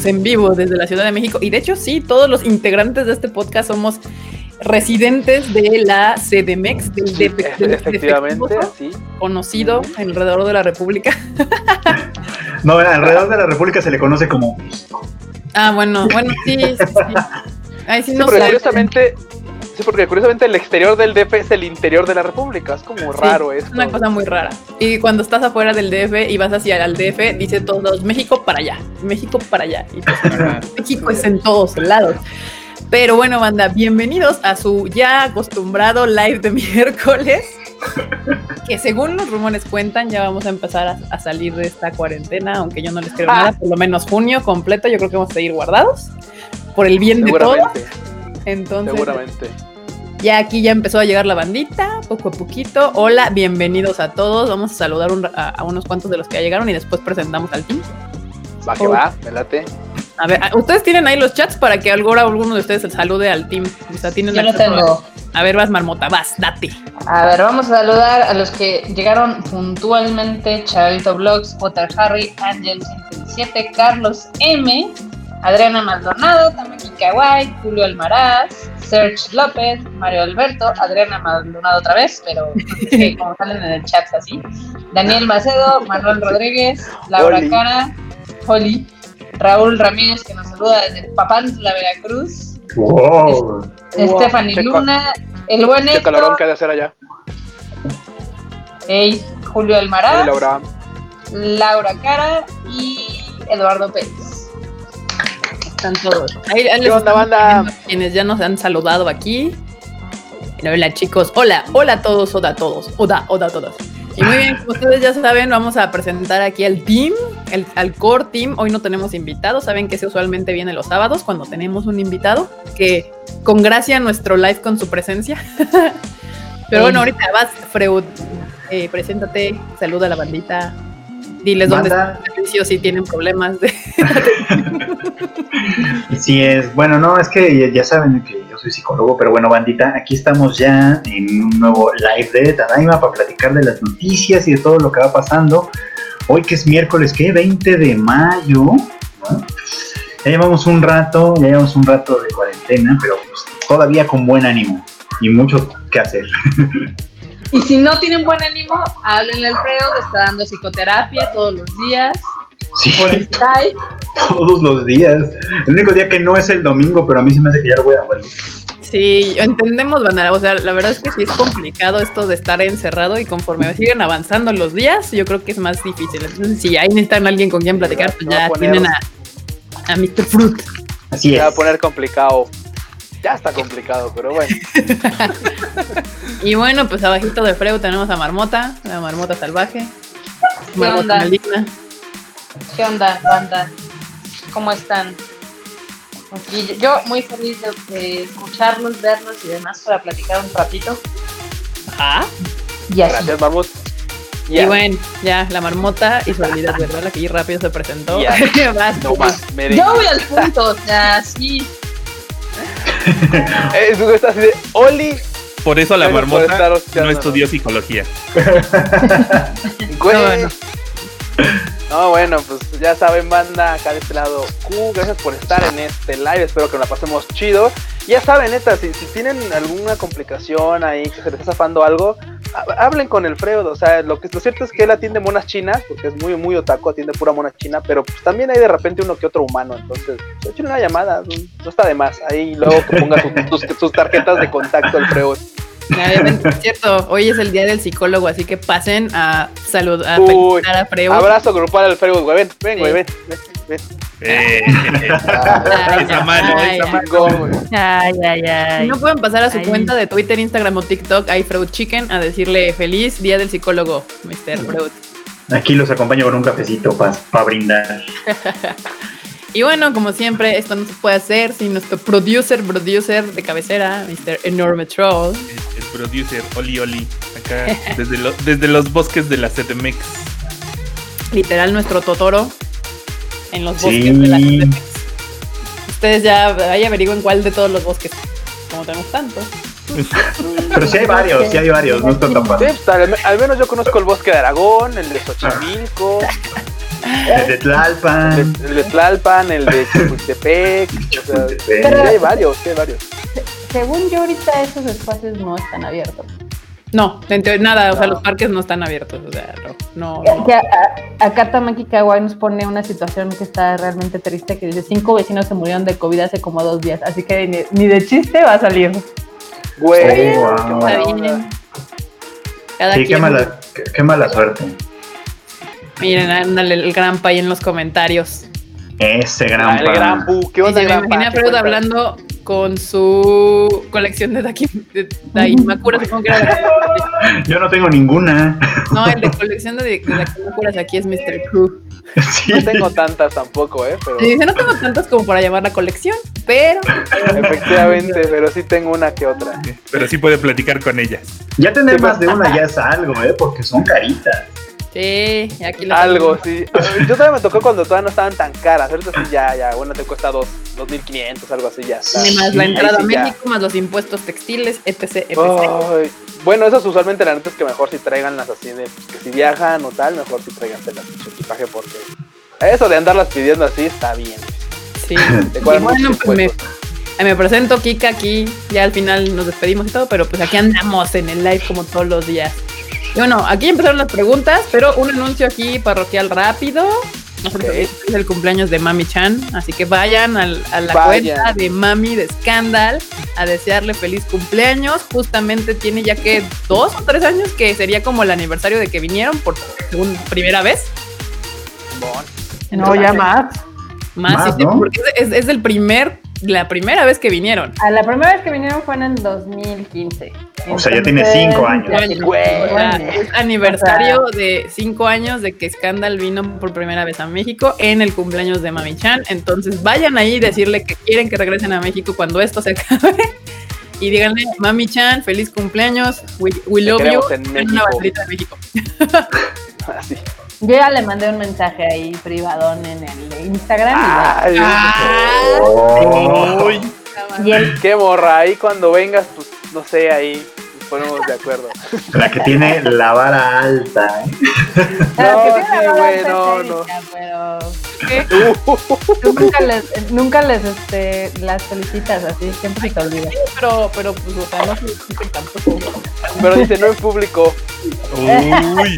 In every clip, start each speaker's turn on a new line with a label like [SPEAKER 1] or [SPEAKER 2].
[SPEAKER 1] Estamos en vivo desde la Ciudad de México y de hecho sí, todos los integrantes de este podcast somos residentes de la CDMEX, del
[SPEAKER 2] sí, efectivamente, sí.
[SPEAKER 1] conocido alrededor de la República.
[SPEAKER 3] no, alrededor de la República se le conoce como
[SPEAKER 1] Ah, bueno, bueno, sí, sí, sí.
[SPEAKER 2] Ay, sí, no sí, curiosamente, sí, porque curiosamente el exterior del DF es el interior de la República, es como raro eso.
[SPEAKER 1] Es una cosa muy rara. Y cuando estás afuera del DF y vas hacia el DF, dice todos México para allá, México para allá. Y pues, México es en todos lados. Pero bueno, banda, bienvenidos a su ya acostumbrado live de miércoles. que según los rumores cuentan, ya vamos a empezar a, a salir de esta cuarentena, aunque yo no les creo ah. nada, por lo menos junio completo, yo creo que vamos a seguir guardados por el bien de todos. Entonces,
[SPEAKER 2] Seguramente.
[SPEAKER 1] Ya aquí ya empezó a llegar la bandita, poco a poquito. Hola, bienvenidos a todos. Vamos a saludar un, a, a, unos cuantos de los que ya llegaron y después presentamos al team.
[SPEAKER 2] Va que va, me late.
[SPEAKER 1] A ver, ustedes tienen ahí los chats para que ahora alguno de ustedes salude al team.
[SPEAKER 4] O sea, tienen Yo lo tengo.
[SPEAKER 1] A ver, vas, Marmota, vas, date.
[SPEAKER 4] A ver, vamos a saludar a los que llegaron puntualmente: Chavito Vlogs, J. Harry, Angel 107, Carlos M., Adriana Maldonado, Tamaki Kawai, Julio Almaraz, Serge López, Mario Alberto, Adriana Maldonado otra vez, pero como salen en el chat así, Daniel Macedo, Manuel Rodríguez, Laura Oli. Cara, Holly, Raúl Ramírez que nos saluda desde Papantla, Veracruz,
[SPEAKER 3] wow.
[SPEAKER 4] Stephanie wow. Luna, el buen
[SPEAKER 2] Héctor, ¿Qué calorón que ha de hacer allá?
[SPEAKER 4] Hey, Julio Almaraz,
[SPEAKER 2] hey, Laura.
[SPEAKER 4] Laura Cara y Eduardo Pérez
[SPEAKER 1] están todos.
[SPEAKER 2] Ahí, ahí ¿Qué onda, banda?
[SPEAKER 1] Quienes ya nos han saludado aquí. Hola chicos, hola, hola a todos, hola a todos, hola, hola a todos. Y muy bien, como ustedes ya saben, vamos a presentar aquí al team, el, al core team. Hoy no tenemos invitados, saben que se usualmente viene los sábados cuando tenemos un invitado que congracia nuestro live con su presencia. Pero bueno, ahorita vas, Freud, eh, preséntate, saluda a la bandita, diles dónde están si tienen problemas de
[SPEAKER 3] Sí es, bueno, no, es que ya saben que yo soy psicólogo, pero bueno, bandita, aquí estamos ya en un nuevo live de Tadaima para platicar de las noticias y de todo lo que va pasando. Hoy que es miércoles, ¿qué? 20 de mayo, ¿no? Ya llevamos un rato, ya llevamos un rato de cuarentena, pero pues, todavía con buen ánimo y mucho que hacer.
[SPEAKER 4] Y si no tienen buen ánimo, háblenle al Alfredo, le está dando psicoterapia todos los días.
[SPEAKER 3] Sí, todos los días. El único día que no es el domingo, pero a mí se me hace que ya lo voy a morir.
[SPEAKER 1] Sí, entendemos, Bandera. O sea, la verdad es que sí es complicado esto de estar encerrado y conforme siguen avanzando los días, yo creo que es más difícil. Entonces, si ahí necesitan a alguien con quien platicar, pues ya tienen a, a Mr. Fruit.
[SPEAKER 3] Así es.
[SPEAKER 2] Se va a poner complicado. Ya está complicado, pero bueno.
[SPEAKER 1] y bueno, pues abajito de Freu tenemos a Marmota, la Marmota salvaje.
[SPEAKER 4] ¿Qué Marmota onda? Maligna. ¿Qué onda, banda? ¿Cómo están? Y yo muy feliz de, escucharlos, verlos y demás para platicar un ratito.
[SPEAKER 1] Ajá.
[SPEAKER 4] Y así.
[SPEAKER 2] Gracias, Marmot.
[SPEAKER 1] Yeah. Y bueno, ya, la marmota y su habilidad, ¿verdad? La que rápido se presentó.
[SPEAKER 2] Yeah. No más,
[SPEAKER 4] yo voy al punto, o sea, sí.
[SPEAKER 2] Eso está así de Oli.
[SPEAKER 5] Por eso la marmota no estudió psicología.
[SPEAKER 2] Güey. No, bueno. no, bueno, pues ya saben, banda, acá de este lado Q, gracias por estar en este live, espero que la pasemos chido. Ya saben, neta, si, si tienen alguna complicación ahí, que se les está zafando algo, hablen con el Freud, o sea, lo que lo cierto es que él atiende monas chinas, porque es muy muy otaku, atiende pura mona china, pero pues también hay de repente uno que otro humano, entonces, echen una llamada, no está de más, ahí luego que ponga sus, sus, sus tarjetas de contacto el Freud.
[SPEAKER 1] Obviamente, es cierto, hoy es el día del psicólogo, así que pasen a saludar a,
[SPEAKER 2] Uy, a Freud. Abrazo grupal al Freud, güey, ven, ven, güey, ven, ven,
[SPEAKER 5] esa mano, esa mano.
[SPEAKER 1] Ay, ay, ay. No pueden pasar a su ay. cuenta de Twitter, Instagram o TikTok, Freud Chicken, a decirle feliz día del psicólogo, Mr. Freud.
[SPEAKER 3] Aquí los acompaño con un cafecito para pa brindar.
[SPEAKER 1] y bueno, como siempre, esto no se puede hacer sin nuestro producer, producer de cabecera, Mr. Enorme Troll.
[SPEAKER 5] El, el producer, Oli Oli, acá desde, lo, desde los bosques de la CDMX.
[SPEAKER 1] Literal, nuestro Totoro en los bosques sí. de la CDMX. Ustedes ya ahí averigüen cuál de todos los bosques, como tenemos tantos.
[SPEAKER 3] Pero sí hay varios, sí hay varios, no están tan
[SPEAKER 2] sí, al, al, menos yo conozco el bosque de Aragón, el de Xochimilco.
[SPEAKER 3] El de Tlalpan.
[SPEAKER 2] El de, el de Tlalpan, el de Chapultepec. o sea, sí
[SPEAKER 3] Chapultepec.
[SPEAKER 2] hay varios, sí hay varios.
[SPEAKER 4] Según yo, ahorita esos espacios no están abiertos.
[SPEAKER 1] No, en teoría, nada, o sea, los parques no están abiertos, o sea, no. no,
[SPEAKER 4] acá Tamaki Kawai nos pone una situación que está realmente triste, que dice, cinco vecinos se murieron de COVID hace como dos días, así que ni, ni de chiste va a salir.
[SPEAKER 2] Güey, qué
[SPEAKER 3] wow.
[SPEAKER 2] mala
[SPEAKER 1] Está
[SPEAKER 2] onda.
[SPEAKER 1] bien. Cada
[SPEAKER 3] Sí, qué
[SPEAKER 1] quien.
[SPEAKER 3] mala, qué, qué mala suerte.
[SPEAKER 1] Miren, ándale el gran pay en los comentarios.
[SPEAKER 3] Ese
[SPEAKER 2] Ah,
[SPEAKER 3] gran
[SPEAKER 2] el
[SPEAKER 3] pan.
[SPEAKER 2] gran pu, ¿qué
[SPEAKER 1] Y
[SPEAKER 2] onda,
[SPEAKER 1] se me imaginé a Freud hablando con su colección de, Daki, de Daimakuras, supongo que era.
[SPEAKER 3] Yo no tengo ninguna.
[SPEAKER 1] No, el de colección de, de Daimakuras aquí es Mr. Crew.
[SPEAKER 3] Sí.
[SPEAKER 2] No tengo tantas tampoco, ¿eh? Pero
[SPEAKER 1] dice, no tengo tantas como para llamar la colección, pero...
[SPEAKER 2] efectivamente, pero sí tengo una que otra.
[SPEAKER 5] Pero sí puede platicar con ellas.
[SPEAKER 3] Ya tener más de una ya es algo, ¿eh? Porque son caritas.
[SPEAKER 1] Sí, y aquí lo
[SPEAKER 2] Algo, sí. Yo todavía me tocó cuando todavía no estaban tan caras. Ahorita sí ya, ya, bueno, te cuesta dos, 2.500, algo así, ya está.
[SPEAKER 1] Tiene más la entrada a
[SPEAKER 2] sí ya.
[SPEAKER 1] México, más los impuestos textiles, etc, etc.
[SPEAKER 2] Bueno, esas usualmente la neta es que mejor si traiganlas así de pues, que si viajan o tal, mejor si traigan su equipaje porque eso de andarlas pidiendo así está bien.
[SPEAKER 1] Sí.
[SPEAKER 2] Te
[SPEAKER 1] Y bueno, pues me, eh, me presento Kika aquí, ya al final nos despedimos y todo, pero pues aquí andamos en el live como todos los días. Y bueno, aquí empezaron las preguntas, pero un anuncio aquí parroquial rápido. Porque
[SPEAKER 2] Ok.
[SPEAKER 1] Es el cumpleaños de Mami Chan, así que vayan al- a la
[SPEAKER 2] Vayan.
[SPEAKER 1] cuenta de Mami de Scandal a desearle feliz cumpleaños. Justamente tiene ya que dos o tres años que sería como el aniversario de que vinieron por según primera vez.
[SPEAKER 2] Bon.
[SPEAKER 4] No, ya más.
[SPEAKER 1] Más,
[SPEAKER 3] Más,
[SPEAKER 1] sí,
[SPEAKER 3] ¿no?
[SPEAKER 1] porque es, es- es el primer, la primera vez que vinieron.
[SPEAKER 4] A la primera vez que vinieron fue en el 2015.
[SPEAKER 3] O sea, ya tiene cinco años.
[SPEAKER 4] ya tiene
[SPEAKER 2] Güey.
[SPEAKER 4] cinco
[SPEAKER 1] O sea,
[SPEAKER 4] años.
[SPEAKER 1] es aniversario de cinco años de que Scandal vino por primera vez a México en el cumpleaños de Mami Chan. Entonces vayan ahí y decirle que quieren que regresen a México cuando esto se acabe. Y díganle, Mami Chan, feliz cumpleaños. We, we love you.
[SPEAKER 2] en
[SPEAKER 1] una banderita de México.
[SPEAKER 2] Así.
[SPEAKER 4] Yo ya le mandé un mensaje ahí privadón en el Instagram.
[SPEAKER 2] Ay,
[SPEAKER 3] Oh.
[SPEAKER 5] Uy,
[SPEAKER 4] y él,
[SPEAKER 2] qué morra, ahí cuando vengas, pues no sé, ahí ponemos de acuerdo.
[SPEAKER 3] La que tiene la vara alta, ¿eh?
[SPEAKER 4] Que
[SPEAKER 2] No,
[SPEAKER 4] tiene
[SPEAKER 2] sí,
[SPEAKER 4] la
[SPEAKER 2] güey, no,
[SPEAKER 4] Pero
[SPEAKER 1] ¿Qué?
[SPEAKER 4] tú nunca les, nunca les este, las felicitas así, siempre se te olvida.
[SPEAKER 1] Pero, pero, pues, o sea, no se tampoco.
[SPEAKER 2] Pero dice no en público.
[SPEAKER 5] uy.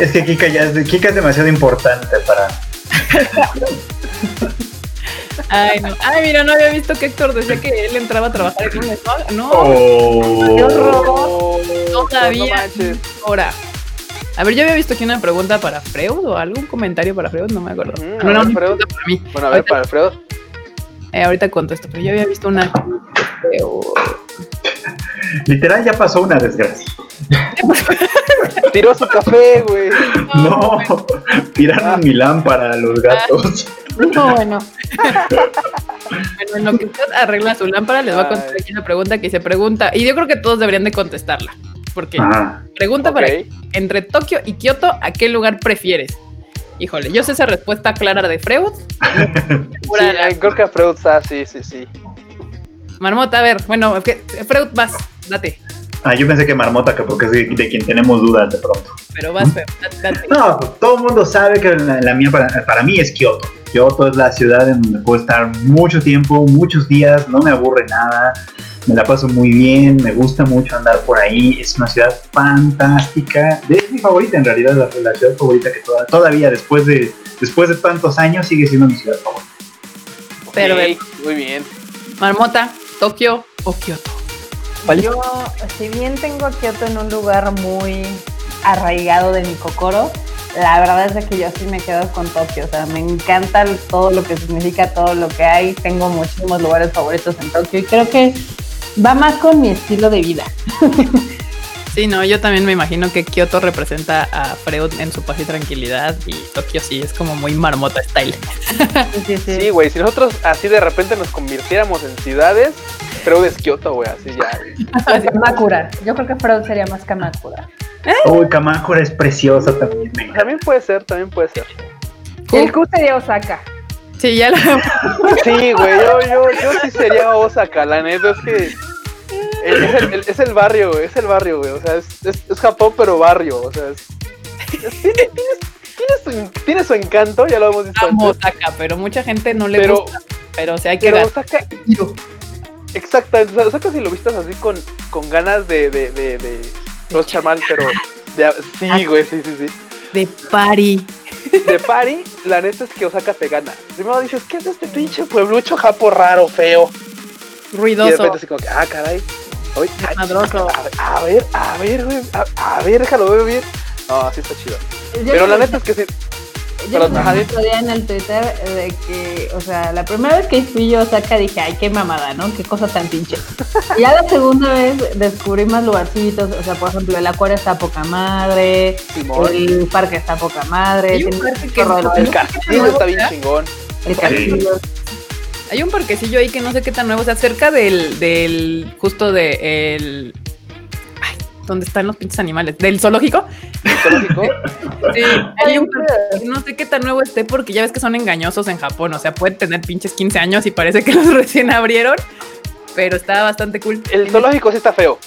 [SPEAKER 3] Es que Kika ya es, Kika es demasiado importante para.
[SPEAKER 1] Ay, no. Ay, mira, no había visto que Héctor decía que él entraba a trabajar en un spa. No,
[SPEAKER 3] Oh.
[SPEAKER 4] Qué horror.
[SPEAKER 1] Todavía.
[SPEAKER 2] No manches.
[SPEAKER 1] ahora. A ver, yo había visto aquí una pregunta para Freud o algún comentario para Freud, no me acuerdo.
[SPEAKER 2] Ujú,
[SPEAKER 1] no era
[SPEAKER 2] ver,
[SPEAKER 1] una
[SPEAKER 2] Freud.
[SPEAKER 1] pregunta para mí.
[SPEAKER 2] Bueno, a ver,
[SPEAKER 1] ahorita,
[SPEAKER 2] para Alfredo.
[SPEAKER 1] eh, ahorita contesto, pero yo había visto una. Freud.
[SPEAKER 3] Literal ya pasó una desgracia.
[SPEAKER 2] Tiró su café, güey.
[SPEAKER 3] No, tiraron mi lámpara a los gatos.
[SPEAKER 4] No, bueno.
[SPEAKER 1] Bueno, en lo que usted arregla su lámpara, les voy a contar
[SPEAKER 2] Ay.
[SPEAKER 1] aquí una pregunta que se pregunta. Y yo creo que todos deberían de contestarla. Porque
[SPEAKER 3] Ah,
[SPEAKER 1] pregunta
[SPEAKER 2] Ok.
[SPEAKER 1] para entre Tokio y Kioto, ¿a qué lugar prefieres? Híjole, yo sé esa respuesta clara de Freud.
[SPEAKER 2] Sí, creo que a Freud está, sí, sí, sí.
[SPEAKER 1] Marmota, a ver, bueno, es que- Freud, vas, date.
[SPEAKER 3] Ah, yo pensé que Marmota, que porque es de, de quien tenemos dudas de pronto.
[SPEAKER 1] Pero vas, date. date.
[SPEAKER 3] No, todo el mundo sabe que la, la mía para, para mí es Kioto. Kioto es la ciudad en donde puedo estar mucho tiempo, muchos días, no me aburre nada, me la paso muy bien, me gusta mucho andar por ahí, es una ciudad fantástica, es mi favorita en realidad, la, la ciudad favorita que toda- todavía después de, después de tantos años sigue siendo mi ciudad favorita.
[SPEAKER 1] Pero,
[SPEAKER 2] muy bien.
[SPEAKER 1] Marmota, Tokio o Kioto.
[SPEAKER 4] Yo, si bien tengo a Kioto en un lugar muy arraigado de mi cocoro, la verdad es de que yo sí me quedo con Tokio. O sea, me encanta todo lo que significa, todo lo que hay. Tengo muchísimos lugares favoritos en Tokio y creo que va más con mi estilo de vida.
[SPEAKER 1] Sí, no, yo también me imagino que Kioto representa a Freud en su paz y tranquilidad y Tokio sí es como muy marmota style.
[SPEAKER 4] Sí, sí, sí.
[SPEAKER 2] Sí, güey, si nosotros así de repente nos convirtiéramos en ciudades, Freud es Kioto, güey, así ya.
[SPEAKER 4] Kamakura. Yo creo que Freud sería más Kamakura.
[SPEAKER 3] Uy, Kamakura es preciosa también. encanta.
[SPEAKER 2] También puede ser, también puede ser.
[SPEAKER 4] El Q sería Osaka.
[SPEAKER 1] Sí, ya lo...
[SPEAKER 2] Sí, güey, yo, yo, yo sí sería Osaka, la neta es que es el, el- es el barrio, güey, es el barrio, güey, o sea, es, es, es Japón pero barrio, o sea, es, tiene, tiene- tiene su, tiene su encanto, ya lo hemos visto.
[SPEAKER 1] Amo Osaka, pero mucha gente no le
[SPEAKER 2] Pero-
[SPEAKER 1] gusta. Pero o sea, hay que
[SPEAKER 2] Pero
[SPEAKER 1] dar
[SPEAKER 2] Osaka, exacto, o sea, Osaka si lo vistas así con, con ganas de, de, de, de, no es pero de- sí, güey, sí, sí, sí.
[SPEAKER 1] de party.
[SPEAKER 2] De Pari, la neta es que Osaka te gana. Primero dices, ¿qué es este pinche pueblucho japo raro, feo? Y de
[SPEAKER 1] Ruidoso.
[SPEAKER 2] repente así como que, ah, caray. Ay,
[SPEAKER 1] Madroso.
[SPEAKER 2] a, ver, a ver, güey, a, a ver, déjalo ver bien. No, así está chido. Pero la neta es que sí.
[SPEAKER 4] Yo vi otro día en el Twitter de que, o sea, la primera vez que fui yo a Osaka dije, ay, qué mamada, ¿no? Qué cosa tan pinche. Y ya la segunda vez descubrí más lugarcitos, o sea, por ejemplo, el acuario está a poca madre,
[SPEAKER 2] Simón.
[SPEAKER 4] el parque está a poca madre,
[SPEAKER 1] Hay un parque que no-
[SPEAKER 2] El castillo está bien chingón.
[SPEAKER 4] el castillo.
[SPEAKER 1] Hay un parquecillo ahí que no sé qué tan nuevo, o sea, cerca del, del justo de ¿dónde están los pinches animales? Del zoológico.
[SPEAKER 2] Mitológico.
[SPEAKER 1] Sí, hay un no sé qué tan nuevo esté porque ya ves que son engañosos en Japón, o sea, pueden tener pinches 15 años y parece que los recién abrieron, pero está bastante cool.
[SPEAKER 2] El zoológico sí está feo.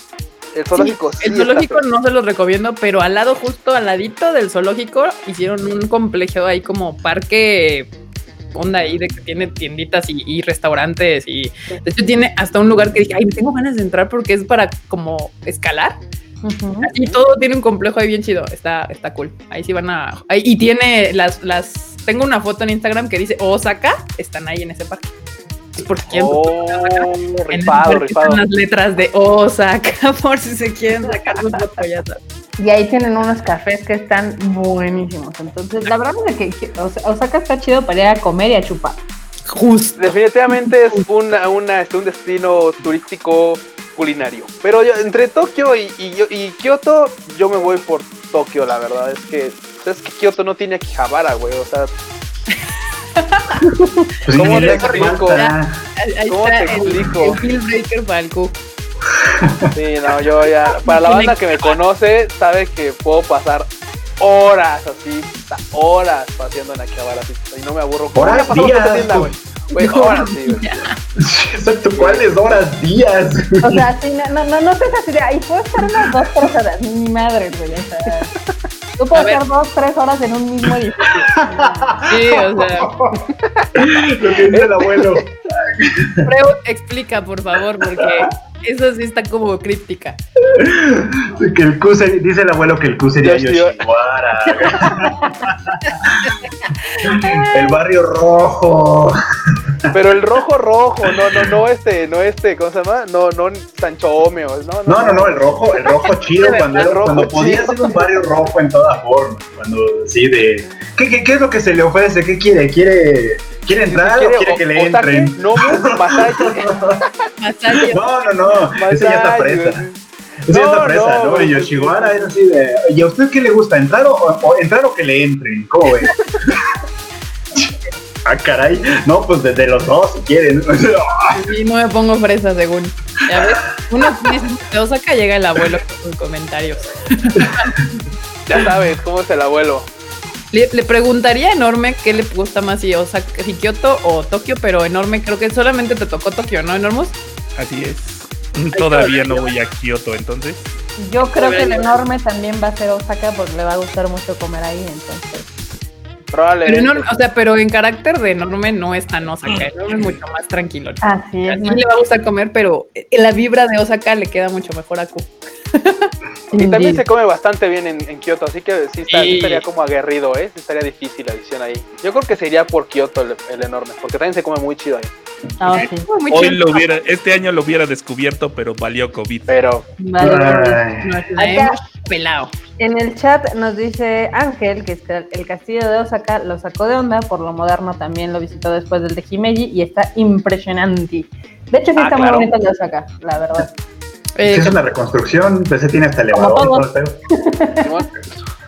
[SPEAKER 2] El zoológico sí,
[SPEAKER 1] El
[SPEAKER 2] está
[SPEAKER 1] zoológico
[SPEAKER 2] feo.
[SPEAKER 1] no se los recomiendo, pero al lado, justo al ladito del zoológico, hicieron un complejo ahí como parque onda ahí de que tiene tienditas y, y restaurantes y de hecho tiene hasta un lugar que dije, ay, tengo ganas de entrar porque es para como escalar Y todo tiene un complejo ahí bien chido, está, está cool. Ahí sí van a... ahí- y tiene las, las... Tengo una foto en Instagram que dice Osaka, están ahí en ese parque. Es por si quieren-
[SPEAKER 2] Oh, rifado, rifado.
[SPEAKER 1] están las letras de Osaka por si se quieren sacar su foto, ya sabes.
[SPEAKER 4] Y ahí tienen unos cafés que están buenísimos. Entonces, la verdad es que que Os- Osaka está chido para ir a comer y a chupar.
[SPEAKER 1] Justo.
[SPEAKER 2] Definitivamente es una, una, este, un destino turístico culinario. Pero yo, entre Tokio y, y, yo- y Kioto, yo me voy por Tokio, la verdad. Es que, es que Kioto no tiene Akihabara, güey. O sea,
[SPEAKER 3] Pues
[SPEAKER 2] ¿Cómo te
[SPEAKER 3] le
[SPEAKER 2] explico? ¿Cómo te
[SPEAKER 1] el,
[SPEAKER 2] explico?
[SPEAKER 1] el breaker
[SPEAKER 2] sí, no, yo ya. Para la banda que me conoce, sabe que puedo pasar horas así, horas paseando en Akihabara. así, y no me aburro. ¿Cómo
[SPEAKER 3] Horas, días,
[SPEAKER 2] tienda, güey? Güey,
[SPEAKER 1] No,
[SPEAKER 2] horas.
[SPEAKER 3] Exacto, ¿cuáles horas? Días.
[SPEAKER 4] O sea, sí, no, no, no, no seas así de, ahí puedo estar unas dos, tres horas. Ni madre, güey. O sea, tú puedes estar dos, tres horas en un mismo edificio.
[SPEAKER 1] Sí, o sea.
[SPEAKER 3] Lo que dice el abuelo.
[SPEAKER 1] Freud, explica, por favor, porque eso sí está como críptica.
[SPEAKER 3] Que el Q dice el abuelo que el Q sería
[SPEAKER 2] Yoshi-
[SPEAKER 3] Yoshiwara. el barrio rojo.
[SPEAKER 2] Pero el rojo rojo, no, no, no este, no este, ¿cómo se llama? No, no Sanchomeo, no,
[SPEAKER 3] No, no, no, el rojo, el rojo chido, cuando,
[SPEAKER 2] rojo
[SPEAKER 3] cuando podía
[SPEAKER 2] chido.
[SPEAKER 3] ser un barrio rojo en toda forma. Cuando, sí, de. ¿Qué, qué, qué es lo que se le ofrece? ¿Qué quiere? ¿Quiere, quiere entrar o quiere que le entren?
[SPEAKER 2] No.
[SPEAKER 3] No, no, no, ese ya está presa. Ese ya está
[SPEAKER 2] No,
[SPEAKER 3] presa,
[SPEAKER 2] no,
[SPEAKER 3] ¿no? Y Yoshiwara es así de. ¿Y a usted qué le gusta? ¿Entrar o, o- entrar o que le entren? ¿Cómo ves? ah, caray. No, pues desde los dos, si quieren.
[SPEAKER 1] Y no me pongo fresa, según. Ya ves, meses de Osaka llega el abuelo con sus comentarios.
[SPEAKER 2] Ya sabes cómo es el abuelo.
[SPEAKER 1] Le, le preguntaría a Enorme qué le gusta más, si Osaka, si Kioto o Tokio, pero Enorme creo que solamente te tocó Tokio, ¿no, Enormos?
[SPEAKER 5] Así es. Todavía no voy a Kioto, entonces.
[SPEAKER 4] Yo creo que el enorme también va a ser Osaka porque le va a gustar mucho comer ahí, entonces.
[SPEAKER 1] Pero
[SPEAKER 2] Probablemente.
[SPEAKER 1] enorme, o sea, pero en carácter de enorme no es tan Osaka, enorme es mucho más tranquilo.
[SPEAKER 4] Así
[SPEAKER 1] A
[SPEAKER 4] es.
[SPEAKER 1] le va a gustar comer, pero la vibra de Osaka le queda mucho mejor a Q.
[SPEAKER 2] Y también se come bastante bien en, en Kioto, así que sí, está- sí
[SPEAKER 1] Sí.
[SPEAKER 2] estaría como aguerrido, ¿eh? Sí estaría difícil la edición ahí. Yo creo que sería por Kioto el, el enorme, porque también se come muy chido ahí.
[SPEAKER 4] Ah,
[SPEAKER 5] Hoy lo hubiera, este año lo hubiera descubierto, pero valió COVID.
[SPEAKER 2] Pero
[SPEAKER 4] Vale.
[SPEAKER 1] Nos la
[SPEAKER 4] Acá-
[SPEAKER 1] hemos pelado.
[SPEAKER 4] En el chat nos dice Ángel que el castillo de Osaka lo sacó de onda, por lo moderno también lo visitó después del de Himeji y está impresionante. De hecho, sí
[SPEAKER 2] Ah,
[SPEAKER 4] está
[SPEAKER 2] claro.
[SPEAKER 4] muy bonito el de Osaka, la verdad.
[SPEAKER 1] Eh,
[SPEAKER 3] es una reconstrucción, pues ese tiene hasta elevador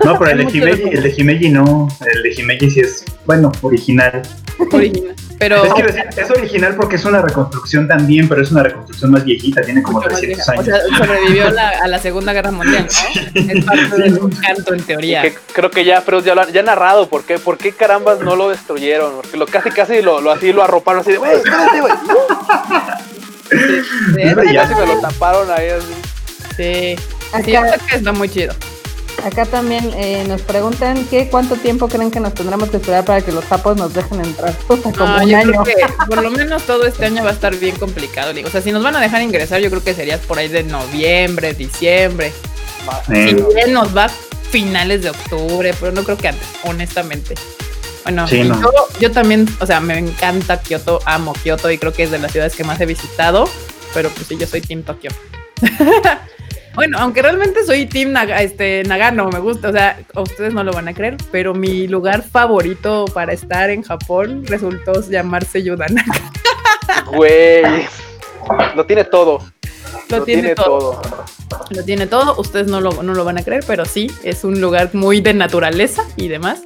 [SPEAKER 3] No, pero el de Himeji, el de Himeji no. El de Himeji sí es, bueno, original.
[SPEAKER 1] original. Pero
[SPEAKER 3] Es, que es original porque es una reconstrucción también, pero es una reconstrucción más viejita, tiene como
[SPEAKER 1] mucho más
[SPEAKER 3] 300
[SPEAKER 1] vieja.
[SPEAKER 3] años.
[SPEAKER 1] O sea, sobrevivió a la, a la Segunda Guerra Mundial, ¿no? Es parte de su canto, en teoría.
[SPEAKER 2] que creo que ya Freud ya lo han ya ha narrado por qué, por qué carambas no lo destruyeron, porque lo casi casi lo, lo así lo arroparon así de, güey, espérate, güey.
[SPEAKER 3] Ya.
[SPEAKER 2] me lo taparon ahí así.
[SPEAKER 1] sí. Sí,
[SPEAKER 4] Acá,
[SPEAKER 1] está muy chido.
[SPEAKER 4] Acá también eh, nos preguntan que cuánto tiempo creen que nos tendremos que esperar para que los sapos nos dejen entrar. Puta, como
[SPEAKER 1] No,
[SPEAKER 4] un
[SPEAKER 1] yo
[SPEAKER 4] año.
[SPEAKER 1] creo que por lo menos todo este año va a estar bien complicado. digo. O sea, si nos van a dejar ingresar, yo creo que sería por ahí de noviembre, diciembre. Si bien nos va a finales de octubre, pero no creo que antes, honestamente. Bueno,
[SPEAKER 3] Sí,
[SPEAKER 1] y
[SPEAKER 3] no.
[SPEAKER 1] yo, yo también, o sea, me encanta Kioto, amo Kioto y creo que es de las ciudades que más he visitado, pero pues sí, yo soy Team Tokio. bueno, aunque realmente soy Team Naga- este, Nagano, me gusta, o sea, ustedes no lo van a creer, pero mi lugar favorito para estar en Japón resultó llamarse Yudanaka.
[SPEAKER 2] Güey. Lo tiene todo.
[SPEAKER 1] Lo, tiene, todo. Lo tiene todo, ustedes no lo, no lo van a creer, pero sí, es un lugar muy de naturaleza y demás.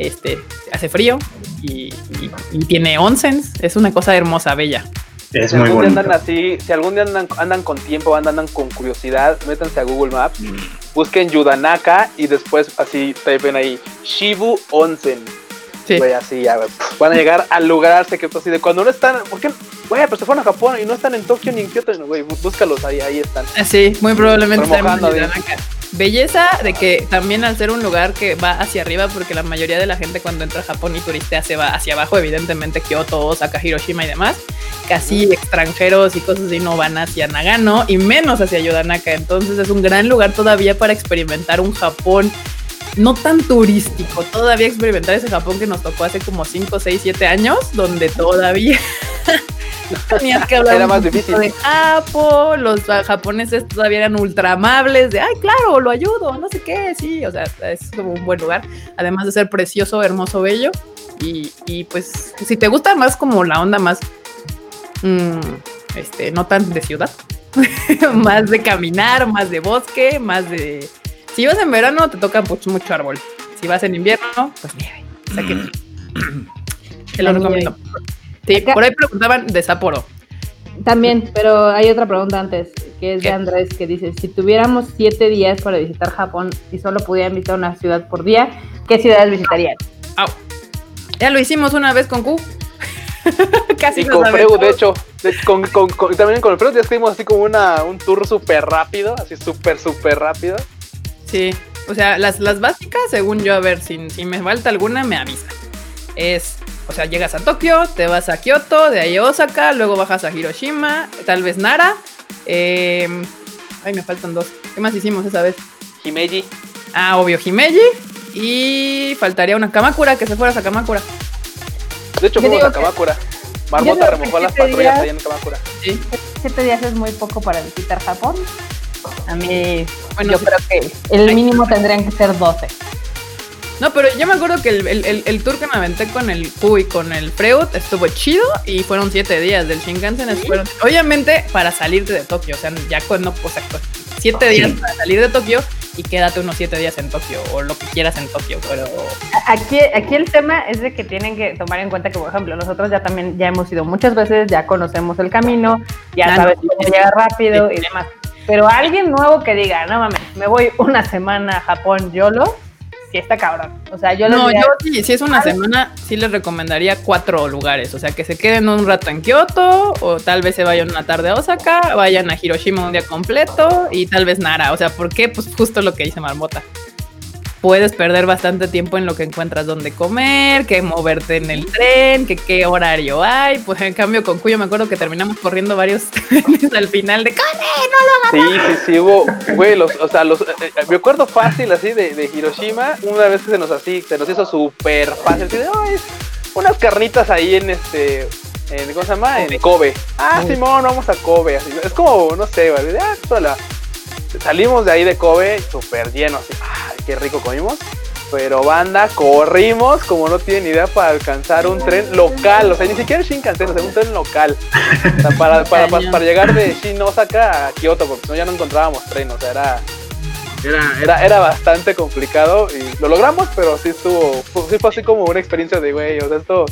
[SPEAKER 1] Este, hace frío y, y- y tiene onsens, es una cosa hermosa, bella.
[SPEAKER 3] es
[SPEAKER 2] si
[SPEAKER 3] muy
[SPEAKER 2] algún día andan así, si algún día andan, andan con tiempo, andan, andan con curiosidad, métanse a Google Maps, busquen Yudanaka y después así ven ahí Shibu Onsen.
[SPEAKER 1] Sí.
[SPEAKER 2] Güey, así ya, van a llegar al lugar secreto así de cuando no están, ¿por qué? Güey, pero se fueron a Japón y no están en Tokio ni en Kioto, no, güey, bú- búscalos ahí, ahí están.
[SPEAKER 1] Sí, muy probablemente en. Yudanaka. Belleza de que también al ser un lugar que va hacia arriba, porque la mayoría de la gente cuando entra a Japón y turistea se va hacia abajo, evidentemente Kioto, Osaka, Hiroshima y demás, casi extranjeros y cosas así no van hacia Nagano y menos hacia Yudanaka, entonces es un gran lugar todavía para experimentar un Japón no tan turístico, todavía experimentar ese Japón que nos tocó hace como 5, 6, 7 años, donde todavía tenías que hablar
[SPEAKER 2] Era más difícil.
[SPEAKER 1] de Japo, los ah, japoneses todavía eran ultra amables, de ay, claro, lo ayudo, no sé qué, sí, o sea, es como un buen lugar, además de ser precioso, hermoso, bello, y, y pues si te gusta más como la onda más, mm, este, no tan de ciudad, más de caminar, más de bosque, más de... Si vas en verano te toca pues, mucho árbol, si vas en invierno, pues nieve, o sea que te lo
[SPEAKER 4] nieve.
[SPEAKER 1] Sí,
[SPEAKER 4] Acá-
[SPEAKER 1] por ahí preguntaban de Sapporo.
[SPEAKER 4] También, pero hay otra pregunta antes, que es de. Andrés, que dice, si tuviéramos siete días para visitar Japón y solo pudieran visitar una ciudad por día, ¿qué ciudades visitarían?
[SPEAKER 1] Au. Ya lo hicimos una vez con Q. Casi
[SPEAKER 2] Y con Freu,
[SPEAKER 1] aventó.
[SPEAKER 2] de hecho, de- con, con- con- también con ya escribimos así como una, un tour súper rápido, así súper, súper rápido.
[SPEAKER 1] Sí, o sea, las, las básicas, según yo, a ver, si, si me falta alguna, me avisa. Es, o sea, llegas a Tokio, te vas a Kioto, de ahí a Osaka, luego bajas a Hiroshima, tal vez Nara. eh, ay, me faltan dos. ¿Qué más hicimos esa vez?
[SPEAKER 2] Himeji,
[SPEAKER 1] Ah, obvio, Himeji. Y faltaría una Kamakura, que se fueras a Kamakura.
[SPEAKER 2] de hecho fuimos a Kamakura. Marmota remojó las patrullas
[SPEAKER 4] días-
[SPEAKER 2] ahí en Kamakura.
[SPEAKER 1] Sí.
[SPEAKER 4] Siete días es muy poco para visitar Japón. A mí,
[SPEAKER 1] Bueno,
[SPEAKER 4] yo
[SPEAKER 1] sí.
[SPEAKER 4] creo que el mínimo tendrían que ser 12.
[SPEAKER 1] No, pero yo me acuerdo que el, el- el- el tour que me aventé con el Q y con el Freud estuvo chido y fueron siete días del Shinkansen. fueron- obviamente para salirte de Tokio, o sea, ya cuando, o sea, siete días para salir de Tokio y quédate unos siete días en Tokio o lo que quieras en Tokio, pero
[SPEAKER 4] Aquí, aquí el tema es de que tienen que tomar en cuenta que, por ejemplo, nosotros ya también ya hemos ido muchas veces, ya conocemos el camino, ya sabes cómo
[SPEAKER 1] sí,
[SPEAKER 4] llegar rápido y demás. Pero alguien nuevo que diga, no mames, me voy una semana a Japón YOLO, sí está cabrón. O sea, yo
[SPEAKER 1] no,
[SPEAKER 4] diría,
[SPEAKER 1] yo sí, si es una semana, sí les recomendaría cuatro lugares, o sea, que se queden un rato en Kioto o tal vez se vayan una tarde a Osaka, vayan a Hiroshima un día completo y tal vez Nara, o sea, ¿por qué? Pues justo lo que dice Marmota. Puedes perder bastante tiempo en lo que encuentras donde comer, que moverte en el tren, que qué horario hay. Pues en cambio con Cuyo me acuerdo que terminamos corriendo varios trenes al final de ¡Corre!
[SPEAKER 2] Sí, sí, sí, hubo, güey, los, o sea, los, eh, eh, me acuerdo fácil así de, de Hiroshima, una vez que se nos así, se nos hizo súper fácil, así de, "Ay, unas carnitas ahí en este, en, ¿cómo se llama? En Kobe. Ah, Simón, vamos a Kobe, así, es como, no sé, de, ah, sola. Salimos de ahí de Kobe súper llenos, así, ay, qué rico comimos. Pero banda, corrimos como no tienen idea para alcanzar un tren local, o sea, ni siquiera Shinkansen, o sea, un tren local. O sea, para, para, para, para llegar de Shin Osaka a Kioto, porque si no ya no encontrábamos tren, o sea, era, era, era, era bastante complicado y lo logramos, pero sí estuvo, fue- sí fue así como una experiencia de, güey, o sea, esto,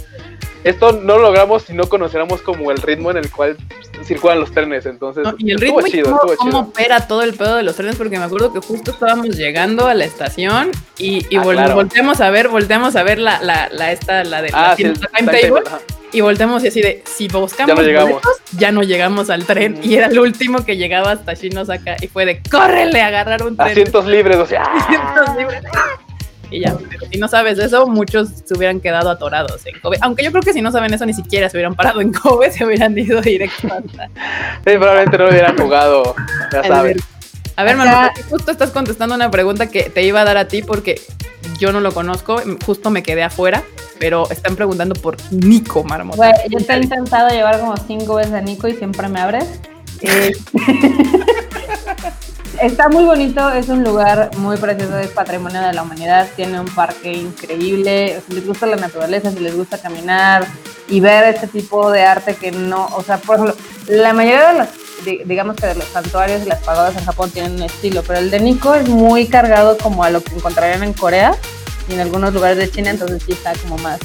[SPEAKER 2] esto no lo logramos si no conociéramos como el ritmo en el cual circulan los trenes, entonces
[SPEAKER 1] No, y el ritmo y
[SPEAKER 2] chido,
[SPEAKER 1] cómo, opera todo el pedo de los trenes, porque me acuerdo que justo estábamos llegando a la estación y, y
[SPEAKER 2] Ah,
[SPEAKER 1] vol-
[SPEAKER 2] claro.
[SPEAKER 1] volteamos a ver, volteamos a ver la, la, la esta, la de
[SPEAKER 2] Ah,
[SPEAKER 1] la
[SPEAKER 2] sí,
[SPEAKER 1] tienda timetable, y volteamos y así de, si buscamos
[SPEAKER 2] Ya no llegamos.
[SPEAKER 1] boletos, ya no llegamos al tren. Y era el último que llegaba hasta Shinosaka y fue de, córrele a agarrar un tren.
[SPEAKER 2] Asientos libres, o sea.
[SPEAKER 1] Asientos libres. Y ya, pero si no sabes eso, muchos se hubieran quedado atorados en Kobe. Aunque yo creo que si no saben eso, ni siquiera se hubieran parado en Kobe, se hubieran ido directo hasta
[SPEAKER 2] Sí, probablemente no lo hubieran jugado, ya sabes.
[SPEAKER 1] A ver, Marmota, justo estás contestando una pregunta que te iba a dar a ti porque yo no lo conozco, justo me quedé afuera, pero están preguntando por Nico Marmota.
[SPEAKER 4] Güey, yo te he intentado llevar como cinco veces a Nico y siempre me abres. Eh, está muy bonito, es un lugar muy precioso, es patrimonio de la humanidad, tiene un parque increíble, si les gusta la naturaleza, si les gusta caminar y ver este tipo de arte que no, o sea, por ejemplo, la mayoría de los, di- digamos que de los santuarios y las pagodas en Japón tienen un estilo, pero el de Nico es muy cargado como a lo que encontrarían en Corea y en algunos lugares de China, entonces sí está como más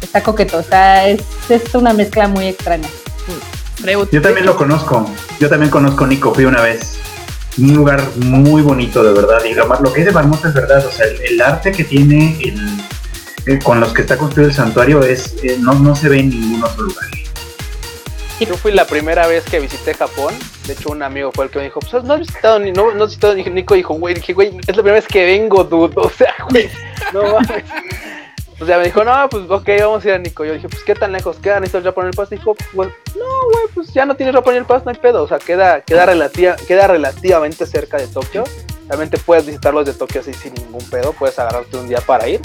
[SPEAKER 4] está coqueto, está, es, es una mezcla muy extraña.
[SPEAKER 3] Yo también lo conozco. Yo también conozco Nico, fui una vez. Un lugar muy bonito, de verdad. Y lo, más- lo que dice Marmota es verdad. O sea, el, el arte que tiene el- eh, con los que está construido el santuario es eh, no, no se ve en ningún otro lugar.
[SPEAKER 2] Yo fui la primera vez que visité Japón. De hecho, un amigo fue el que me dijo: Pues no has visitado ni, no, no has visitado ni Nico. Dijo, güey, dije, güey, es la primera vez que vengo, dude. O sea, güey, no mames. O sea, me dijo, no, pues ok, vamos a ir a Nico. Yo dije, pues qué tan lejos queda, necesito el Japan Pass. Dijo, pues no, güey, pues ya no tienes Japan Pass, no hay pedo. O sea, queda, queda, relativa, queda relativamente cerca de Tokio. Realmente puedes visitarlos de Tokio así sin ningún pedo. Puedes agarrarte un día para ir.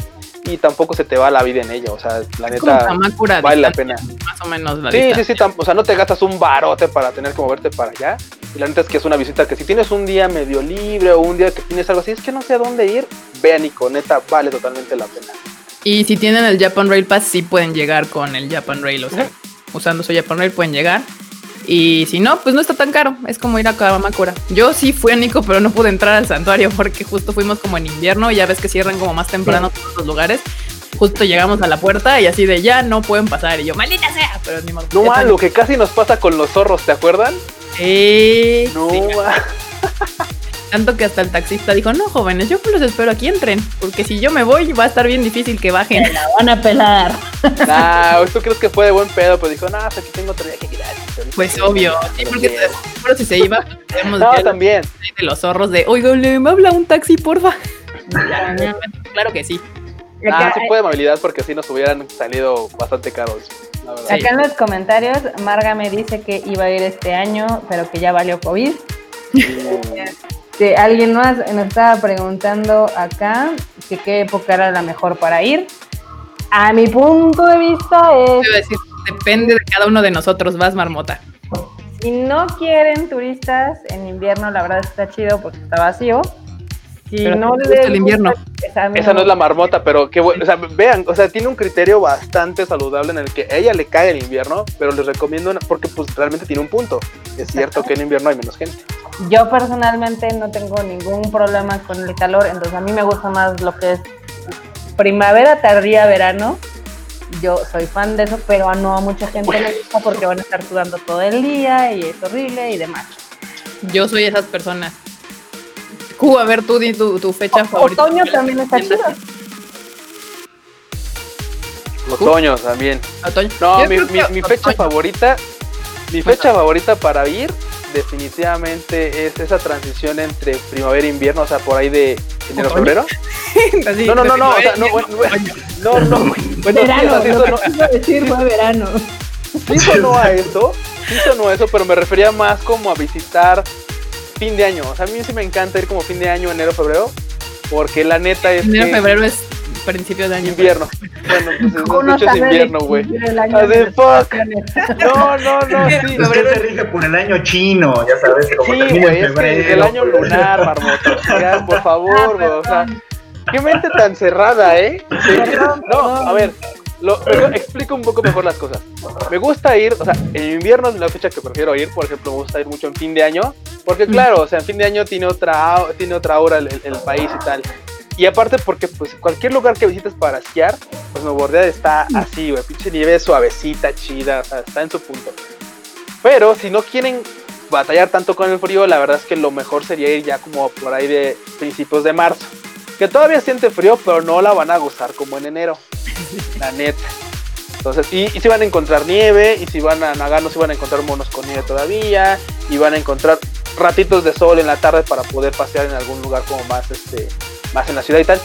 [SPEAKER 2] Y tampoco se te va la vida en ello. O sea, la neta, vale la pena.
[SPEAKER 1] Más o menos la
[SPEAKER 2] Sí, sí,
[SPEAKER 1] distancia.
[SPEAKER 2] sí, o sea, no te gastas un barote para tener que moverte para allá. Y la neta es que es una visita que si tienes un día medio libre o un día que tienes algo así, es que no sé a dónde ir, ve a Nico, neta, vale totalmente la pena.
[SPEAKER 1] Y si tienen el Japan Rail Pass, sí pueden llegar con el Japan Rail. O sea, usando su Japan Rail pueden llegar. Y si no, pues no está tan caro. Es como ir a Kamakura. Yo sí fui a Nico, pero no pude entrar al santuario porque justo fuimos como en invierno. Y ya ves que cierran como más temprano todos los lugares. Justo llegamos a la puerta y así de ya no pueden pasar. Y yo, maldita sea, pero ni modo.
[SPEAKER 2] No más, lo que casi nos pasa con los zorros, ¿te acuerdan?
[SPEAKER 1] Sí,
[SPEAKER 2] No
[SPEAKER 1] sí.
[SPEAKER 2] ma.
[SPEAKER 1] Tanto que hasta el taxista dijo, no, jóvenes, yo los espero aquí entren. Porque si yo me voy, va a estar bien difícil que bajen.
[SPEAKER 4] La van a pelar.
[SPEAKER 2] Nah, tú crees que fue de buen pedo, pero dijo, no, hasta aquí tengo otro día que ahorita
[SPEAKER 1] Pues obvio. Sí, porque
[SPEAKER 2] quiero".
[SPEAKER 1] pero si se iba, tenemos
[SPEAKER 2] No, también.
[SPEAKER 1] de los zorros de, oiga, le me habla un taxi, porfa. Ya, claro que sí.
[SPEAKER 2] Ah, sí puede movilidad porque si nos hubieran salido bastante caros, la verdad.
[SPEAKER 1] Sí.
[SPEAKER 4] acá en los comentarios, Marga me dice que iba a ir este año, pero que ya valió COVID. Este, alguien más nos estaba preguntando acá que qué época era la mejor para ir. A mi punto de vista es,
[SPEAKER 1] decir, depende de cada uno de nosotros, vas marmota.
[SPEAKER 4] si no quieren turistas en invierno, la verdad está chido porque está vacío. Si
[SPEAKER 1] Pero
[SPEAKER 4] no les
[SPEAKER 1] el invierno.
[SPEAKER 4] esa, a mí
[SPEAKER 2] Esa no es la marmota, pero bueno. O sea, vean, o sea, tiene un criterio bastante saludable en el que a ella le cae el invierno, pero les recomiendo una- porque pues realmente tiene un punto. Es cierto que en invierno hay menos gente.
[SPEAKER 4] Yo personalmente no tengo ningún problema con el calor, entonces a mí me gusta más lo que es primavera, tardía, verano. Yo soy fan de eso, pero no a mucha gente le gusta porque van a estar sudando todo el día y es horrible y demás.
[SPEAKER 1] Yo soy esas personas. Q, a ver, tú di tu, tu fecha favorita.
[SPEAKER 4] Otoño también está chido.
[SPEAKER 2] Otoño también.
[SPEAKER 1] Otoño.
[SPEAKER 2] No,
[SPEAKER 1] Yo
[SPEAKER 2] mi, mi- mi fecha
[SPEAKER 1] otoño.
[SPEAKER 2] favorita, mi fecha favorita para ir definitivamente es esa transición entre primavera e invierno, o sea, por ahí de enero
[SPEAKER 1] Otoño.
[SPEAKER 2] febrero.
[SPEAKER 1] Así,
[SPEAKER 2] No, no, no, no, o sea, no, bueno, bueno, no, no, bueno, sí, o
[SPEAKER 4] Verano,
[SPEAKER 2] sea, sí
[SPEAKER 4] iba a decir fue verano.
[SPEAKER 2] sí sonó a eso, sí sonó a eso, pero me refería más como a visitar fin de año, o sea, a mí sí me encanta ir como fin de año, enero, febrero, porque la neta es
[SPEAKER 1] Enero,
[SPEAKER 2] que
[SPEAKER 1] febrero es principio de año.
[SPEAKER 2] invierno, bueno, pues es, invierno, güey. fuck. No, no, no, sí.
[SPEAKER 3] Es que se rige por el año chino, ya sabes, como
[SPEAKER 2] Sí,
[SPEAKER 3] termina
[SPEAKER 2] güey, es que el año lunar, marmota. Por favor, güey, o sea, qué mente tan cerrada, ¿eh? Sí. No, a ver, lo, explico un poco mejor las cosas. Me gusta ir, o sea, en invierno es la fecha que prefiero ir, por ejemplo, me gusta ir mucho en fin de año, porque claro, o sea, en fin de año tiene otra, tiene otra hora el, el- el país y tal. Y aparte porque pues cualquier lugar que visites para esquiar, pues Nuevo Bordeaux está así, güey, pinche nieve suavecita, chida, o sea, está en su punto. Pero si no quieren batallar tanto con el frío, la verdad es que lo mejor sería ir ya como por ahí de principios de marzo. Que todavía siente frío, pero no la van a gozar como en enero. La neta. Entonces, y, y si van a encontrar nieve, y si van a Nagano, si van a encontrar monos con nieve todavía, y van a encontrar ratitos de sol en la tarde para poder pasear en algún lugar como más, este, más en la ciudad y tal.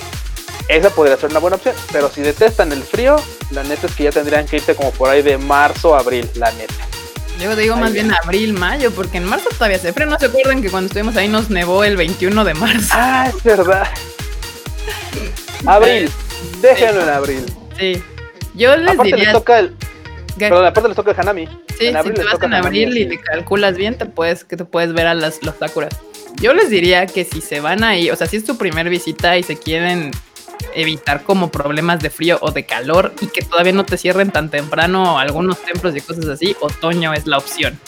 [SPEAKER 2] Esa podría ser una buena opción, pero si detestan el frío, la neta es que ya tendrían que irse como por ahí de marzo a abril, la neta.
[SPEAKER 1] Yo digo más bien abril, mayo, porque en marzo todavía hace frío. ¿No se acuerdan que cuando estuvimos ahí nos nevó el 21 de marzo?
[SPEAKER 2] Ah, es verdad. Abril, déjenlo en abril.
[SPEAKER 1] Sí. Yo les
[SPEAKER 2] Aparte
[SPEAKER 1] diría...
[SPEAKER 2] les toca el, perdón, aparte les toca el Hanami.
[SPEAKER 1] Sí,
[SPEAKER 2] En
[SPEAKER 1] si
[SPEAKER 2] abril
[SPEAKER 1] te vas en abril y te calculas bien, te puedes, que te puedes ver a las, los sakuras. Yo les diría que si se van ahí, o sea, si es tu primer visita y se quieren evitar como problemas de frío o de calor y que todavía no te cierren tan temprano algunos templos y cosas así, otoño es la opción.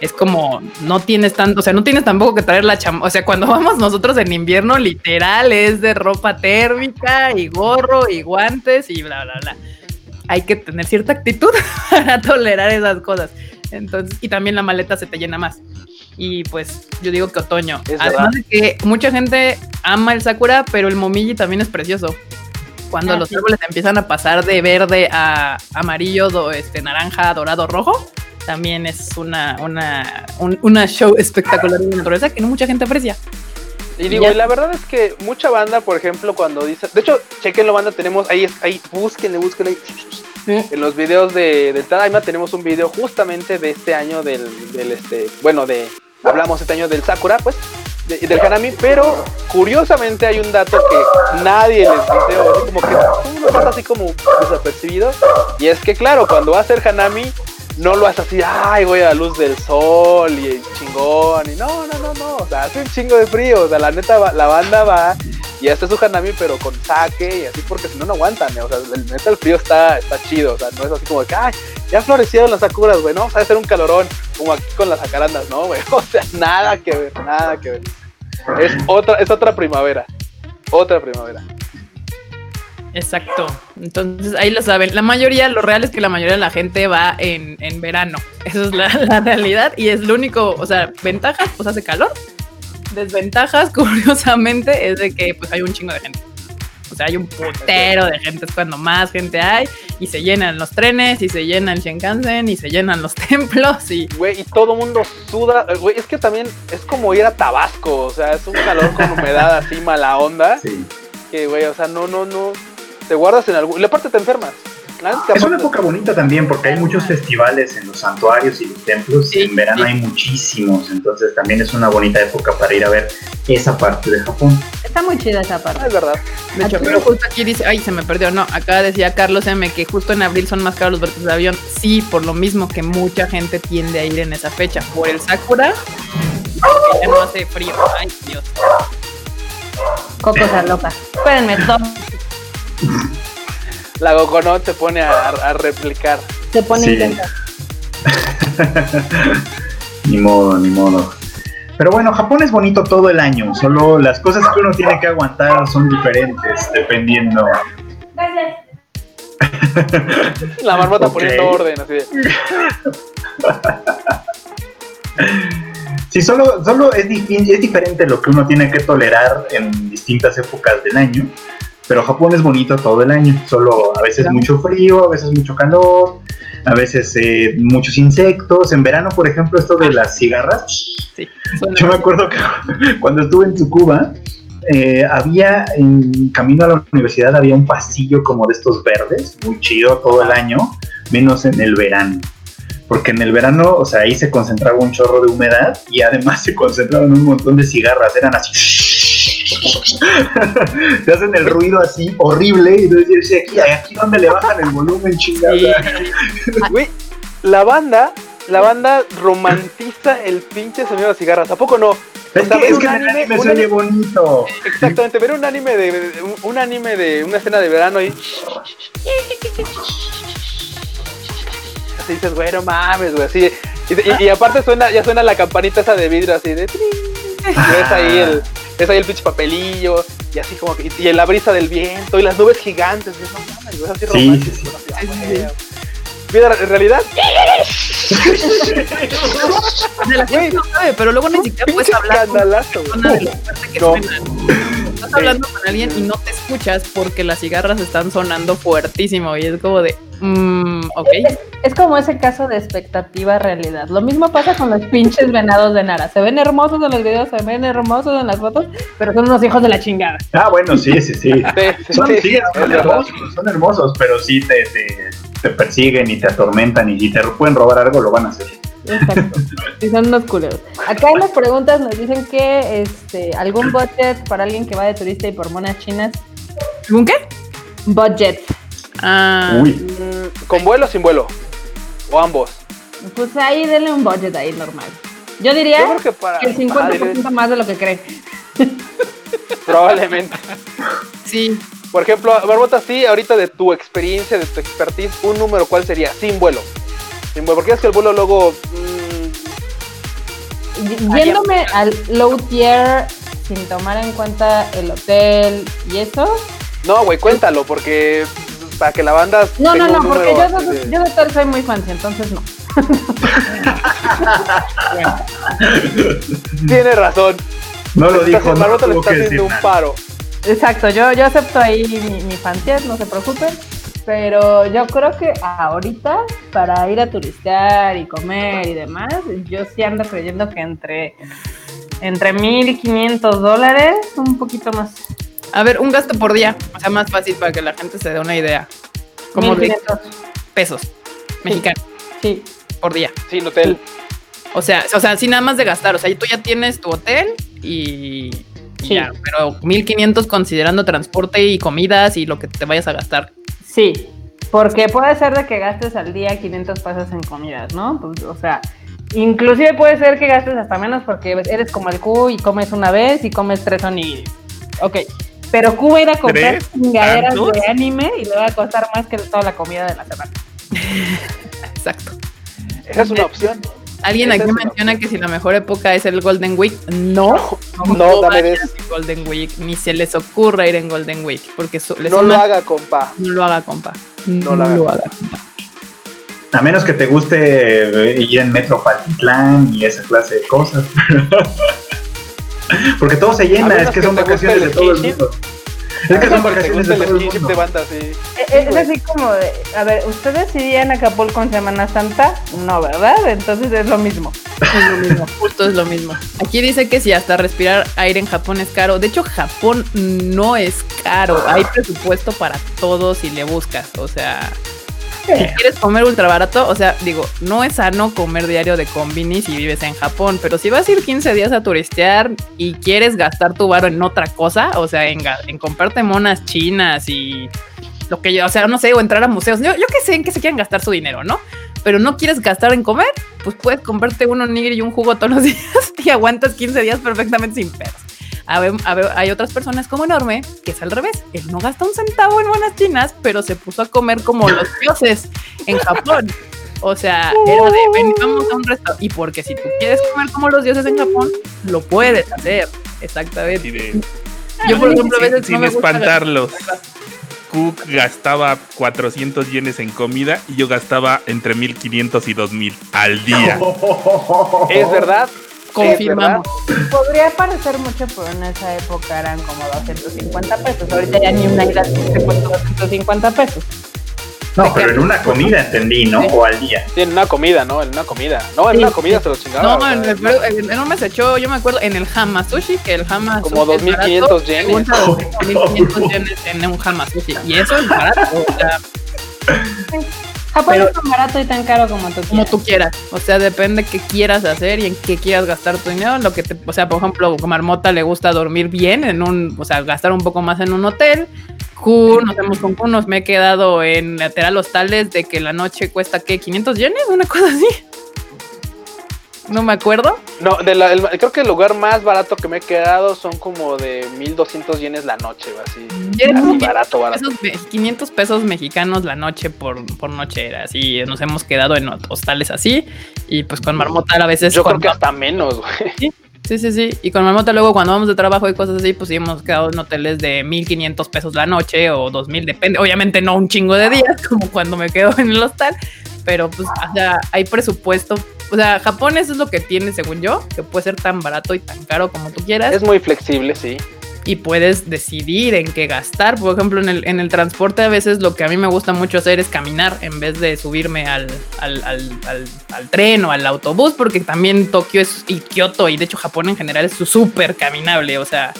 [SPEAKER 1] Es como, no tienes tanto, o sea, no tienes tampoco que traer la cham... O sea, cuando vamos nosotros en invierno, literal, es de ropa térmica y gorro y guantes y bla, bla, bla hay que tener cierta actitud para tolerar esas cosas. Entonces, y también la maleta se te llena más. Y pues yo digo que otoño.
[SPEAKER 2] Es
[SPEAKER 1] Además de que mucha gente ama el sakura, pero el momiji también es precioso. Cuando
[SPEAKER 4] Ah,
[SPEAKER 1] los
[SPEAKER 4] sí.
[SPEAKER 1] árboles empiezan a pasar de verde a amarillo, do- este, naranja, dorado, rojo, también es una, una, un- una show espectacular de naturaleza que no mucha gente aprecia.
[SPEAKER 2] Y digo, y la verdad es que mucha banda, por ejemplo, cuando dice, de hecho, chequenlo banda, tenemos ahí, ahí, búsquenle, búsquenle. En los videos de, del Tadaima tenemos un video justamente de este año del, del este, bueno, de, hablamos este año del Sakura, pues, de- del Hanami, pero curiosamente hay un dato que nadie les dice, o así como que tú lo pasa así como desapercibido, y es que claro, cuando va a ser Hanami, no lo hace así, ay, voy a la luz del sol y chingón, y no, no, no, no, o sea, hace un chingo de frío, o sea, la neta, va- la banda va y hace su hanami, pero con saque y así, porque si no, no aguantan, ¿eh? o sea, el, neta, el frío está, está chido, o sea, no es así como que, ay, ya florecieron las sakuras, güey, no, o sea, hacer un calorón, como aquí con las jacarandas, no, güey, o sea, nada que ver, nada que ver. Es otra, es otra primavera, otra primavera.
[SPEAKER 1] Exacto. Entonces ahí lo saben. La mayoría, lo real es que la mayoría de la gente va en, en verano. Esa es la, la realidad y es lo único, o sea, ventajas, pues hace calor. Desventajas, curiosamente, es de que pues hay un chingo de gente. O sea, hay un putero de gente, es cuando más gente hay y se llenan los trenes y se llena el Shinkansen y se llenan los templos y
[SPEAKER 2] Güey, y todo mundo suda, güey, es que también es como ir a Tabasco, o sea, es un calor con humedad así mala onda,
[SPEAKER 3] Sí.
[SPEAKER 2] que, güey, o sea, no, no, no, te guardas en algún, y aparte te enfermas.
[SPEAKER 3] Es una época bonita también porque hay muchos festivales en los santuarios y los templos.
[SPEAKER 1] Sí,
[SPEAKER 3] en verano
[SPEAKER 1] sí.
[SPEAKER 3] hay muchísimos, entonces también es una bonita época para ir a ver esa parte de Japón.
[SPEAKER 4] Está muy chida esa
[SPEAKER 2] Ah,
[SPEAKER 4] parte.
[SPEAKER 2] es verdad.
[SPEAKER 1] De hecho,
[SPEAKER 4] Aquí-
[SPEAKER 1] pero justo aquí dice, ay, se me perdió. No, acá decía Carlos M que justo en abril son más caros los boletos de avión. Sí, por lo mismo que mucha gente tiende a ir en esa fecha. Por el Sakura, porque ya no hace frío. Ay, Dios.
[SPEAKER 4] Coco está loca. Espérenme, dos.
[SPEAKER 2] La Gokonot se pone a, a replicar.
[SPEAKER 4] Se pone
[SPEAKER 3] Sí. Ni modo, ni modo. Pero bueno, Japón es bonito todo el año, solo las cosas que uno tiene que aguantar son diferentes dependiendo.
[SPEAKER 2] La marmota
[SPEAKER 3] Ok.
[SPEAKER 2] poniendo orden, así de.
[SPEAKER 3] Sí, solo, solo es diferente lo que uno tiene que tolerar en distintas épocas del año. Pero Japón es bonito todo el año. Solo a veces mucho frío, a veces mucho calor, a veces eh, muchos insectos. En verano, por ejemplo, esto de las cigarras.
[SPEAKER 1] Sí,
[SPEAKER 3] Yo me acuerdo que cuando estuve en Tsukuba, eh, había en camino a la universidad había un pasillo como de estos verdes, muy chido todo el año, menos en el verano. Porque en el verano, o sea, ahí se concentraba un chorro de humedad y además se concentraban un montón de cigarras, eran así. Se hacen el ruido así horrible y entonces yo decía, aquí, aquí donde le bajan el volumen, chingada.
[SPEAKER 2] Güey, la banda, la banda romantiza el pinche sonido de las cigarras. ¿A poco no?
[SPEAKER 3] Es
[SPEAKER 2] O sea,
[SPEAKER 3] que, es
[SPEAKER 2] anime-
[SPEAKER 3] anime oye
[SPEAKER 2] anime-
[SPEAKER 3] bonito.
[SPEAKER 2] Exactamente, ver un anime de, un, anime de una escena de verano y así dices, güey, no mames, güey, así y, y- y aparte suena, ya suena la campanita esa de vidrio así de y ves ahí el, ves ahí el pinche papelillo y así como que, y, en la brisa del viento y las nubes gigantes, güey, no mames, güey, así
[SPEAKER 3] Sí,
[SPEAKER 2] ah, güey. Vida en realidad,
[SPEAKER 1] de la gente no sabe, pero luego ni siquiera puedes hablar con persona de fuerte que
[SPEAKER 2] No.
[SPEAKER 1] Estás hablando con alguien y no te escuchas porque las cigarras están sonando fuertísimo y es como de. mm, mm, ok.
[SPEAKER 4] Es como ese caso de expectativa realidad. Lo mismo pasa con los pinches venados de Nara. Se ven hermosos en los videos, se ven hermosos en las fotos, pero son unos hijos de la chingada.
[SPEAKER 3] Ah, bueno, sí, sí, sí.
[SPEAKER 2] Sí, sí,
[SPEAKER 3] Son,
[SPEAKER 2] sí,
[SPEAKER 3] sí,
[SPEAKER 2] es
[SPEAKER 3] son
[SPEAKER 2] verdad.
[SPEAKER 3] hermosos, son hermosos, pero sí te, te, te persiguen y te atormentan y si te pueden robar algo lo van a hacer.
[SPEAKER 4] Exacto. Y son unos culeros. Acá en las preguntas nos dicen que este algún budget para alguien que va de turista y por monas chinas.
[SPEAKER 1] ¿Un qué?
[SPEAKER 4] Budget.
[SPEAKER 1] Ah,
[SPEAKER 3] Uy,
[SPEAKER 2] Mm, ¿Con vuelo o sin vuelo? O ambos.
[SPEAKER 4] Pues ahí denle un budget ahí normal. Yo diría
[SPEAKER 2] Yo creo que para.
[SPEAKER 4] que el 50% más de lo que creen.
[SPEAKER 2] Probablemente.
[SPEAKER 1] sí.
[SPEAKER 2] Por ejemplo, Barbota, sí, ahorita de tu experiencia, de tu expertise, un número, ¿cuál sería? Sin vuelo. Sin vuelo. Porque es que el vuelo luego. mm,
[SPEAKER 4] Y- Yéndome al low tier sin tomar en cuenta el hotel y eso.
[SPEAKER 2] no, güey, cuéntalo, porque para que la banda.
[SPEAKER 4] No, no,
[SPEAKER 2] tenga
[SPEAKER 4] no,
[SPEAKER 2] un
[SPEAKER 4] porque yo, de- yo de soy muy fancy, entonces no.
[SPEAKER 2] Tiene razón.
[SPEAKER 3] no lo dijo, no
[SPEAKER 2] le está haciendo un paro.
[SPEAKER 4] Exacto, yo, yo acepto ahí mi, mi fanciez, no se preocupen. Pero yo creo que ahorita, para ir a turistear y comer y demás, yo sí ando creyendo que entre, entre 1.500 dólares, un poquito más.
[SPEAKER 1] A ver, un gasto por día. O sea, más fácil para que la gente se dé una idea. Como de
[SPEAKER 4] 1.500,
[SPEAKER 1] pesos mexicanos
[SPEAKER 4] sí.
[SPEAKER 1] por día.
[SPEAKER 2] Sin hotel.
[SPEAKER 1] O sea, o sea, sin nada más de gastar. O sea, tú ya tienes tu hotel y, y
[SPEAKER 4] Sí.
[SPEAKER 1] ya. Pero 1500 considerando transporte y comidas y lo que te vayas a gastar.
[SPEAKER 4] Sí, porque puede ser de que gastes al día 500 pesos en comidas, ¿no? Pues, o sea, inclusive puede ser que gastes hasta menos porque eres como el Q y comes una vez y comes tres onigiris. Ok, pero Q va a ir a comprar
[SPEAKER 5] ¿Tres?
[SPEAKER 4] chingaderas
[SPEAKER 5] ¿Tantos?
[SPEAKER 4] de anime y le va a costar más que toda la comida de la semana.
[SPEAKER 1] Exacto.
[SPEAKER 2] Esa es una opción.
[SPEAKER 1] Alguien
[SPEAKER 2] Esa
[SPEAKER 1] aquí menciona que si la mejor época es el Golden Week. No,
[SPEAKER 2] No, dame
[SPEAKER 1] vayas en Golden Week, ni se les ocurra ir en Golden Week, porque les
[SPEAKER 2] No lo haga, compa.
[SPEAKER 1] no lo haga, compa.
[SPEAKER 2] No lo haga.
[SPEAKER 3] A menos que te guste eh, ir en Metro Patitlán y esa clase de cosas. Porque todo se llena, es que
[SPEAKER 2] que
[SPEAKER 3] son vacaciones de todo el mundo. Es que son
[SPEAKER 2] ¿Te
[SPEAKER 3] vacaciones de todo el mundo.
[SPEAKER 2] de banda, sí.
[SPEAKER 4] Eh, Es, así como de, a ver, ¿ustedes irían a Acapulco en Semana Santa? No, ¿verdad? Entonces es lo mismo.
[SPEAKER 1] Es lo mismo, justo es lo mismo. Aquí dice que si hasta respirar aire en Japón es caro. De hecho, Japón no es caro. Hay presupuesto para todo si le buscas. O sea, si quieres comer ultra barato, o sea, digo, no es sano comer diario de combini si vives en Japón, pero si vas a ir 15 días a turistear y quieres gastar tu varo en otra cosa, o sea, en, en comprarte monas chinas y lo que yo, o sea, no sé, o entrar a museos, yo, yo qué sé en qué se quieren gastar su dinero, ¿no? Pero no quieres gastar en comer, pues puedes comprarte un onigiri y un jugo todos los días y aguantas 15 días perfectamente sin pedos. Hay otras personas como Enorme, que es al revés. Él no gasta un centavo en monas chinas, pero se puso a comer como los dioses en Japón. O sea, era de, ven, vamos a un restaurante. Y porque si tú quieres comer como los dioses en Japón, lo puedes hacer. Exactamente.
[SPEAKER 5] De-
[SPEAKER 1] Yo, por ejemplo, a
[SPEAKER 5] sin,
[SPEAKER 1] veces
[SPEAKER 5] sin
[SPEAKER 1] no me gusta
[SPEAKER 5] espantarlos. Cook gastaba 400 yenes en comida y yo gastaba entre 1500 y 2000 al día.
[SPEAKER 2] Es verdad.
[SPEAKER 1] Confirmamos.
[SPEAKER 4] Podría parecer mucho, pero en esa época eran como 250 pesos. Ahorita ya ni una ida te cuesta 250 pesos.
[SPEAKER 3] No, pero en una comida entendí, ¿no? O al día.
[SPEAKER 2] Sí, en una comida, ¿no? En una comida. No, en
[SPEAKER 1] Sí,
[SPEAKER 2] una comida se lo chingaba.
[SPEAKER 1] No, en el, pero en- Enorme se echó, yo me acuerdo, en el Hamasushi, que el Hamasushi.
[SPEAKER 2] Como
[SPEAKER 1] es
[SPEAKER 2] 2500
[SPEAKER 1] barato,
[SPEAKER 2] yenes.
[SPEAKER 1] según traducí, 2500 yenes en un Hamasushi. Y eso es barato, o sea,
[SPEAKER 4] Japón
[SPEAKER 1] Pero-
[SPEAKER 4] es tan barato y tan caro como tú
[SPEAKER 1] como
[SPEAKER 4] quieras.
[SPEAKER 1] tú quieras. O sea, depende qué quieras hacer y en qué quieras gastar tu dinero. Lo que te, o sea, por ejemplo, a Marmota le gusta dormir bien en un, o sea, gastar un poco más en un hotel. Q, nos hemos con Q, nos me he quedado en lateral hostales de que la noche cuesta, ¿qué? ¿500 yenes? Una cosa así. No me acuerdo.
[SPEAKER 2] No, de la- el- creo que el lugar más barato que me he quedado son como de 1200 yenes la noche, o así. Así,
[SPEAKER 1] 500
[SPEAKER 2] barato, barato.
[SPEAKER 1] pesos, me- 500 pesos mexicanos la noche por, por noche era así. Nos hemos quedado en hostales así. Y pues con Marmota a veces.
[SPEAKER 2] Yo creo que hasta menos, güey.
[SPEAKER 1] Sí, sí, sí. Y con Marmota luego cuando vamos de trabajo y cosas así, pues sí hemos quedado en hoteles de 1500 pesos la noche o 2000, depende. Obviamente no un chingo de días, como cuando me quedo en el hostal. Pero pues, o sea, hay presupuesto. O sea, Japón eso es lo que tiene, según yo, que puede ser tan barato y tan caro como tú quieras.
[SPEAKER 2] Es muy flexible, sí.
[SPEAKER 1] y puedes decidir en qué gastar. Por ejemplo, en el, en el transporte a veces lo que a mí me gusta mucho hacer es caminar en vez de subirme al, al, al, al, tren o al autobús, porque también Tokio es, y Kioto y de hecho Japón en general es súper caminable, o sea...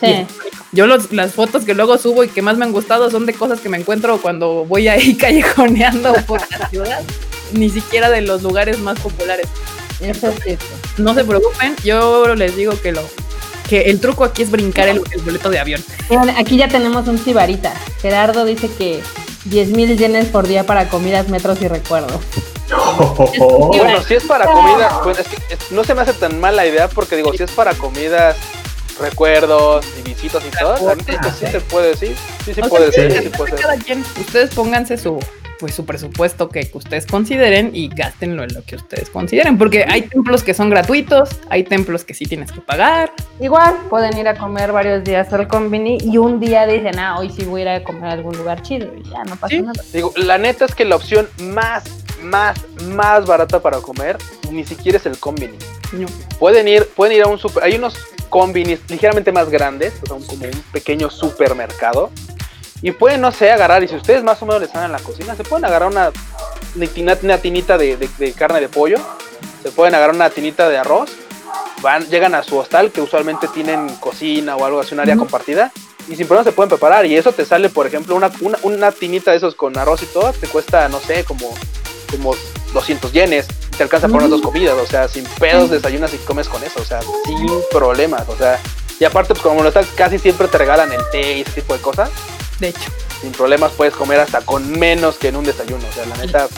[SPEAKER 4] Sí.
[SPEAKER 1] Yo los- las fotos que luego subo y que más me han gustado son de cosas que me encuentro cuando voy ahí callejoneando por la ciudad, ni siquiera de los lugares más populares.
[SPEAKER 4] Eso es cierto.
[SPEAKER 1] No se preocupen, yo les digo que lo que el truco aquí es brincar el, el boleto de avión.
[SPEAKER 4] Aquí ya tenemos un cibarita. Gerardo dice que 10 mil yenes por día para comidas, metros y recuerdos.
[SPEAKER 2] Bueno, si es para comida, pues es que es- no se me hace tan mala idea porque digo, si es para comidas, recuerdos y visitas y todo, la neta es que sí se puede decir, sí, sí
[SPEAKER 1] O
[SPEAKER 2] puede ser, sí puede ser.
[SPEAKER 1] cada quien, ustedes pónganse su pues su presupuesto que ustedes consideren y gástenlo en lo que ustedes consideren, porque hay templos que son gratuitos, hay templos que sí tienes que pagar.
[SPEAKER 4] Igual pueden ir a comer varios días al convini y un día dicen, ah, hoy sí voy a ir a comer a algún lugar chido y ya no pasa
[SPEAKER 1] Sí.
[SPEAKER 4] nada.
[SPEAKER 2] Digo, la neta es que la opción más, más, más barata para comer ni siquiera es el.
[SPEAKER 1] No.
[SPEAKER 2] Pueden ir, pueden ir a un super, hay unos combinis ligeramente más grandes, o sea, un- como un pequeño supermercado. Y pueden, no sé, agarrar, y si ustedes más o menos les saben la cocina, se pueden agarrar una, una tinita de, de- de carne de pollo, se pueden agarrar una tinita de arroz, van, llegan a su hostal, que usualmente tienen cocina o algo así, un área compartida, y sin problema se pueden preparar. Y eso te sale, por ejemplo, una, una, una tinita de esos con arroz y todo, te cuesta, no sé, como, como 200 yenes, te alcanza por unas dos comidas, o sea, sin pedos desayunas y comes con eso, o sea, sin problemas, o sea, y aparte, pues como lo estás, casi siempre te regalan el té y ese tipo de cosas
[SPEAKER 1] De hecho,
[SPEAKER 2] sin problemas puedes comer hasta con menos que en un desayuno. O sea, la neta,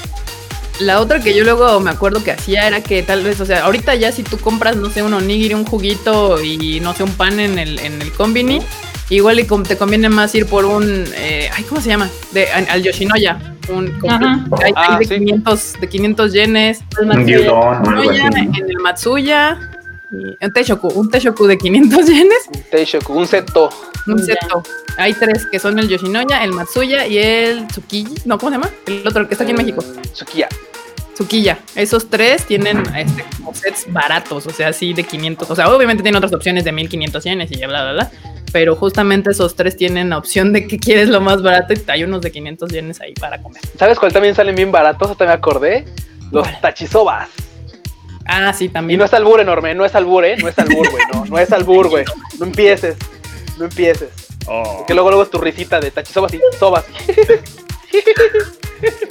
[SPEAKER 1] la otra que yo luego me acuerdo que hacía era que tal vez, o sea, ahorita ya si tú compras, no sé, un onigiri, un juguito y no sé, un pan en el, en el combini, igual y com- te conviene más ir por un, eh, ay, ¿cómo se llama? De, al al Yoshinoya. Un, hay, hay
[SPEAKER 2] Ah,
[SPEAKER 1] de,
[SPEAKER 2] sí.
[SPEAKER 1] 500, de 500 yenes.
[SPEAKER 3] Un gyudon
[SPEAKER 1] en el Matsuya. un Teishoku, un Teishoku de 500 yenes.
[SPEAKER 2] un teishoku, un seto.
[SPEAKER 1] Un seto. Hay tres que son el Yoshinoya, el Matsuya y el Tsukiji. No, ¿cómo se llama? El otro, el que está aquí en México.
[SPEAKER 2] Sukiya.
[SPEAKER 1] Tsukiya. Esos tres tienen este, como sets baratos, o sea, así de 500. O sea, obviamente tienen otras opciones de 1500 yenes y bla, bla, bla. Pero justamente esos tres tienen la opción de que quieres lo más barato y hay unos de 500 yenes ahí para comer.
[SPEAKER 2] ¿Sabes cuál también salen bien baratos? Hasta me acordé. Los
[SPEAKER 1] ¿Cuál?
[SPEAKER 2] tachisobas.
[SPEAKER 1] Ah, sí,
[SPEAKER 2] Y
[SPEAKER 1] también.
[SPEAKER 2] no es albur enorme, no es albur, ¿eh? No es albur, güey. No, no es albur, güey. No empieces. No empieces.
[SPEAKER 5] Oh,
[SPEAKER 2] Que luego luego es tu risita de tachisobas y sobas.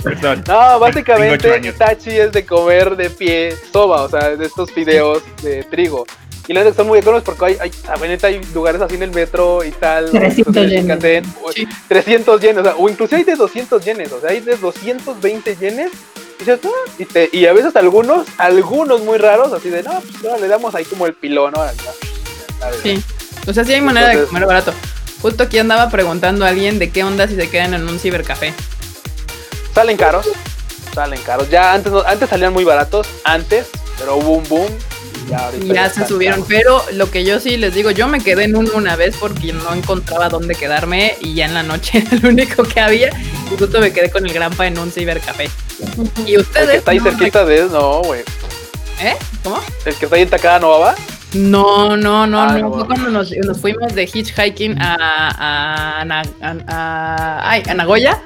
[SPEAKER 5] perdón.
[SPEAKER 2] No, básicamente. Itachi es de comer de pie soba, o sea, de estos fideos de trigo. Y la son muy económicos porque hay, hay, neta hay lugares así en el metro y tal.
[SPEAKER 4] 300
[SPEAKER 2] o en el
[SPEAKER 4] yenes.
[SPEAKER 2] Shinkansen, o-
[SPEAKER 1] Sí.
[SPEAKER 2] 300 yenes, o sea, o inclusive hay de 200 yenes, o sea, hay de 220 yenes. Y, dices, "Ah", y, te- y a veces algunos, algunos muy raros, así de, no, pues ahora le damos ahí como el pilón, ¿no? ¿Sabes?
[SPEAKER 1] Sí. O sea, sí hay manera de comer barato. Justo aquí andaba preguntando a alguien de qué onda si se quedan en un cibercafé.
[SPEAKER 2] Salen caros, salen caros. Ya antes, no- antes salían muy baratos, antes, pero hubo un boom. Y ya, ahorita
[SPEAKER 1] ya se subieron,
[SPEAKER 2] caros.
[SPEAKER 1] pero lo que yo sí les digo, yo me quedé en uno una vez porque no encontraba dónde quedarme y ya en la noche era lo único que había y justo me quedé con el granpa en un cibercafé. Y
[SPEAKER 2] El
[SPEAKER 1] ustedes...
[SPEAKER 2] que está ahí
[SPEAKER 1] no,
[SPEAKER 2] cerquita de no, güey.
[SPEAKER 1] ¿Eh? ¿Cómo?
[SPEAKER 2] El que está ahí en Takada Nova.
[SPEAKER 1] No, no, no,
[SPEAKER 2] Ah,
[SPEAKER 1] no.
[SPEAKER 2] no.
[SPEAKER 1] Fue cuando nos, nos fuimos de hitchhiking a, a, a- a- ay, a Nagoya.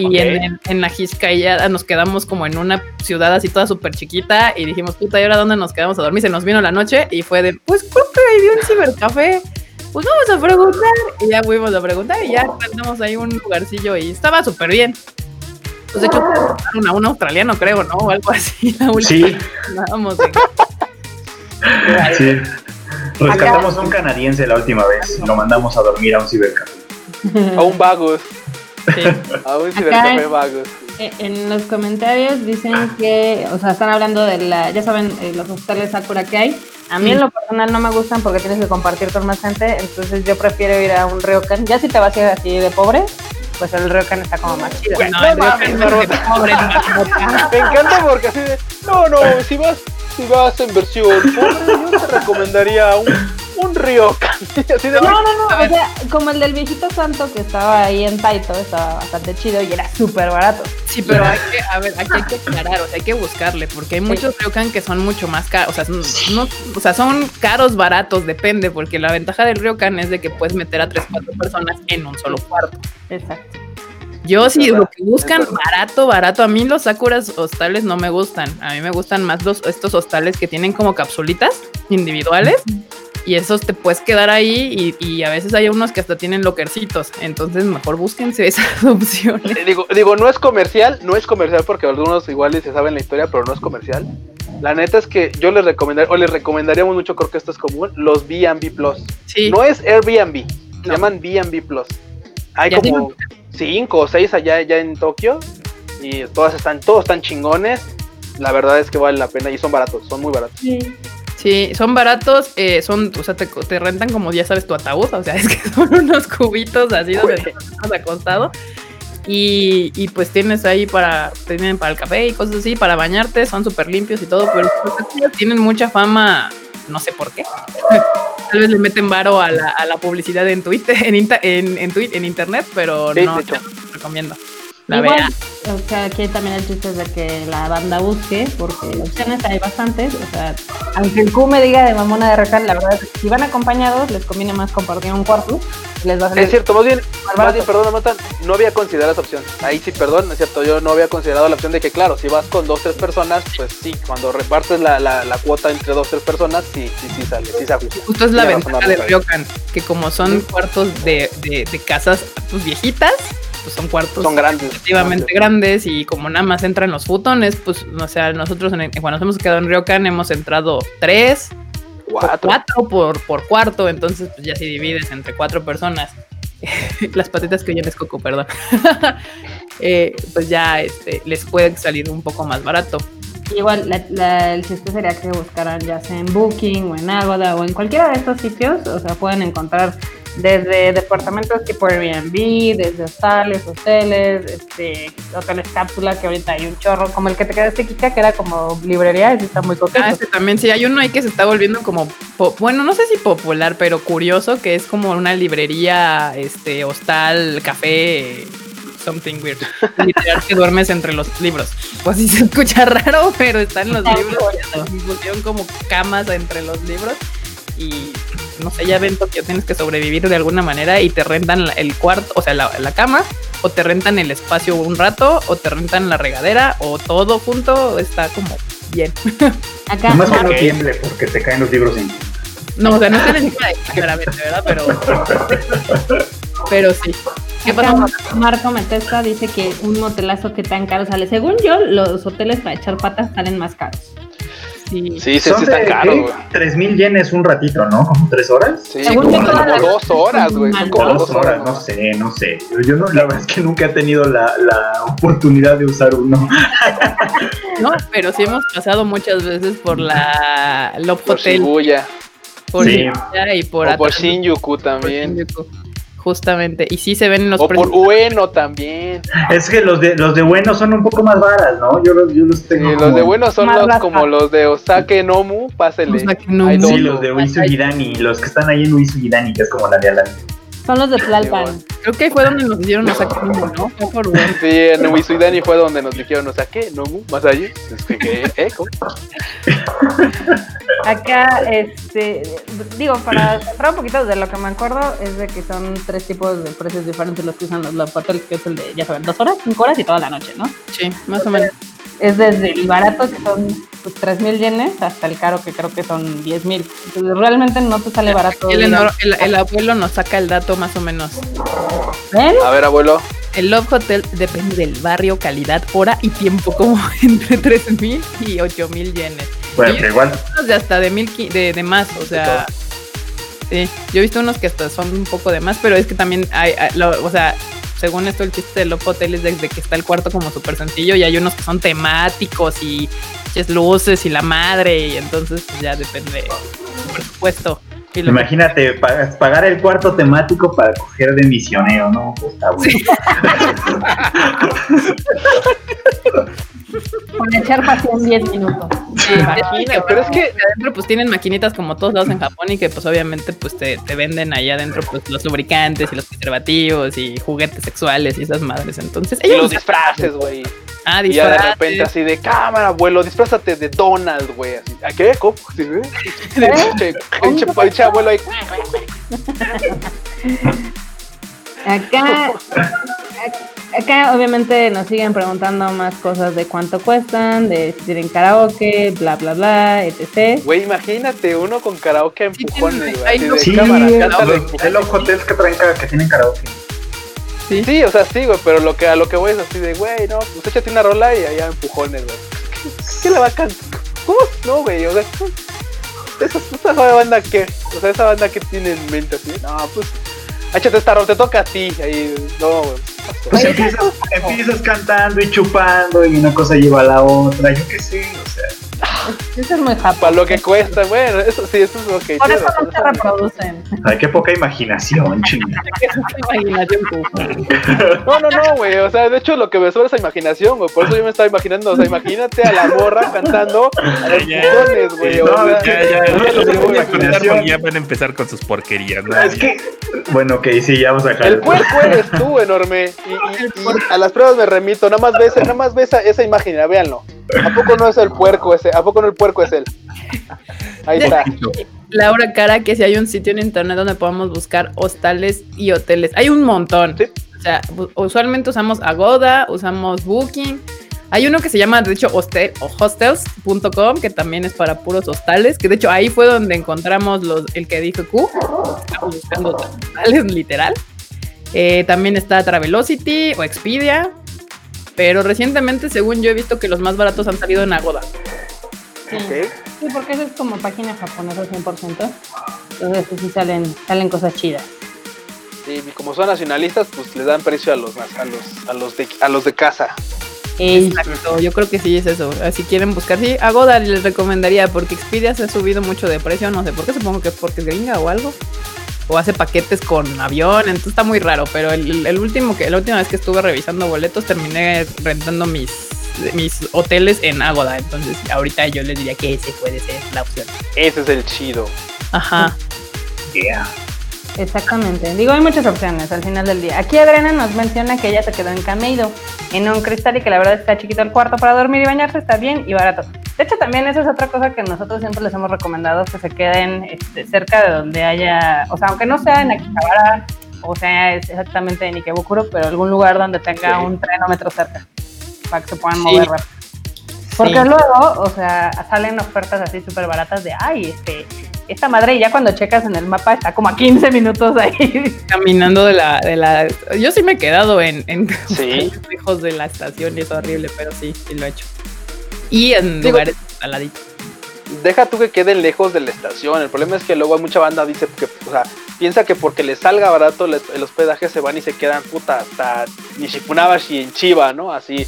[SPEAKER 1] Y en, en, en la Hizkaya nos quedamos como en una ciudad así toda súper chiquita y dijimos, puta, ¿y ahora dónde nos quedamos a dormir? Se nos vino la noche y fue de, pues creo que ahí vi un cibercafé. Pues vamos a preguntar. Y ya fuimos a preguntar y ya encontramos ahí un lugarcillo y estaba súper bien. Pues de hecho, a un australiano, creo, ¿no? O algo así. La última
[SPEAKER 3] Sí,
[SPEAKER 1] en-
[SPEAKER 3] sí. Rescatamos a un canadiense la última vez. Lo mandamos a dormir a un cibercafé.
[SPEAKER 2] A un Vagus.
[SPEAKER 1] Sí.
[SPEAKER 2] A un cibercafé Vagus.
[SPEAKER 4] Eh, En los comentarios dicen que, o sea, están hablando de la, ya saben, eh, los hostales Sakura que hay. A mí en lo personal no me gustan porque tienes que compartir con más gente, entonces yo prefiero ir a un ryokan. Ya si te vas a ir así de pobre, pues el ryokan está como más chido.
[SPEAKER 1] No, el Ryokan es de pobre.
[SPEAKER 2] Me encanta porque así de. No, no, si vas, si vas en versión pobre, yo te recomendaría un, un Ryokan. Así de.
[SPEAKER 4] No, no, no, o sea, como el del viejito santo que estaba ahí en Taito, estaba bastante chido y era súper barato.
[SPEAKER 1] Sí, pero hay que, a ver, aquí hay que aclarar, o sea, hay que buscarle, porque hay muchos ryokan que son mucho más caros, o sea, no, o sea, son caros, baratos, depende, porque la ventaja del ryokan es de que puedes meter a tres, cuatro personas en un solo cuarto.
[SPEAKER 4] Exacto.
[SPEAKER 1] Yo sí, lo que buscan barato, barato, a mí los sakuras hostales no me gustan, a mí me gustan más los, estos hostales que tienen como capsulitas individuales. Y esos te puedes quedar ahí y, y a veces hay unos que hasta tienen lockercitos. Entonces mejor búsquense esas opciones.
[SPEAKER 2] Eh, Digo, digo, no es comercial, no es comercial porque algunos igual y se saben la historia, pero no es comercial. La neta es que yo les recomendaría, o les recomendaríamos mucho, creo que esto es común, los B&B Plus.
[SPEAKER 1] Sí.
[SPEAKER 2] No es Airbnb, se llaman B&B Plus. Hay
[SPEAKER 1] Ya
[SPEAKER 2] como cinco o seis allá, allá en Tokio y todas están, todos están chingones. La verdad es que vale la pena y son baratos, son muy baratos.
[SPEAKER 1] Sí, son baratos, eh, son, o sea, te, te rentan como ya sabes tu ataúd, o sea, es que son unos cubitos así donde te estás acostado. Y, y pues tienes ahí para, tienen para el café y cosas así, para bañarte, son súper limpios y todo, pero tienen mucha fama, no sé por qué. Tal vez le meten varo a la, a la publicidad en Twitter, en, en, en, en internet, pero
[SPEAKER 2] Sí,
[SPEAKER 1] no te recomiendo. La
[SPEAKER 4] Igual,
[SPEAKER 1] verdad.
[SPEAKER 4] o sea, aquí también el chiste es de que la banda busque, porque opciones hay bastantes. O sea, aunque el Q me diga de mamona de recal, la verdad es que si van acompañados, les conviene más compartir un cuarto. Les va a salir
[SPEAKER 2] Es cierto, más bien,
[SPEAKER 4] más
[SPEAKER 2] más bien,
[SPEAKER 4] barato.
[SPEAKER 2] perdón, Matan, no había considerado esa opción. Ahí sí, perdón, es cierto, yo no había considerado la opción de que, claro, si vas con dos, tres personas, pues sí, cuando repartes la, la, la cuota entre dos, tres personas, sí, sí, sí sale, sí se ajusta.
[SPEAKER 1] Justo es la ventaja del ryokan, que como son cuartos de, de, de casas pues viejitas, pues son cuartos
[SPEAKER 2] Son grandes.
[SPEAKER 1] relativamente grandes y como nada más entran los futones, pues o sea, nosotros en el- cuando nos hemos quedado en ryokan hemos entrado tres
[SPEAKER 2] Cuatro.
[SPEAKER 1] cuatro por, por cuarto, entonces pues ya si divides entre cuatro personas, las patitas que oyen es coco, perdón, eh, pues ya este, les puede salir un poco más barato.
[SPEAKER 4] Igual, la- la- el chiste sería que buscaran ya sea en Booking o en Agoda o en cualquiera de estos sitios. O sea, pueden encontrar desde departamentos tipo Airbnb, desde hostales, hoteles, este, hoteles cápsula, que ahorita hay un chorro, como el que te quedaste, Kika, que era como librería, ese está muy coqueto.
[SPEAKER 1] Ah, este también sí, hay uno ahí que se está volviendo como, bueno, no sé si popular, pero curioso, que es como una librería, este, hostal, café, something weird. Literal que duermes entre los libros. Pues sí se escucha raro, pero están los libros, y pusieron como camas entre los libros y no sé, ya ven que tienes que sobrevivir de alguna manera y te rentan el cuarto, o sea, la, la cama, o te rentan el espacio un rato, o te rentan la regadera, o todo junto, está como bien.
[SPEAKER 4] Acá,
[SPEAKER 3] Nomás que no tiemble porque te caen los libros en
[SPEAKER 1] No, o sea, no están encima de claramente, ¿verdad? Pero. Pero sí. ¿Qué
[SPEAKER 4] acá
[SPEAKER 1] pasó?
[SPEAKER 4] Marco Metesta dice que un hotelazo que tan caro sale. Según yo, los hoteles para echar patas salen más caros.
[SPEAKER 1] Sí.
[SPEAKER 2] Sí, sí, güey.
[SPEAKER 3] 3000 yenes un ratito, ¿no? Como tres horas.
[SPEAKER 2] Sí, como, dos horas, güey. Como
[SPEAKER 3] dos horas, no sé, no sé. Yo no, la verdad es que nunca he tenido la, la oportunidad de usar uno.
[SPEAKER 1] No, pero sí hemos pasado muchas veces por la Love
[SPEAKER 2] Por
[SPEAKER 1] Hotel,
[SPEAKER 2] Shibuya.
[SPEAKER 1] por
[SPEAKER 3] Sí.
[SPEAKER 1] Shibuya y por
[SPEAKER 2] o por
[SPEAKER 1] atrás-
[SPEAKER 2] Shinjuku
[SPEAKER 1] por
[SPEAKER 2] también.
[SPEAKER 1] Shinjuku. Justamente. Y sí se ven los
[SPEAKER 2] O por
[SPEAKER 1] precios.
[SPEAKER 2] Ueno también.
[SPEAKER 3] Es que los de los de bueno son un poco más varas, ¿no? Yo, los- yo los
[SPEAKER 2] Sí,
[SPEAKER 3] tengo.
[SPEAKER 2] los de buenos son los como los de Osake Nomu, pásele.
[SPEAKER 1] Osake Nomu.
[SPEAKER 3] Sí, los de Uisugidani, los que están ahí en Uisugidani, que es como la de Alan.
[SPEAKER 4] Son los de Tlalpan.
[SPEAKER 1] Creo que fue donde nos hicieron los sacrificios, ¿no? Fue por bueno.
[SPEAKER 2] Sí, en Uisuidani fue donde nos dijeron Osake Nomu, más allá. Es que, ¿qué? ¿Eh? ¿Cómo?
[SPEAKER 4] Acá, este, digo, para centrar un poquito de lo que me acuerdo, es de que son tres tipos de precios diferentes los que usan los Hotels, que es el de, ya saben, dos horas, cinco horas y toda la noche, ¿no?
[SPEAKER 1] Sí, más o menos.
[SPEAKER 4] Es desde el barato, que son pues, 3 mil yenes, hasta el caro, que creo que son 10 mil. Entonces, realmente no te sale barato.
[SPEAKER 1] El,
[SPEAKER 4] digamos.
[SPEAKER 1] el, el abuelo nos saca el dato más o menos.
[SPEAKER 4] ¿Ven?
[SPEAKER 2] A ver, abuelo.
[SPEAKER 1] El Love Hotel depende del barrio, calidad, hora y tiempo, como entre 3 mil y 8 mil yenes.
[SPEAKER 3] Bueno, pero igual.
[SPEAKER 1] unos de hasta de mil de, de más, o sea. Sí, yo he visto unos que hasta son un poco de más, pero es que también hay, hay- lo- o sea, según esto el chiste del Love Hotel es desde que está el cuarto como súper sencillo y hay unos que son temáticos y luces y la madre y entonces pues, ya depende del presupuesto. Y
[SPEAKER 3] Imagínate, pagar el cuarto temático para coger de misionero, ¿no? Pues está bueno.
[SPEAKER 4] Con echar pasión 10 minutos.
[SPEAKER 1] Sí,
[SPEAKER 2] Imagina, pero es que
[SPEAKER 1] adentro pues tienen maquinitas como todos lados en Japón y que pues obviamente pues te, te venden ahí adentro pues los lubricantes y los preservativos y juguetes sexuales y esas madres. Entonces
[SPEAKER 2] y
[SPEAKER 1] ellos
[SPEAKER 2] los disfraces, güey.
[SPEAKER 1] Ah,
[SPEAKER 2] Y ya de repente así de cámara, abuelo, disfrázate de Donald, güey. Así, ¿A qué? ¿Cómo? Sí, güey. Pinche- abuelo ahí.
[SPEAKER 4] Acá, acá obviamente nos siguen preguntando más cosas de cuánto cuestan, de si tienen karaoke, bla, bla, bla, etc.
[SPEAKER 2] Güey, imagínate uno con karaoke en
[SPEAKER 1] Sí,
[SPEAKER 2] empujones, güey.
[SPEAKER 1] hay
[SPEAKER 2] Así
[SPEAKER 1] los-
[SPEAKER 2] de
[SPEAKER 3] Sí,
[SPEAKER 2] cámara,
[SPEAKER 3] hay
[SPEAKER 2] cántale.
[SPEAKER 3] los- los hoteles que traen que tienen karaoke.
[SPEAKER 1] Sí.
[SPEAKER 2] Sí, o sea, sí, güey, pero lo que, a lo que voy es así de, güey, no, pues échate una rola y allá empujones, güey. ¿Qué, qué le va a cantar? ¿Cómo? No, güey, o sea, esa, esa banda que, o sea, esa banda que tiene en mente así, no, pues, échate esta rola, te toca a ti, ahí, no, güey.
[SPEAKER 3] Pues empiezas, empiezas cantando y chupando y una cosa lleva a la otra, yo qué sé, o sea.
[SPEAKER 4] Eso es muy
[SPEAKER 2] Para
[SPEAKER 4] japón.
[SPEAKER 2] lo que cuesta, bueno, eso sí, eso es lo que
[SPEAKER 4] Por eso no se reproducen.
[SPEAKER 3] Ay, qué poca imaginación, chinga.
[SPEAKER 1] Imaginación, tú.
[SPEAKER 2] No, no, no, güey. O sea, de hecho, lo que me sobra es imaginación, güey. Por eso yo me estaba imaginando. O sea, imagínate a la morra cantando a los güey.
[SPEAKER 3] no, es que-
[SPEAKER 5] Ya, ya,
[SPEAKER 3] No,
[SPEAKER 5] ya, van a empezar con sus porquerías. ¿no?
[SPEAKER 3] Es que, bueno, ok, sí, ya vamos a dejar.
[SPEAKER 2] El puerco eres tú, enorme. Y, y- y a las pruebas me remito. Nada más ves, nada más ves esa, esa imagen, ya, véanlo. ¿A poco no es el puerco ese? ¿A poco no el puerco es él? Ahí está.
[SPEAKER 1] Laura Cara, que si hay un sitio en internet donde podamos buscar hostales y hoteles. Hay un montón.
[SPEAKER 2] Sí.
[SPEAKER 1] O sea, usualmente usamos Agoda, usamos Booking. Hay uno que se llama, de hecho, hostel, o hostels.com, que también es para puros hostales, que de hecho ahí fue donde encontramos los, el que dijo Q. Estamos buscando hostales, literal. Eh, también está Travelocity o Expedia. Pero recientemente, según yo he visto que los más baratos han salido en Agoda.
[SPEAKER 4] Sí. Sí, porque eso es como página japonesa 100%. Entonces sí salen, salen cosas chidas.
[SPEAKER 2] Sí, y como son nacionalistas, pues les dan precio a los, a los, a los, de, a los de casa.
[SPEAKER 1] Exacto, yo creo que sí es eso. Ah, Si quieren buscar, sí, Agoda les recomendaría porque Expedia se ha subido mucho de precio, no sé por qué, supongo que es porque es gringa o algo. O hace paquetes con avión, entonces está muy raro, pero el, el último que, la última vez que estuve revisando boletos terminé rentando mis, mis hoteles en Agoda, entonces ahorita yo les diría que ese puede ser la opción.
[SPEAKER 2] Ese es el chido.
[SPEAKER 1] Ajá.
[SPEAKER 3] Yeah.
[SPEAKER 4] Exactamente. Digo, hay muchas opciones al final del día. Aquí Adriana nos menciona que ella se quedó en Cameido, en un cristal y que la verdad está chiquito el cuarto para dormir y bañarse, está bien y barato. De hecho, también esa es otra cosa que nosotros siempre les hemos recomendado, que se queden este, cerca de donde haya, o sea, aunque no sea en Akihabara, o sea, es exactamente en Ikebukuro, pero algún lugar donde tenga
[SPEAKER 2] Sí.
[SPEAKER 4] un trenómetro cerca, para que se puedan
[SPEAKER 1] Sí.
[SPEAKER 4] mover rápido. Porque
[SPEAKER 1] Sí.
[SPEAKER 4] luego, o sea, salen ofertas así súper baratas de, ay, este, esta madre, y ya cuando checas en el mapa está como a 15 minutos ahí.
[SPEAKER 1] Caminando de la, de la. Yo sí me he quedado en, en
[SPEAKER 2] Sí.
[SPEAKER 1] lejos de la estación y es horrible, pero sí, sí lo he hecho. Y en
[SPEAKER 2] Digo-
[SPEAKER 1] lugares al ladito.
[SPEAKER 2] Deja tú que queden lejos de la estación. El problema es que luego hay mucha banda dice que, o sea, piensa que porque les salga barato el, el hospedaje se van y se quedan puta hasta Nishipunabashi en Chiba, ¿no? Así.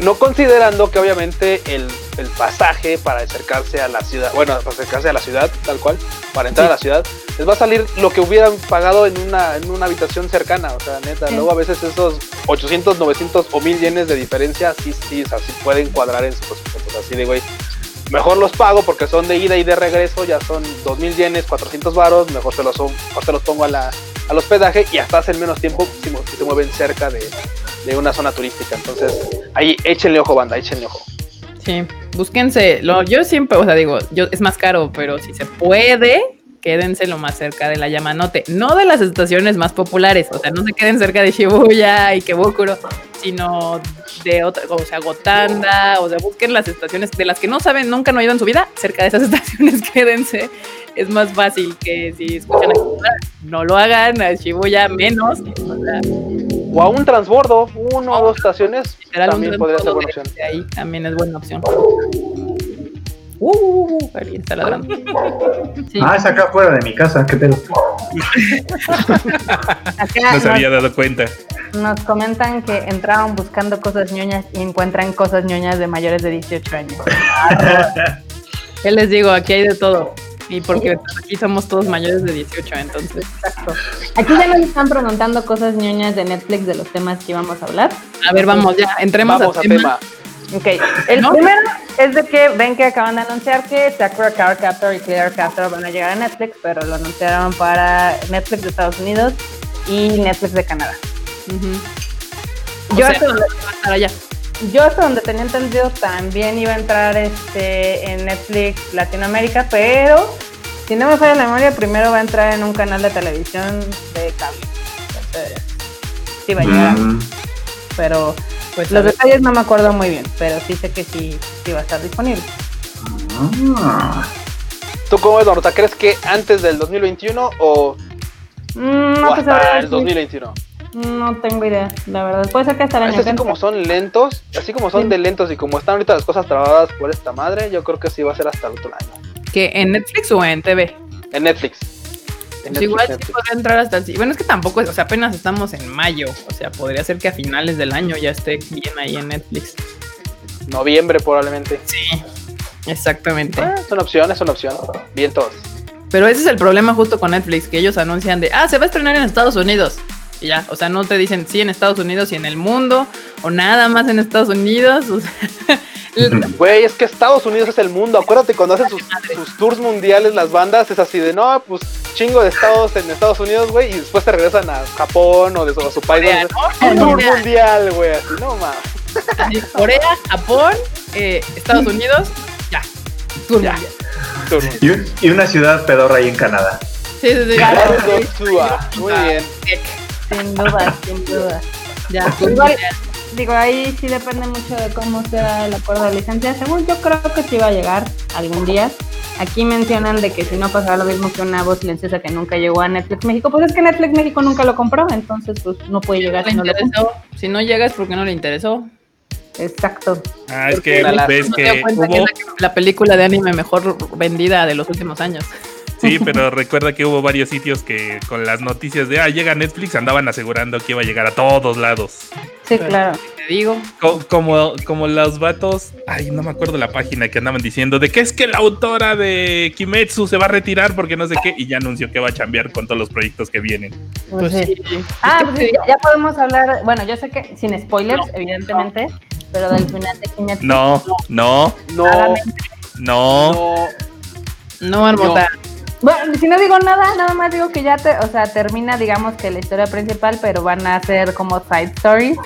[SPEAKER 2] No considerando que obviamente el, el pasaje para acercarse a la ciudad, bueno, para acercarse a la ciudad, tal cual, para entrar
[SPEAKER 1] Sí.
[SPEAKER 2] a la ciudad, les va a salir lo que hubieran pagado en una, en una habitación cercana. O sea, neta,
[SPEAKER 4] Sí.
[SPEAKER 2] luego a veces esos 800, 900 o 1000 yenes de diferencia, sí, sí, o sea, sí pueden cuadrar en sus presupuestos. Así de, güey, mejor los pago porque son de ida y de regreso, ya son 2000 yenes, 400 varos, mejor se los, mejor se los pongo a la, al hospedaje y hasta hacen menos tiempo si se mueven cerca de, de una zona turística. Entonces, ahí échenle ojo, banda, échenle ojo.
[SPEAKER 1] Sí, búsquense. Lo, yo siempre, o sea, digo, yo, es más caro, pero si se puede, quédense lo más cerca de la Yamanote. No de las estaciones más populares, o sea, no se queden cerca de Shibuya y Kebukuro, sino de otra, o sea, Gotanda, o sea, busquen las estaciones de las que no saben, nunca no han ido en su vida, cerca de esas estaciones quédense. Es más fácil que si escuchan a Kebukuro, no lo hagan, a Shibuya menos. O
[SPEAKER 2] a un transbordo, uno o dos estaciones,
[SPEAKER 1] literal,
[SPEAKER 2] también podría ser buena opción.
[SPEAKER 1] de ahí también es buena opción. Uh, uh, uh, alguien está ladrando.
[SPEAKER 4] Sí.
[SPEAKER 3] Ah, es acá afuera de mi casa, qué pedo.
[SPEAKER 5] No se había dado cuenta.
[SPEAKER 4] nos comentan que entraron buscando cosas ñoñas y encuentran cosas ñoñas de mayores de 18 años.
[SPEAKER 1] ¿Qué les digo? Aquí hay de todo. Y porque aquí somos todos mayores de 18, entonces.
[SPEAKER 4] Exacto. Aquí ya nos están preguntando cosas ñoñas de Netflix de los temas que íbamos a hablar.
[SPEAKER 1] A ver, vamos, ya, entremos
[SPEAKER 2] Vamos a
[SPEAKER 1] tema.
[SPEAKER 2] tema.
[SPEAKER 4] Ok, el
[SPEAKER 1] ¿No?
[SPEAKER 4] primero es de que ven que acaban de anunciar que Sakura Card Captor y Clear Captor van a llegar a Netflix, pero lo anunciaron para Netflix de Estados Unidos y Netflix de Canadá.
[SPEAKER 1] Ujú.
[SPEAKER 4] Yo
[SPEAKER 1] O sea,
[SPEAKER 4] hasta donde-
[SPEAKER 1] va a estar allá.
[SPEAKER 4] Yo hasta donde tenía entendido también iba a entrar este en Netflix Latinoamérica, pero si no me falla la memoria, primero va a entrar en un canal de televisión de cable. Entonces, sí va a llegar.
[SPEAKER 3] Mm,
[SPEAKER 4] Pero
[SPEAKER 1] Pues
[SPEAKER 4] los detalles no me acuerdo muy bien, pero sí sé que sí, sí va a estar disponible.
[SPEAKER 3] ah.
[SPEAKER 2] ¿Tú cómo ves, Marmota? ¿Crees que antes del 2021 o,
[SPEAKER 4] Mm,
[SPEAKER 2] o
[SPEAKER 4] no, pues
[SPEAKER 2] hasta
[SPEAKER 4] ahora
[SPEAKER 2] el
[SPEAKER 4] sí,
[SPEAKER 2] 2021?
[SPEAKER 4] No tengo idea, la verdad. Puede ser que hasta el año
[SPEAKER 2] que así como son lentos, así como son
[SPEAKER 4] Sí.
[SPEAKER 2] de lentos y como están ahorita las cosas trabadas por esta madre, yo creo que sí va a ser hasta el otro año.
[SPEAKER 1] ¿Que en Netflix o en TV?
[SPEAKER 2] En Netflix. En
[SPEAKER 1] Pues igual sí
[SPEAKER 2] Netflix.
[SPEAKER 1] podría entrar hasta el... Bueno, es que tampoco, es- o sea, apenas estamos en mayo. O sea, podría ser que a finales del año ya esté bien ahí en Netflix.
[SPEAKER 2] Noviembre probablemente.
[SPEAKER 1] Sí, exactamente.
[SPEAKER 2] Ah, es una opción, es una opción. Bien todos.
[SPEAKER 1] Pero ese es el problema justo con Netflix, que ellos anuncian de, ah, se va a estrenar en Estados Unidos. Y ya, o sea, no te dicen sí en Estados Unidos y en el mundo, o nada más en Estados Unidos. O sea,
[SPEAKER 2] Güey, es que Estados Unidos es el mundo. Acuérdate cuando hacen sus, sus tours mundiales las bandas, es así de no, pues chingo de estados en Estados Unidos, güey, y después te regresan a Japón o de su, a su país.
[SPEAKER 1] Corea,
[SPEAKER 2] donde-
[SPEAKER 1] ¿no?
[SPEAKER 2] Un tour mundial, güey, así, no mames.
[SPEAKER 1] así, Corea, Japón, eh, Estados Unidos, ya. Tour
[SPEAKER 2] Ya.
[SPEAKER 1] mundial.
[SPEAKER 2] Tour
[SPEAKER 3] Y, un- y una ciudad pedorra ahí en Canadá.
[SPEAKER 1] Sí, sí, sí.
[SPEAKER 2] Muy bien.
[SPEAKER 4] Sin duda, sin duda.
[SPEAKER 1] Ya, tour
[SPEAKER 4] Igual-. Digo, ahí sí depende mucho de cómo sea el acuerdo de licencia. Según yo creo que sí va a llegar algún día. Aquí mencionan de que si no pasará lo mismo que una voz silenciosa que nunca llegó a Netflix México, pues es que Netflix México nunca lo compró, entonces pues no puede llegar
[SPEAKER 1] le
[SPEAKER 4] si no lo
[SPEAKER 1] interesó. Si no llega es porque no le interesó.
[SPEAKER 4] Exacto.
[SPEAKER 5] Ah, es
[SPEAKER 1] Porque
[SPEAKER 5] que
[SPEAKER 2] la-
[SPEAKER 5] ves
[SPEAKER 1] No se dio
[SPEAKER 5] que
[SPEAKER 1] cuenta que
[SPEAKER 5] hubo,
[SPEAKER 1] es la, la película de anime mejor vendida de los últimos años.
[SPEAKER 5] Sí, pero recuerda que hubo varios sitios que con las noticias de, ah, llega Netflix, andaban asegurando que iba a llegar a todos lados.
[SPEAKER 4] Sí, claro.
[SPEAKER 1] Te digo.
[SPEAKER 5] Co- Como, como los vatos, ay, no me acuerdo la página que andaban diciendo de que es que la autora de Kimetsu se va a retirar porque no sé qué, y ya anunció que va a chambear con todos los proyectos que vienen.
[SPEAKER 1] Pues sí.
[SPEAKER 4] Ah, pues sí, ya, ya podemos hablar, bueno, yo sé que sin spoilers, evidentemente, pero del final de Kimetsu.
[SPEAKER 5] No, no,
[SPEAKER 2] No,
[SPEAKER 5] no.
[SPEAKER 2] no.
[SPEAKER 1] No, Marmota.
[SPEAKER 4] Bueno, si no digo nada, nada más digo que ya te, o sea, termina, digamos que la historia principal, pero van a ser como side stories.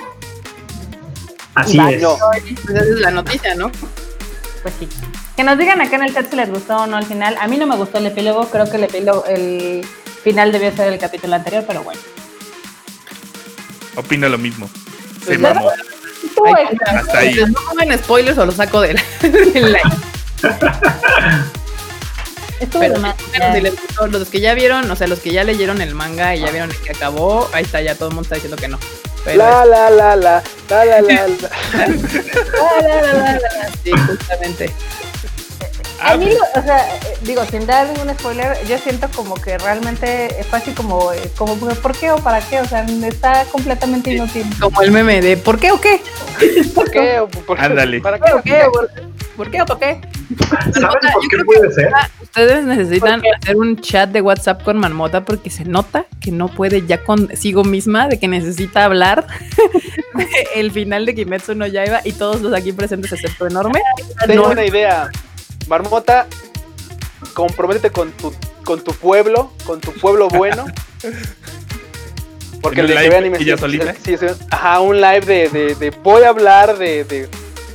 [SPEAKER 3] Así es.
[SPEAKER 2] no.
[SPEAKER 1] Pues esa es la noticia, ¿no?
[SPEAKER 4] Pues sí. Que nos digan acá en el chat si les gustó o no al final. A mí no me gustó el epílogo, creo que el epílogo, el final debió ser el capítulo anterior, pero bueno.
[SPEAKER 5] Opino lo mismo. Se
[SPEAKER 1] Pues,
[SPEAKER 5] mamó.
[SPEAKER 1] Ay.
[SPEAKER 5] Hasta ahí.
[SPEAKER 1] No pongan spoilers o lo saco de la.
[SPEAKER 4] Estuvo
[SPEAKER 1] Pero si les gustó, los que ya vieron, o sea, los que ya leyeron el manga y ya vieron que acabó, ahí está, ya todo el mundo está diciendo que no. Pero
[SPEAKER 2] La, la, la, la, la, la, la, la.
[SPEAKER 1] la, la, la, la, la, sí, justamente.
[SPEAKER 4] A mí, o sea, eh, digo, sin dar ningún spoiler, yo siento como que realmente fue así como, eh, como ¿por qué o para qué? O sea, está completamente inútil.
[SPEAKER 1] Como el meme de ¿por qué o qué?
[SPEAKER 2] ¿Por qué? ¿O por qué?
[SPEAKER 5] Ándale.
[SPEAKER 2] ¿Para
[SPEAKER 1] ¿Por
[SPEAKER 2] qué?
[SPEAKER 1] qué? ¿Por, por qué o por qué?
[SPEAKER 3] ¿Sabes
[SPEAKER 1] Marmota,
[SPEAKER 3] por qué puede ser?
[SPEAKER 1] Ah, Ustedes necesitan hacer un chat de WhatsApp con Marmota porque se nota que no puede ya consigo misma de que necesita hablar el final de Kimetsu no Yaiba y todos los aquí presentes excepto enorme.
[SPEAKER 2] Tengo
[SPEAKER 1] No,
[SPEAKER 2] una idea. Marmota, comprométete con tu, con tu pueblo, con tu pueblo bueno. Porque
[SPEAKER 5] ¿En
[SPEAKER 2] el de que anime
[SPEAKER 5] ella
[SPEAKER 2] sí-
[SPEAKER 5] solita?
[SPEAKER 2] sí, sí, ajá, un live de, de, de voy a hablar de, de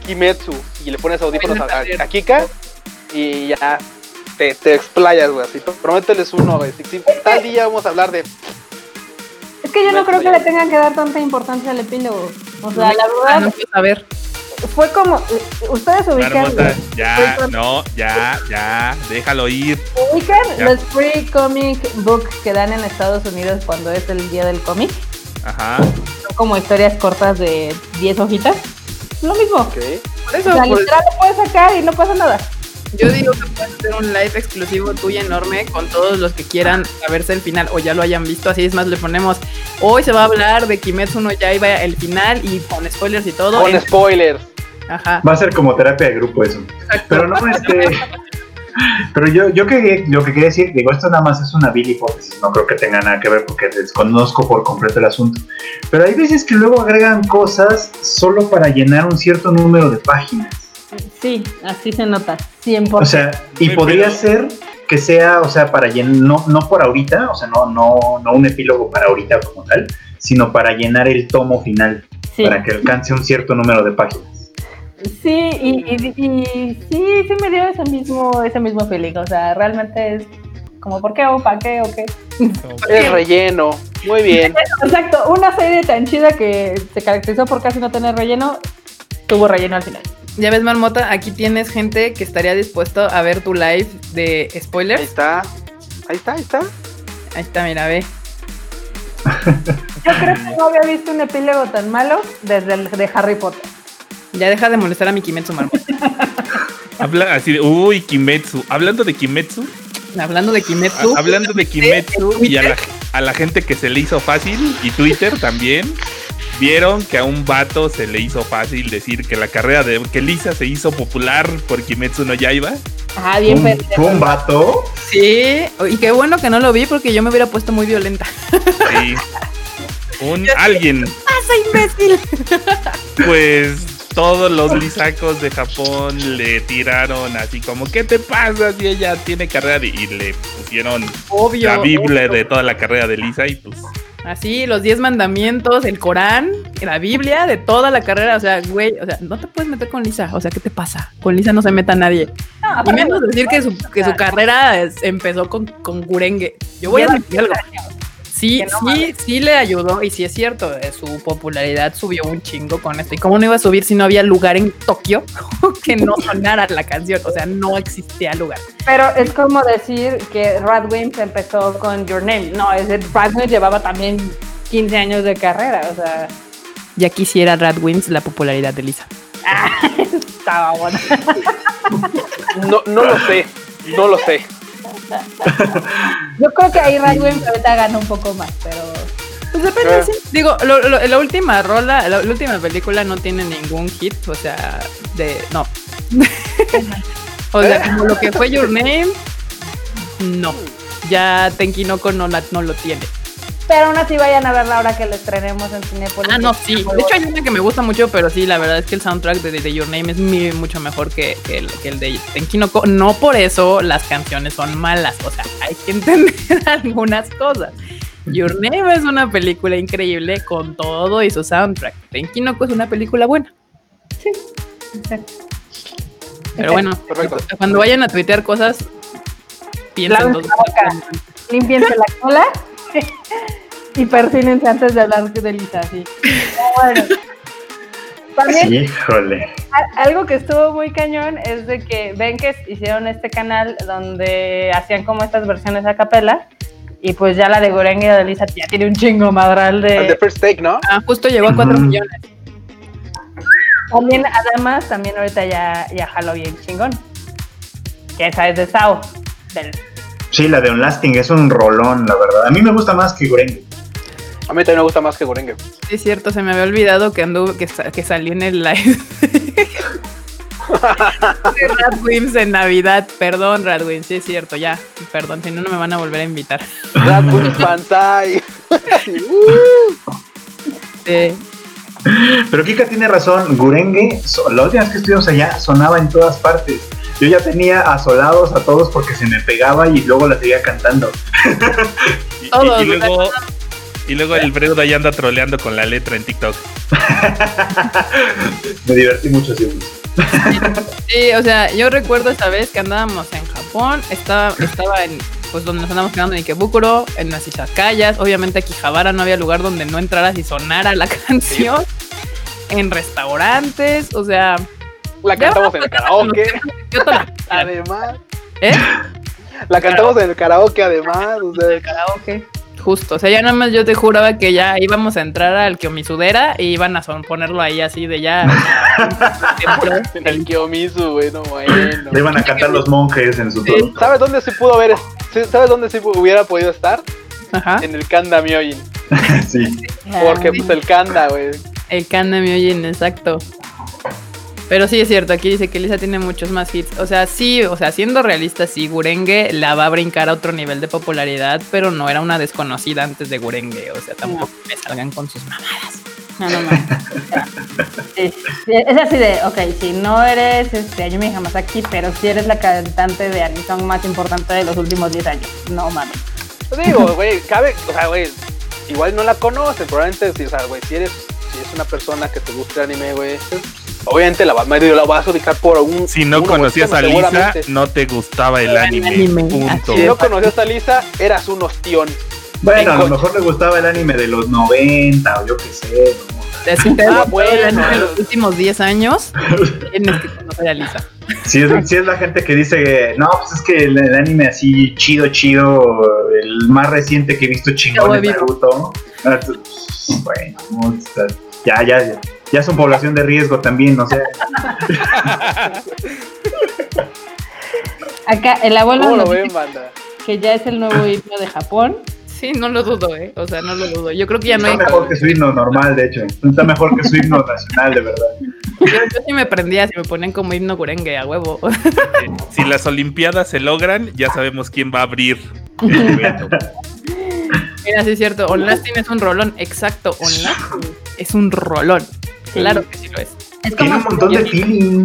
[SPEAKER 2] Kimetsu y le pones audífonos a, a- a Kika y ya te, te explayas, güey. Así, promételes uno, güey. Si, si tal día vamos a hablar de.
[SPEAKER 4] Es que yo no creo que le tengan que dar tanta importancia al epílogo. O sea, la
[SPEAKER 1] Ah, no
[SPEAKER 4] verdad,
[SPEAKER 1] quiero saber.
[SPEAKER 4] Fue como, ustedes ubican,
[SPEAKER 5] Marmota, ya, no, ya, ya, déjalo ir.
[SPEAKER 4] ubican
[SPEAKER 5] Ya.
[SPEAKER 4] los free comic books que dan en Estados Unidos cuando es el día del cómic.
[SPEAKER 5] Ajá.
[SPEAKER 4] Son como historias cortas de 10 hojitas. Lo mismo.
[SPEAKER 2] Ok.
[SPEAKER 1] Por eso,
[SPEAKER 4] O sea,
[SPEAKER 1] por-
[SPEAKER 4] literal lo puedes sacar y no pasa nada.
[SPEAKER 1] Yo digo que puedes hacer un live exclusivo tuyo enorme con todos los que quieran saberse el final o ya lo hayan visto. Así es más, le ponemos hoy se va a hablar de Kimetsu no Yaiba el final y con spoilers y todo.
[SPEAKER 2] Con
[SPEAKER 1] en-
[SPEAKER 2] spoilers.
[SPEAKER 1] Ajá.
[SPEAKER 3] Va a ser como terapia de grupo eso. Pero no, este. Pero yo, yo que, lo que quería decir, digo, esto nada más es una vil hipótesis, no creo que tenga nada que ver porque desconozco por completo el asunto. Pero hay veces que luego agregan cosas solo para llenar un cierto número de páginas.
[SPEAKER 4] Sí, así se nota. 100%.
[SPEAKER 3] O sea, y podría ser que sea, o sea, para llenar, no, no por ahorita, o sea, no, no, no un epílogo para ahorita como tal, sino para llenar el tomo final.
[SPEAKER 4] Sí,
[SPEAKER 3] para que alcance un cierto número de páginas.
[SPEAKER 4] sí, y, y- y sí, sí me dio ese mismo, ese mismo feeling. O sea, realmente es como, ¿por qué o para qué o qué?
[SPEAKER 2] Es relleno. Muy bien.
[SPEAKER 4] Exacto, una serie tan chida que se caracterizó por casi no tener relleno, tuvo relleno al final.
[SPEAKER 1] Ya ves, Marmota, aquí tienes gente que estaría dispuesto a ver tu live de
[SPEAKER 2] Ahí
[SPEAKER 1] spoilers.
[SPEAKER 2] está. Ahí está, ahí está.
[SPEAKER 1] Ahí está, mira, ve.
[SPEAKER 4] Yo creo que no había visto un epílogo tan malo desde el de Harry Potter.
[SPEAKER 1] Ya deja de molestar a mi Kimetsu, Marmota.
[SPEAKER 5] Habla así de, uy, Kimetsu. Hablando de Kimetsu,
[SPEAKER 1] Hablando de Kimetsu.
[SPEAKER 5] a- hablando de Kimetsu y a la, a la gente que se le hizo fácil, y Twitter también, vieron que a un vato se le hizo fácil decir que la carrera de que Lisa se hizo popular por Kimetsu no Yaiba.
[SPEAKER 4] Ah, bien
[SPEAKER 3] ¿Un, fue un vato?
[SPEAKER 1] Sí, y qué bueno que no lo vi porque yo me hubiera puesto muy violenta.
[SPEAKER 5] Sí. Un alguien,
[SPEAKER 1] ¡Pasa, imbécil!
[SPEAKER 5] pues todos los lisacos de Japón le tiraron así como, ¿qué te pasa si ella tiene carrera? de-?" Y le pusieron
[SPEAKER 1] Obvio.
[SPEAKER 5] la Biblia
[SPEAKER 1] obvio.
[SPEAKER 5] de toda la carrera de Lisa y pues
[SPEAKER 1] Así, los 10 mandamientos, el Corán, la Biblia de toda la carrera. O sea, güey, o sea, no te puedes meter con Lisa. O sea, ¿qué te pasa? Con Lisa no se meta nadie.
[SPEAKER 4] No,
[SPEAKER 1] Y menos decir que su, que su carrera es- empezó con, con Gurenge. Yo voy a decir algo. Sí,
[SPEAKER 4] Que no
[SPEAKER 1] sí, sí le ayudó y sí es cierto, eh, su popularidad subió un chingo con esto. ¿Y cómo no iba a subir si no había lugar en Tokio que no sonara la canción? O sea, no existía lugar.
[SPEAKER 4] Pero es como decir que Radwimps empezó con Your Name. No, es Radwimps llevaba también 15 años de carrera, o sea,
[SPEAKER 1] Ya quisiera Radwimps la popularidad de Lisa.
[SPEAKER 4] estaba bueno.
[SPEAKER 2] No, no lo sé. No lo sé.
[SPEAKER 4] Yo creo que ahí Radwimps ahorita gana un poco más, pero
[SPEAKER 1] Pues depende,
[SPEAKER 2] Eh.
[SPEAKER 1] sí. Digo, lo- lo- la última rola, la, la última película no tiene ningún hit, o sea, de. No. o sea, como lo que fue Your Name, no. Ya Tenkinoko no, no lo tiene.
[SPEAKER 4] Pero aún así vayan a verla ahora que la estrenemos en Cinepolis.
[SPEAKER 1] Ah, no, sí. De hecho, hay una que me gusta mucho, pero sí, la verdad es que el soundtrack de, de Your Name es mucho mejor que, que el, que el de Tenkinoko. No por eso las canciones son malas. O sea, hay que entender algunas cosas. Your Name es una película increíble con todo y su soundtrack. Tenkinoko es una película buena. Pero bueno,
[SPEAKER 2] Perfecto.
[SPEAKER 1] cuando vayan a tuitear cosas, piensen dos
[SPEAKER 4] la boca. Límpiense la cola y persínense antes de hablar de Lisa, sí. Bueno. También
[SPEAKER 3] Híjole.
[SPEAKER 4] algo que estuvo muy cañón es de que ven que hicieron este canal donde hacían como estas versiones a capela y pues ya la de Gorengue de Lisa ya tiene un chingo madral
[SPEAKER 2] El de
[SPEAKER 4] de...
[SPEAKER 2] First Take, ¿no?
[SPEAKER 1] Ah, justo llegó a 4
[SPEAKER 3] Ujú.
[SPEAKER 1] millones.
[SPEAKER 4] También además, también ahorita ya, ya jaló bien chingón. Que esa es de Sao. Del,
[SPEAKER 3] Sí, la de Unlasting es un rolón, la verdad. A mí me gusta más que Gurenge.
[SPEAKER 2] A mí también me gusta más que Gorengue.
[SPEAKER 1] Sí, es cierto, se me había olvidado que anduvo, que, sa- que salí en el live de Radwimps en Navidad. Perdón, Radwimps, sí es cierto, ya. Perdón, si no, no me van a volver a invitar.
[SPEAKER 2] Radwin Pansai.
[SPEAKER 1] Sí.
[SPEAKER 3] Pero Kika tiene razón, Gurenge, so- la última vez que estuvimos allá, sonaba en todas partes. Yo ya tenía asolados a todos porque se me pegaba y luego la seguía cantando.
[SPEAKER 5] Y, y-
[SPEAKER 1] Todos,
[SPEAKER 5] y luego, y luego el Freud ahí anda troleando con la letra en TikTok.
[SPEAKER 3] Me divertí mucho haciendo eso.
[SPEAKER 1] Sí, o sea, yo recuerdo esa vez que andábamos en Japón, estaba, estaba en, pues donde nos andábamos quedando en Ikebukuro, en las izakayas, obviamente aquí Javara no había lugar donde no entraras y sonara la canción, en restaurantes, o sea,
[SPEAKER 2] La cantamos en el karaoke.
[SPEAKER 1] yo te la-
[SPEAKER 2] Además.
[SPEAKER 1] ¿eh?
[SPEAKER 2] La cantamos en el karaoke, además. O sea,
[SPEAKER 1] karaoke. Justo, o sea, ya nada más yo te juraba que ya íbamos a entrar al Kiyomisudera y iban a son- ponerlo ahí así de ya.
[SPEAKER 2] en el Kiyomizu, güey, no bueno.
[SPEAKER 3] Le iban a cantar los monjes en su
[SPEAKER 1] Sí.
[SPEAKER 3] todo.
[SPEAKER 2] ¿Sabes dónde sí pudo haber? ¿Sabes dónde sí hubiera podido estar?
[SPEAKER 1] Ajá.
[SPEAKER 2] En el Kanda Myojin.
[SPEAKER 3] Sí.
[SPEAKER 2] Porque pues el Kanda, güey.
[SPEAKER 1] El Kanda Myojin, exacto. Pero sí es cierto, aquí dice que Lisa tiene muchos más hits. O sea, sí, o sea, siendo realista, sí, Gurenge la va a brincar a otro nivel de popularidad, pero no era una desconocida antes de Gurenge. O sea, tampoco me salgan con sus mamadas.
[SPEAKER 4] No, no, no. Sí, es así de, ok, si no eres este, Ayumi Hamasaki, pero si eres la cantante de anime más importante de los últimos 10 años. No mames.
[SPEAKER 2] Digo, güey, cabe, o sea, güey, igual no la conoces, probablemente, sí, o sea, güey, si eres si es una persona que te gusta el anime, güey, pues, obviamente la, va- medio la vas a ubicar por un.
[SPEAKER 5] Si no
[SPEAKER 2] uno,
[SPEAKER 5] conocías a Lisa, no te gustaba el anime.
[SPEAKER 1] anime,
[SPEAKER 5] Punto.
[SPEAKER 2] Si no conocías a Lisa, eras un ostión.
[SPEAKER 3] Bueno, a lo mejor le gustaba el anime de los 90 o yo qué sé.
[SPEAKER 1] si te
[SPEAKER 2] Ah,
[SPEAKER 1] el
[SPEAKER 2] bueno.
[SPEAKER 1] anime en los últimos 10 años, tienes que conocer a Lisa.
[SPEAKER 3] Si es, si es la gente que dice, no, pues es que el, el anime así chido, chido, el más reciente que he visto chingón es. Naruto. Ah, tú- Bueno, ya, ya, ya. Ya son población de riesgo también, no sé.
[SPEAKER 4] Acá el abuelo
[SPEAKER 2] ¿Cómo lo
[SPEAKER 4] nos
[SPEAKER 2] ven,
[SPEAKER 4] dice
[SPEAKER 2] banda?
[SPEAKER 4] que ya es el nuevo himno de Japón.
[SPEAKER 1] Sí, no lo dudo, ¿eh? O sea, no lo dudo. Yo creo que ya no
[SPEAKER 3] Está
[SPEAKER 1] hay.
[SPEAKER 3] mejor que su himno normal, de hecho. Está mejor que su himno nacional, de verdad.
[SPEAKER 1] Yo, yo sí me prendía si me ponían como himno gurengue a huevo.
[SPEAKER 5] Si las Olimpiadas se logran, ya sabemos quién va a abrir el evento.
[SPEAKER 1] Mira, sí es cierto. On Lasting es un rolón. Exacto, On Lasting es un rolón. Claro que sí lo es.
[SPEAKER 4] Es
[SPEAKER 3] Tiene
[SPEAKER 4] como,
[SPEAKER 3] un montón de feeling.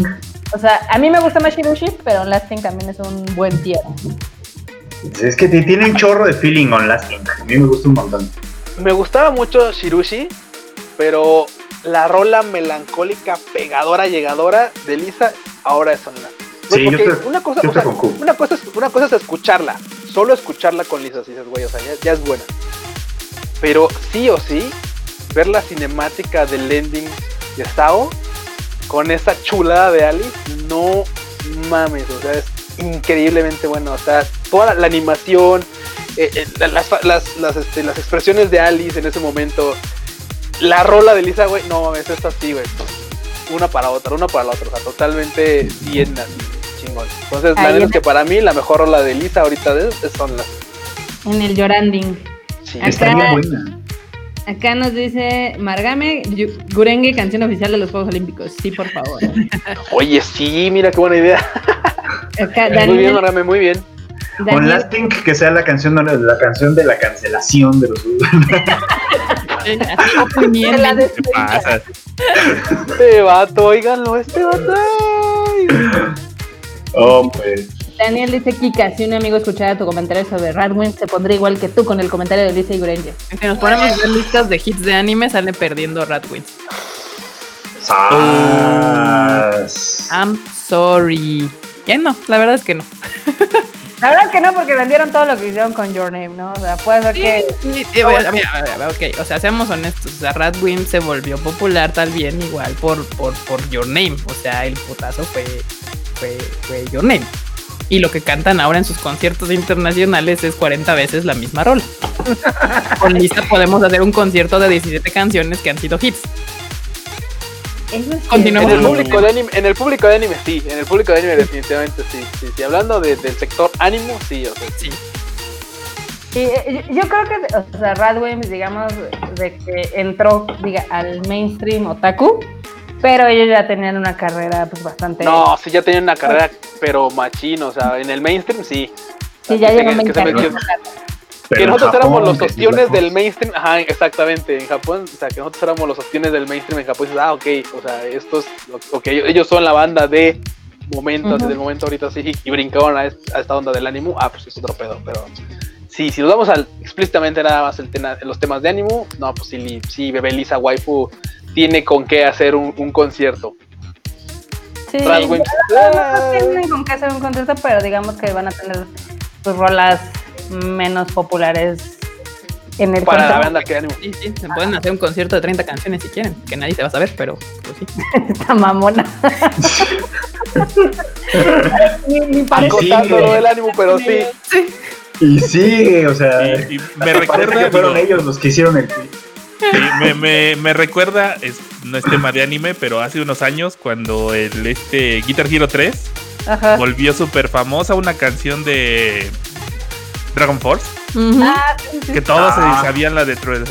[SPEAKER 4] o sea, a mí me gusta más Shirushi, pero Lasting también es un buen tier.
[SPEAKER 3] Es que tiene un chorro de feeling on lasting. A mí me gusta un montón.
[SPEAKER 2] Me gustaba mucho Shirushi, pero la rola melancólica, pegadora, llegadora de Lisa, ahora es online.
[SPEAKER 3] Sí, yo
[SPEAKER 2] una cosa,
[SPEAKER 3] yo
[SPEAKER 2] o sea, una cosa es, una cosa es escucharla, solo escucharla con Lisa, si dices, güey, o sea, ya, ya es buena. Pero sí o sí, ver la cinemática del ending de Sao con esa chulada de Alice, no mames, o sea, es increíblemente bueno. O sea, toda la, la animación, eh, eh, la- las, las, las, este, las expresiones de Alice en ese momento, la rola de Lisa, güey, no mames, es así, güey. Una para otra, una para la otra, o sea, totalmente bien así, chingón. Entonces, la neta es que para mí la mejor rola de Lisa ahorita de, es son las.
[SPEAKER 4] En el Lloranding.
[SPEAKER 2] Sí.
[SPEAKER 4] Acá-
[SPEAKER 3] Está bien buena.
[SPEAKER 4] Acá nos dice Margame, Gurenge, canción oficial de los Juegos Olímpicos. Sí, por favor.
[SPEAKER 2] Oye, sí, mira qué buena idea.
[SPEAKER 4] Acá
[SPEAKER 2] Muy bien, Marame, muy bien.
[SPEAKER 4] Daniel
[SPEAKER 3] lasting que sea la canción de la canción de la cancelación de los
[SPEAKER 1] men.
[SPEAKER 5] ¿Qué pasa?
[SPEAKER 2] Este vato, oíganlo, este vato.
[SPEAKER 3] Oh, pues.
[SPEAKER 4] Daniel dice Kika, si un amigo escuchara tu comentario sobre Radwin, se pondría igual que tú con el comentario de Lisa y Gurenge.
[SPEAKER 1] Si nos ponemos a ver listas de hits de anime, sale perdiendo Radwin.
[SPEAKER 3] Sas.
[SPEAKER 1] I'm sorry. Ya no, la verdad es que no.
[SPEAKER 4] La verdad es que no, porque vendieron todo lo que hicieron con Your Name, ¿no? O sea, puede ser que...
[SPEAKER 1] Sí, eh, mira, mira, mira, ok, o sea, seamos honestos, o sea, Radwimp se volvió popular tal bien igual por, por, por Your Name, o sea, el putazo fue, fue, fue Your Name. Y lo que cantan ahora en sus conciertos internacionales es 40 veces la misma rola. Con Lisa podemos hacer un concierto de 17 canciones que han sido hits. Continuemos.
[SPEAKER 2] En el público de anime, en el público de anime sí, en el público de anime definitivamente sí. sí, sí. Hablando de- del sector ánimo, sí, o sea,
[SPEAKER 1] Sí.
[SPEAKER 4] Y, eh, yo creo que, o sea, Radwimp, digamos, de que entró, diga, al mainstream otaku, pero ellos ya tenían una carrera, pues, bastante...
[SPEAKER 2] No, sí, ya tenían una carrera, pero machín, o sea, en el mainstream sí.
[SPEAKER 4] sí, ya
[SPEAKER 2] se-
[SPEAKER 4] llevan
[SPEAKER 2] que
[SPEAKER 4] 20
[SPEAKER 2] se
[SPEAKER 4] años.
[SPEAKER 2] metió-
[SPEAKER 3] Pero
[SPEAKER 2] que
[SPEAKER 3] en
[SPEAKER 2] nosotros
[SPEAKER 3] Japón,
[SPEAKER 2] éramos los ostiones del mainstream, ajá, exactamente, en Japón, o sea, que nosotros éramos los ostiones del mainstream en Japón, y dices, ah, ok, o sea, estos, ok, ellos son la banda de momento,
[SPEAKER 4] Ujú.
[SPEAKER 2] del momento ahorita sí, y brincaron a, est- a esta onda del ánimo, ah, pues es otro pedo, pero sí, si nos vamos al, explícitamente nada más el tema, los temas de ánimo, no, pues sí, sí, Bebé Lisa Waifu tiene con qué hacer un, un concierto.
[SPEAKER 4] Sí,
[SPEAKER 2] Radwimp,
[SPEAKER 4] no tienen con qué hacer un concierto, pero digamos que van a tener sus rolas menos populares en el
[SPEAKER 2] para la
[SPEAKER 4] concierto.
[SPEAKER 2] banda que ánimo.
[SPEAKER 1] Sí, sí, se pueden hacer un concierto de 30 canciones si quieren, que nadie se va a saber, pero pues sí.
[SPEAKER 4] Esta mamona. ni, ni
[SPEAKER 3] sí,
[SPEAKER 2] Acotando lo del ánimo, pero sí.
[SPEAKER 3] Y sigue, o sea.
[SPEAKER 5] Y, y me
[SPEAKER 3] parece
[SPEAKER 5] recuerda,
[SPEAKER 3] que fueron ellos los que hicieron el
[SPEAKER 5] sí, me, me- me recuerda, es, no es tema de anime, pero hace unos años cuando el este Guitar Hero 3
[SPEAKER 4] Ajá.
[SPEAKER 5] volvió súper famosa una canción de Dragon Force.
[SPEAKER 4] Ah,
[SPEAKER 5] que todos se
[SPEAKER 3] Ah.
[SPEAKER 5] sabían la de True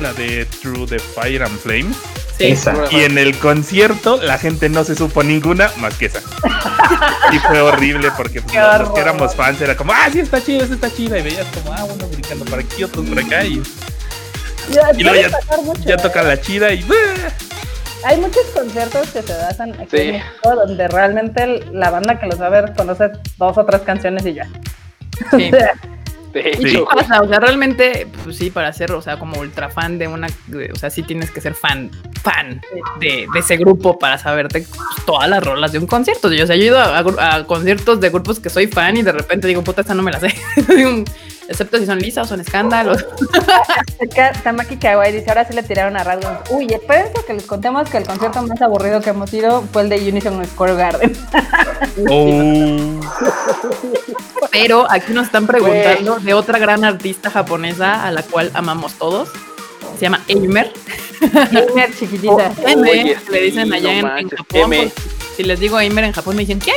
[SPEAKER 5] la de True the Fire and Flames.
[SPEAKER 1] Sí.
[SPEAKER 3] Esa.
[SPEAKER 5] Y en el concierto la gente no se supo ninguna más que esa. Y fue horrible porque pues, los, que éramos fans era como, ah, sí está chida, sí está chida. Y veías como, ah, uno brincando por aquí, otros por acá. Y
[SPEAKER 4] Ya,
[SPEAKER 5] Y luego ya-
[SPEAKER 4] mucho,
[SPEAKER 5] ya toca la chida y...
[SPEAKER 4] Hay muchos conciertos que se basan aquí
[SPEAKER 2] Sí.
[SPEAKER 4] en México donde realmente la banda que los va a ver conoce dos o tres canciones y ya.
[SPEAKER 1] Sí.
[SPEAKER 4] O sea,
[SPEAKER 5] Sí.
[SPEAKER 1] pasa, o sea, realmente, pues sí, para ser, o sea, como ultra fan de una, de- o sea, sí tienes que ser fan, fan de, de ese grupo para saberte pues, todas las rolas de un concierto. Yo, o sea, yo he ido a, gru- a conciertos de grupos que soy fan y de repente digo, puta, esta no me la sé. Excepto si son lisas o son escándalos.
[SPEAKER 4] Tamaki Kawaii dice, ahora sí le tiraron a rasgos. Uy, espérense que les contemos que el concierto más aburrido que hemos ido fue el de Unison Square Garden.
[SPEAKER 5] Oh.
[SPEAKER 1] Pero aquí nos están preguntando de otra gran artista japonesa a la cual amamos todos. Se llama Eimer.
[SPEAKER 4] Gamer chiquitita.
[SPEAKER 1] M,
[SPEAKER 2] Oye,
[SPEAKER 1] le dicen allá
[SPEAKER 2] no
[SPEAKER 1] en, Japón.
[SPEAKER 2] M.
[SPEAKER 1] porque Si les digo Eimer en Japón me dicen ¿quién?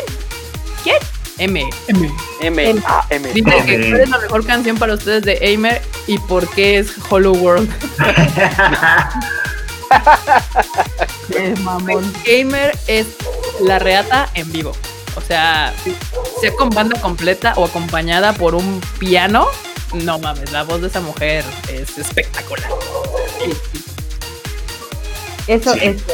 [SPEAKER 1] ¿Quién? M. M.
[SPEAKER 2] M, A, M.
[SPEAKER 1] Dice que
[SPEAKER 3] M.
[SPEAKER 1] cuál es la mejor canción para ustedes de Eimer y por qué es Hollow World.
[SPEAKER 4] Mamón.
[SPEAKER 1] Eimer es la reata en vivo. O sea, sea con banda completa o acompañada por un piano. No mames, la voz de esa mujer es espectacular.
[SPEAKER 4] Eso
[SPEAKER 3] Sí.
[SPEAKER 4] es cierto.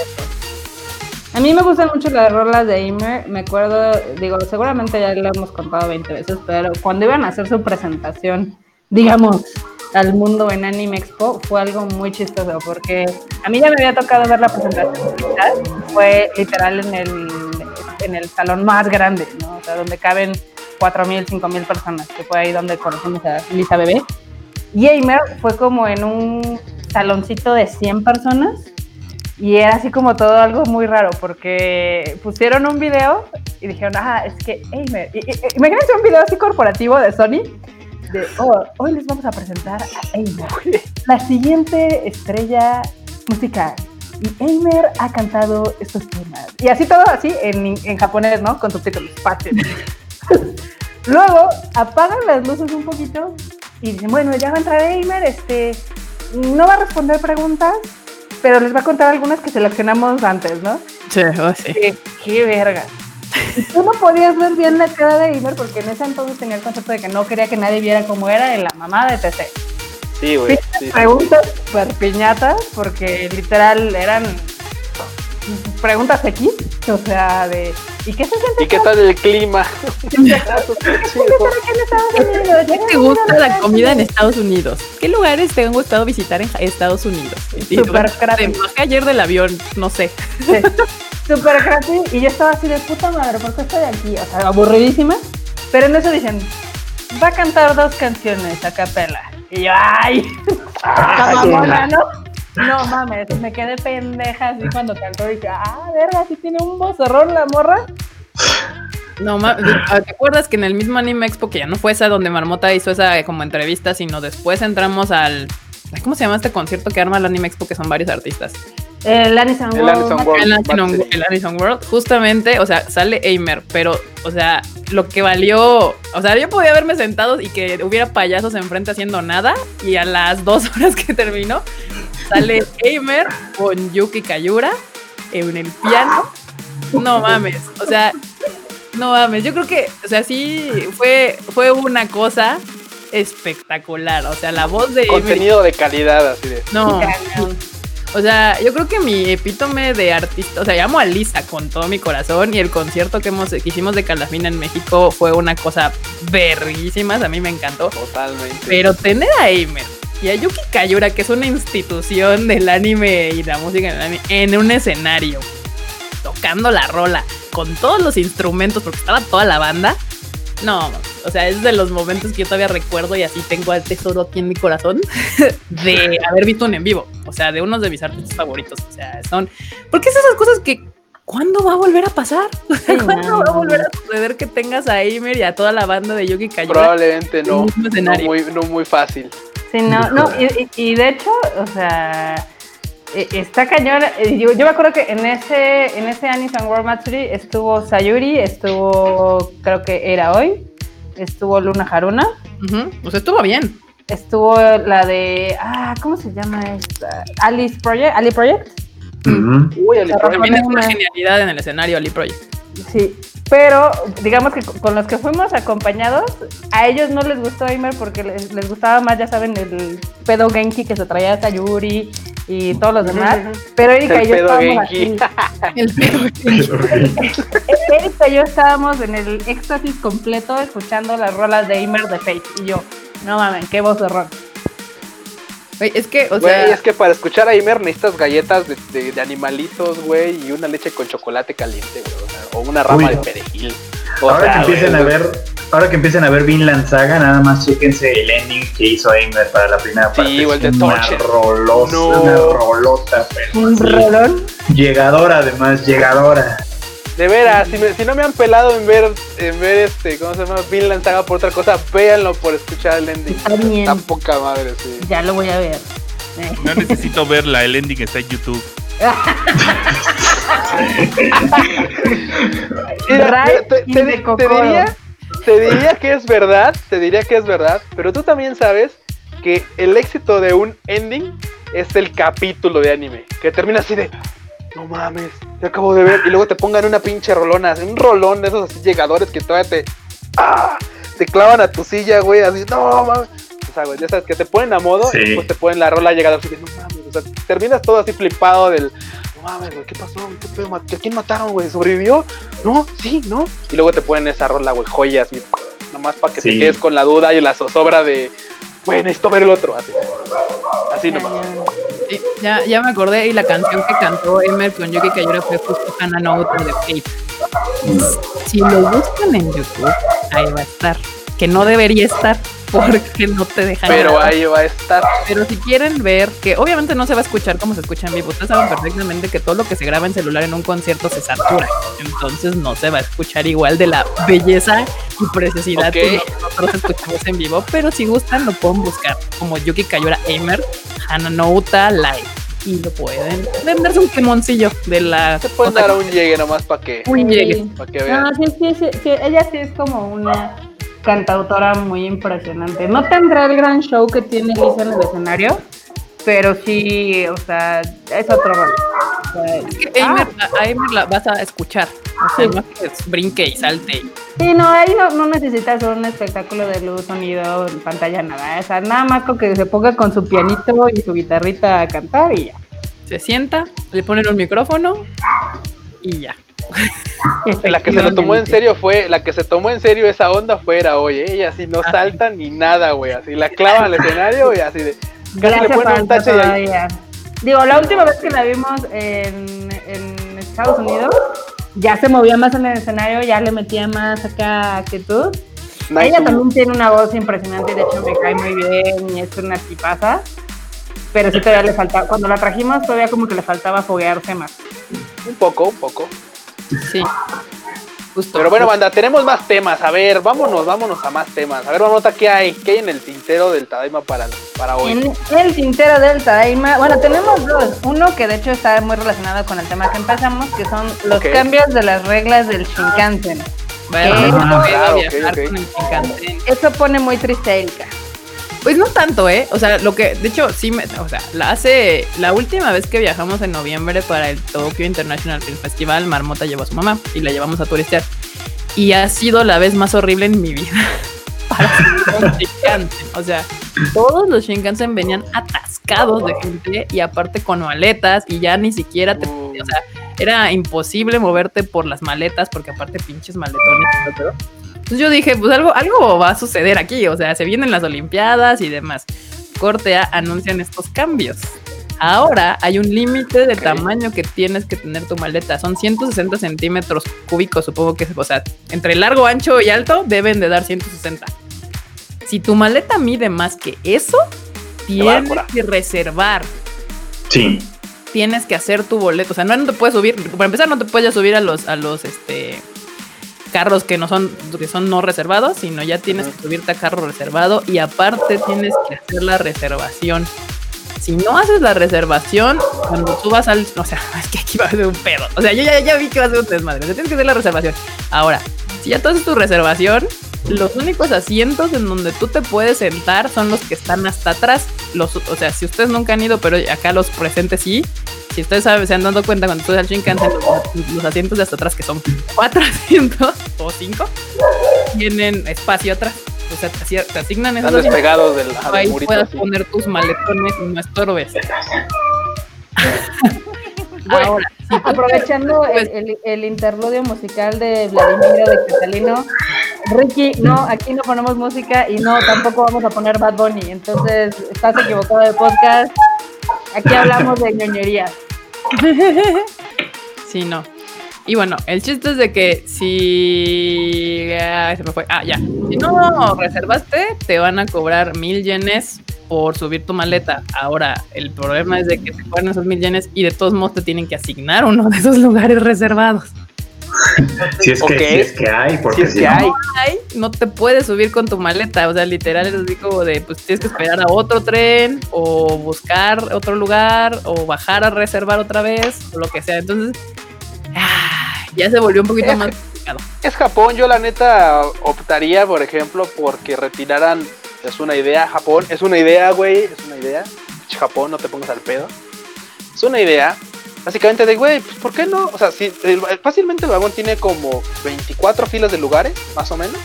[SPEAKER 4] A mí me gustan mucho las rolas de Eimer. Me acuerdo, digo, seguramente ya lo hemos contado 20 veces, pero cuando iban a hacer su presentación, digamos, al mundo en Anime Expo, fue algo muy chistoso porque a mí ya me había tocado ver la presentación. Fue literal en el, en el salón más grande, ¿no? O sea, donde caben 4.000, 5.000 personas, que fue ahí donde conocimos a Lisa Bebé. Y Eimer fue como en un saloncito de 100 personas y era así como todo algo muy raro porque pusieron un video y dijeron, ah, es que Eimer. Y- y- y- Imagínense un video así corporativo de Sony. De, oh, hoy les vamos a presentar a Eimer, la siguiente estrella musical. Y Eimer ha cantado estos temas. Y así todo así en, en japonés, ¿no? Con subtítulos. Fácil. Luego apagan las luces un poquito y dicen, bueno, ya va a entrar Eimer, este, no va a responder preguntas, pero les va a contar algunas que seleccionamos antes, ¿no?
[SPEAKER 1] Sí, oh, sí.
[SPEAKER 4] Qué, qué verga. Y tú no podías ver bien la cara de Eimer porque en ese entonces tenía el concepto de que no quería que nadie viera cómo era en la mamá de TC.
[SPEAKER 2] Sí, güey. sí, sí.
[SPEAKER 4] Preguntas super piñatas porque literal eran preguntas X, o sea, de ¿y qué se siente
[SPEAKER 2] ¿Y qué tal el clima?
[SPEAKER 1] ¿Qué te gusta la comida en Estados Unidos? ¿Qué lugares te han gustado visitar en Estados Unidos? Bueno,
[SPEAKER 4] crappy.
[SPEAKER 1] ayer del avión, no sé.
[SPEAKER 4] Sí. Súper crappy. Y yo estaba así de puta madre, ¿por qué estoy aquí? O sea, aburridísima. Pero en eso dicen, va a cantar dos canciones a capela. Y yo, ¡ay! ¡Esta mamona, ¿no? No mames, me quedé pendeja así cuando cantó y dije, ah, verga, sí tiene un vozarrón la morra.
[SPEAKER 1] No, ma- ¿te acuerdas que en el mismo Anime Expo, que ya no fue esa donde Marmota hizo esa como entrevista, sino después entramos al... ¿Cómo se llama este concierto que arma el Anime Expo, que son varios artistas?
[SPEAKER 4] El Anison World.
[SPEAKER 2] World.
[SPEAKER 1] El Anison,
[SPEAKER 2] Battery.
[SPEAKER 1] el Anison World, justamente, o sea, sale Eimer, pero, o sea, lo que valió, o sea, yo podía haberme sentado y que hubiera payasos enfrente haciendo nada, y a las dos horas que terminó, sale Eimer con Yuki Kayura en el piano. No mames, o sea, no mames, yo creo que, o sea, sí, fue, fue una cosa espectacular, o sea, la voz de Eimer
[SPEAKER 2] Contenido de calidad, así de.
[SPEAKER 1] no, o sea, yo creo que mi epítome de artista, o sea, llamo a Lisa con todo mi corazón y el concierto que, hemos, que hicimos de Calafina en México fue una cosa verguísima, a mí me encantó.
[SPEAKER 2] Totalmente.
[SPEAKER 1] Pero tener a Eimer y a Yuki Kayura, que es una institución del anime y la música en el anime, en un escenario, tocando la rola, con todos los instrumentos, porque estaba toda la banda. No, o sea, es de los momentos que yo todavía recuerdo y así tengo al tesoro aquí en mi corazón de haber visto un en vivo. O sea, de unos de mis artistas favoritos. O sea, son. Porque es esas cosas que. ¿Cuándo va a volver a pasar? ¿Cuándo va a volver a suceder que tengas a Eimer y a toda la banda de Yuki Kayura?
[SPEAKER 2] Probablemente no, no, muy, no muy fácil.
[SPEAKER 4] Sí, no, no, y, de hecho, o sea, e- está cañón. eh, Yo, yo me acuerdo que en ese, en ese Anison World Matsuri estuvo Sayuri, estuvo, creo que era hoy, estuvo Luna Haruna,
[SPEAKER 1] Ujú, O sea, estuvo bien.
[SPEAKER 4] estuvo la de, ah, ¿cómo se llama esta? Alice Project, Ali Project.
[SPEAKER 2] Uy, el
[SPEAKER 4] Se
[SPEAKER 2] problema-
[SPEAKER 1] También es una
[SPEAKER 4] Una-
[SPEAKER 1] genialidad en el escenario Ali Project.
[SPEAKER 4] Sí, pero digamos que con los que fuimos acompañados, a ellos no les gustó Aimer porque les, les gustaba más, ya saben, el pedo Genki que se traía Sayuri y todos los demás. Pero Erika
[SPEAKER 2] El
[SPEAKER 4] y yo
[SPEAKER 2] pedo
[SPEAKER 4] estábamos
[SPEAKER 2] Genki.
[SPEAKER 4] así.
[SPEAKER 1] El pedo.
[SPEAKER 4] Erika y yo estábamos en el éxtasis completo escuchando las rolas de Aimer de Fate. Y yo, No mames, qué voz de rock.
[SPEAKER 1] Es que, o
[SPEAKER 2] Güey,
[SPEAKER 1] sea,
[SPEAKER 2] es que para escuchar a Imer necesitas galletas de, de- de animalitos, güey, y una leche con chocolate caliente, güey. O, sea, o una rama
[SPEAKER 3] Uy,
[SPEAKER 2] de perejil. O
[SPEAKER 3] Ahora
[SPEAKER 2] sea,
[SPEAKER 3] que empiecen
[SPEAKER 2] güey,
[SPEAKER 3] a ver, ahora que empiecen a ver Vinland Saga, nada más chéquense el ending que hizo Aimer para la primera
[SPEAKER 2] Sí,
[SPEAKER 3] parte.
[SPEAKER 2] el de
[SPEAKER 3] una rolosa,
[SPEAKER 2] No.
[SPEAKER 3] una rolota, pero
[SPEAKER 4] Un rolón.
[SPEAKER 3] Llegadora además, llegadora.
[SPEAKER 2] De veras, si, me- si no me han pelado en ver, en ver este, ¿cómo se llama? Vinland Saga por otra cosa, véanlo por escuchar el ending.
[SPEAKER 4] Está bien.
[SPEAKER 2] Está poca madre, sí.
[SPEAKER 4] Ya lo voy a ver.
[SPEAKER 5] No necesito verla, el ending está en YouTube.
[SPEAKER 2] Mira, te, te- diría, te diría que es verdad, te diría que es verdad, pero tú también sabes que el éxito de un ending es el capítulo de anime, que termina así de, no mames, te acabo de ver, y luego te pongan una pinche rolona, un rolón de esos así llegadores que todavía te, ¡ah! te clavan a tu silla, güey, así, no mames. O sea, güey, ya sabes que te ponen a modo
[SPEAKER 3] Sí.
[SPEAKER 2] y después te ponen la rola llegador así de, no mames, o sea, terminas todo así flipado del, no mames, güey, ¿qué pasó? ¿Qué pedo? ¿A quién mataron, güey? ¿Sobrevivió? No, sí, no. Y luego te ponen esa rola, güey, joyas, nomás para que te quedes con la duda y la zozobra de, güey, necesito ver el otro, así. Así nomás.
[SPEAKER 4] Ya.
[SPEAKER 1] sí, ya, ya me acordé y la canción que cantó Emer con Yuki Kayura fue justo Hana no de Fate. Si lo buscan en YouTube, ahí va a estar. Que no debería estar porque no te dejan.
[SPEAKER 2] Pero ahí va a estar.
[SPEAKER 1] Pero si quieren ver, que obviamente no se va a escuchar como se escucha en vivo, ustedes saben perfectamente que todo lo que se graba en celular en un concierto se satura. Entonces no se va a escuchar igual de la belleza y preciosidad que nosotros escuchamos en vivo. Pero si gustan, lo pueden buscar como Yuki Kayura Emer, Hananouta Live. Y lo pueden venderse un quemoncillo de la.
[SPEAKER 2] Se pueden dar un llegue nomás para que,
[SPEAKER 1] un llegue.
[SPEAKER 4] Sí.
[SPEAKER 2] pa' que vean.
[SPEAKER 4] No, sí, sí, sí, sí, ella sí es como una cantautora muy impresionante. No tendrá el gran show que tiene Lisa en el escenario, pero sí, o sea, es otro rol. O sea,
[SPEAKER 1] Que Emer, a- a Emer la vas a escuchar. O sea, no es que brinque y salte.
[SPEAKER 4] Sí, no, ahí no, no necesitas un espectáculo de luz, sonido, pantalla, nada. O sea, nada más con que se ponga con su pianito y su guitarrita a cantar y ya.
[SPEAKER 1] Se sienta, le ponen un micrófono y ya.
[SPEAKER 2] La que se lo tomó en serio fue, la que se tomó en serio esa onda fue era hoy, ¿eh? ella así no
[SPEAKER 1] Ah,
[SPEAKER 2] salta ni nada, güey, así la clavan al escenario y así de, casi le ponen un tache ahí.
[SPEAKER 4] Digo, la última vez que la vimos en, en Estados Unidos, ya se movía más en el escenario, ya le metía más acá actitud.
[SPEAKER 2] nice,
[SPEAKER 4] Ella también tiene una voz impresionante de hecho me cae muy bien y es una tipaza. Pero sí todavía le faltaba, cuando la trajimos todavía como que le faltaba foguearse más.
[SPEAKER 2] un poco, un poco.
[SPEAKER 1] Sí. Justo.
[SPEAKER 2] Pero bueno, banda, tenemos más temas, a ver, vámonos, vámonos a más temas. A ver, vamos qué hay, qué hay en el tintero del Tadaima para, para hoy.
[SPEAKER 4] En el tintero del Tadaima, bueno, tenemos dos. Uno que de hecho está muy relacionado con el tema que empezamos, que son los
[SPEAKER 2] Ok.
[SPEAKER 4] cambios de las reglas del Shinkansen.
[SPEAKER 1] Bueno,
[SPEAKER 4] Eh,
[SPEAKER 1] no
[SPEAKER 2] claro,
[SPEAKER 1] viajar
[SPEAKER 2] ok, ok.
[SPEAKER 1] con el Shinkansen.
[SPEAKER 4] Eso pone muy triste a Erika.
[SPEAKER 1] Pues no tanto, ¿eh? O sea, lo que, de hecho, sí me, o sea, la hace, la última vez que viajamos en noviembre para el Tokyo International Film Festival, Marmota llevó a su mamá y la llevamos a turistear. Y ha sido la vez más horrible en mi vida. para Shinkansen. O sea, todos los Shinkansen venían atascados de gente y aparte con maletas y ya ni siquiera te, o sea, era imposible moverte por las maletas porque aparte pinches maletones. Entonces yo dije, pues algo, algo va a suceder aquí, o sea, se vienen las Olimpiadas y demás. Corte A anuncian estos cambios. Ahora hay un límite de
[SPEAKER 2] Ok.
[SPEAKER 1] tamaño que tienes que tener tu maleta. Son 160 centímetros cúbicos, supongo que o sea, entre largo, ancho y alto deben de dar 160. Si tu maleta mide más que eso, tienes que reservar
[SPEAKER 3] Sí.
[SPEAKER 1] tienes que hacer tu boleto. O sea, no, no te puedes subir. Para empezar, no te puedes subir a los, a los este carros que no son, que son no reservados, sino ya tienes que subirte a carro reservado y aparte tienes que hacer la reservación. Si no haces la reservación, cuando tú vas al. O sea, es que aquí va a ser un pedo. O sea, yo ya, ya vi que va a ser un desmadre. O sea, tienes que hacer la reservación. Ahora, si ya tú haces tu reservación, los únicos asientos en donde tú te puedes sentar son los que están hasta atrás. Los, o sea, si ustedes nunca han ido, pero acá los presentes sí. Si ustedes saben, se han dado cuenta cuando tú al Shinkansen, los, los asientos de hasta atrás, que son cuatro asientos o cinco, tienen espacio atrás. O sea, te, asi- te asignan esos
[SPEAKER 2] Están despegados del,
[SPEAKER 1] ahí
[SPEAKER 2] murito
[SPEAKER 1] puedas
[SPEAKER 2] así.
[SPEAKER 1] poner tus maletones y no estorbes.
[SPEAKER 2] Bueno.
[SPEAKER 1] Ahora,
[SPEAKER 4] Aprovechando el,
[SPEAKER 1] Pues-
[SPEAKER 4] el- el interludio musical de Vladimiro de Catalino, Ricky, no, aquí no ponemos música y no, tampoco vamos a poner Bad Bunny. Entonces, estás equivocado de podcast. Aquí hablamos de ñoñerías.
[SPEAKER 1] Sí, no. Y bueno, el chiste es de que si. Se me fue. Ah, ya. Si no reservaste, te van a cobrar mil yenes por subir tu maleta. Ahora, el problema es de que te cobran esos mil yenes y de todos modos te tienen que asignar uno de esos lugares reservados.
[SPEAKER 3] Si es, que,
[SPEAKER 2] Ok.
[SPEAKER 3] si es que hay, porque
[SPEAKER 2] Si es
[SPEAKER 3] si
[SPEAKER 2] que
[SPEAKER 3] no-
[SPEAKER 2] hay.
[SPEAKER 1] Ay, no te puedes subir con tu maleta. O sea, literal es así como de, pues tienes que esperar a otro tren o buscar otro lugar o bajar a reservar otra vez o lo que sea. Entonces, ah, ya se volvió un poquito
[SPEAKER 2] Es
[SPEAKER 1] más complicado.
[SPEAKER 2] Es Japón, yo la neta optaría, por ejemplo, porque retiraran. Es una idea, Japón. Es una idea, güey. Es una idea. Japón, no te pongas al pedo. Es una idea. Básicamente de, güey, pues, ¿por qué no? O sea, si fácilmente el vagón tiene como 24 filas de lugares, más o menos.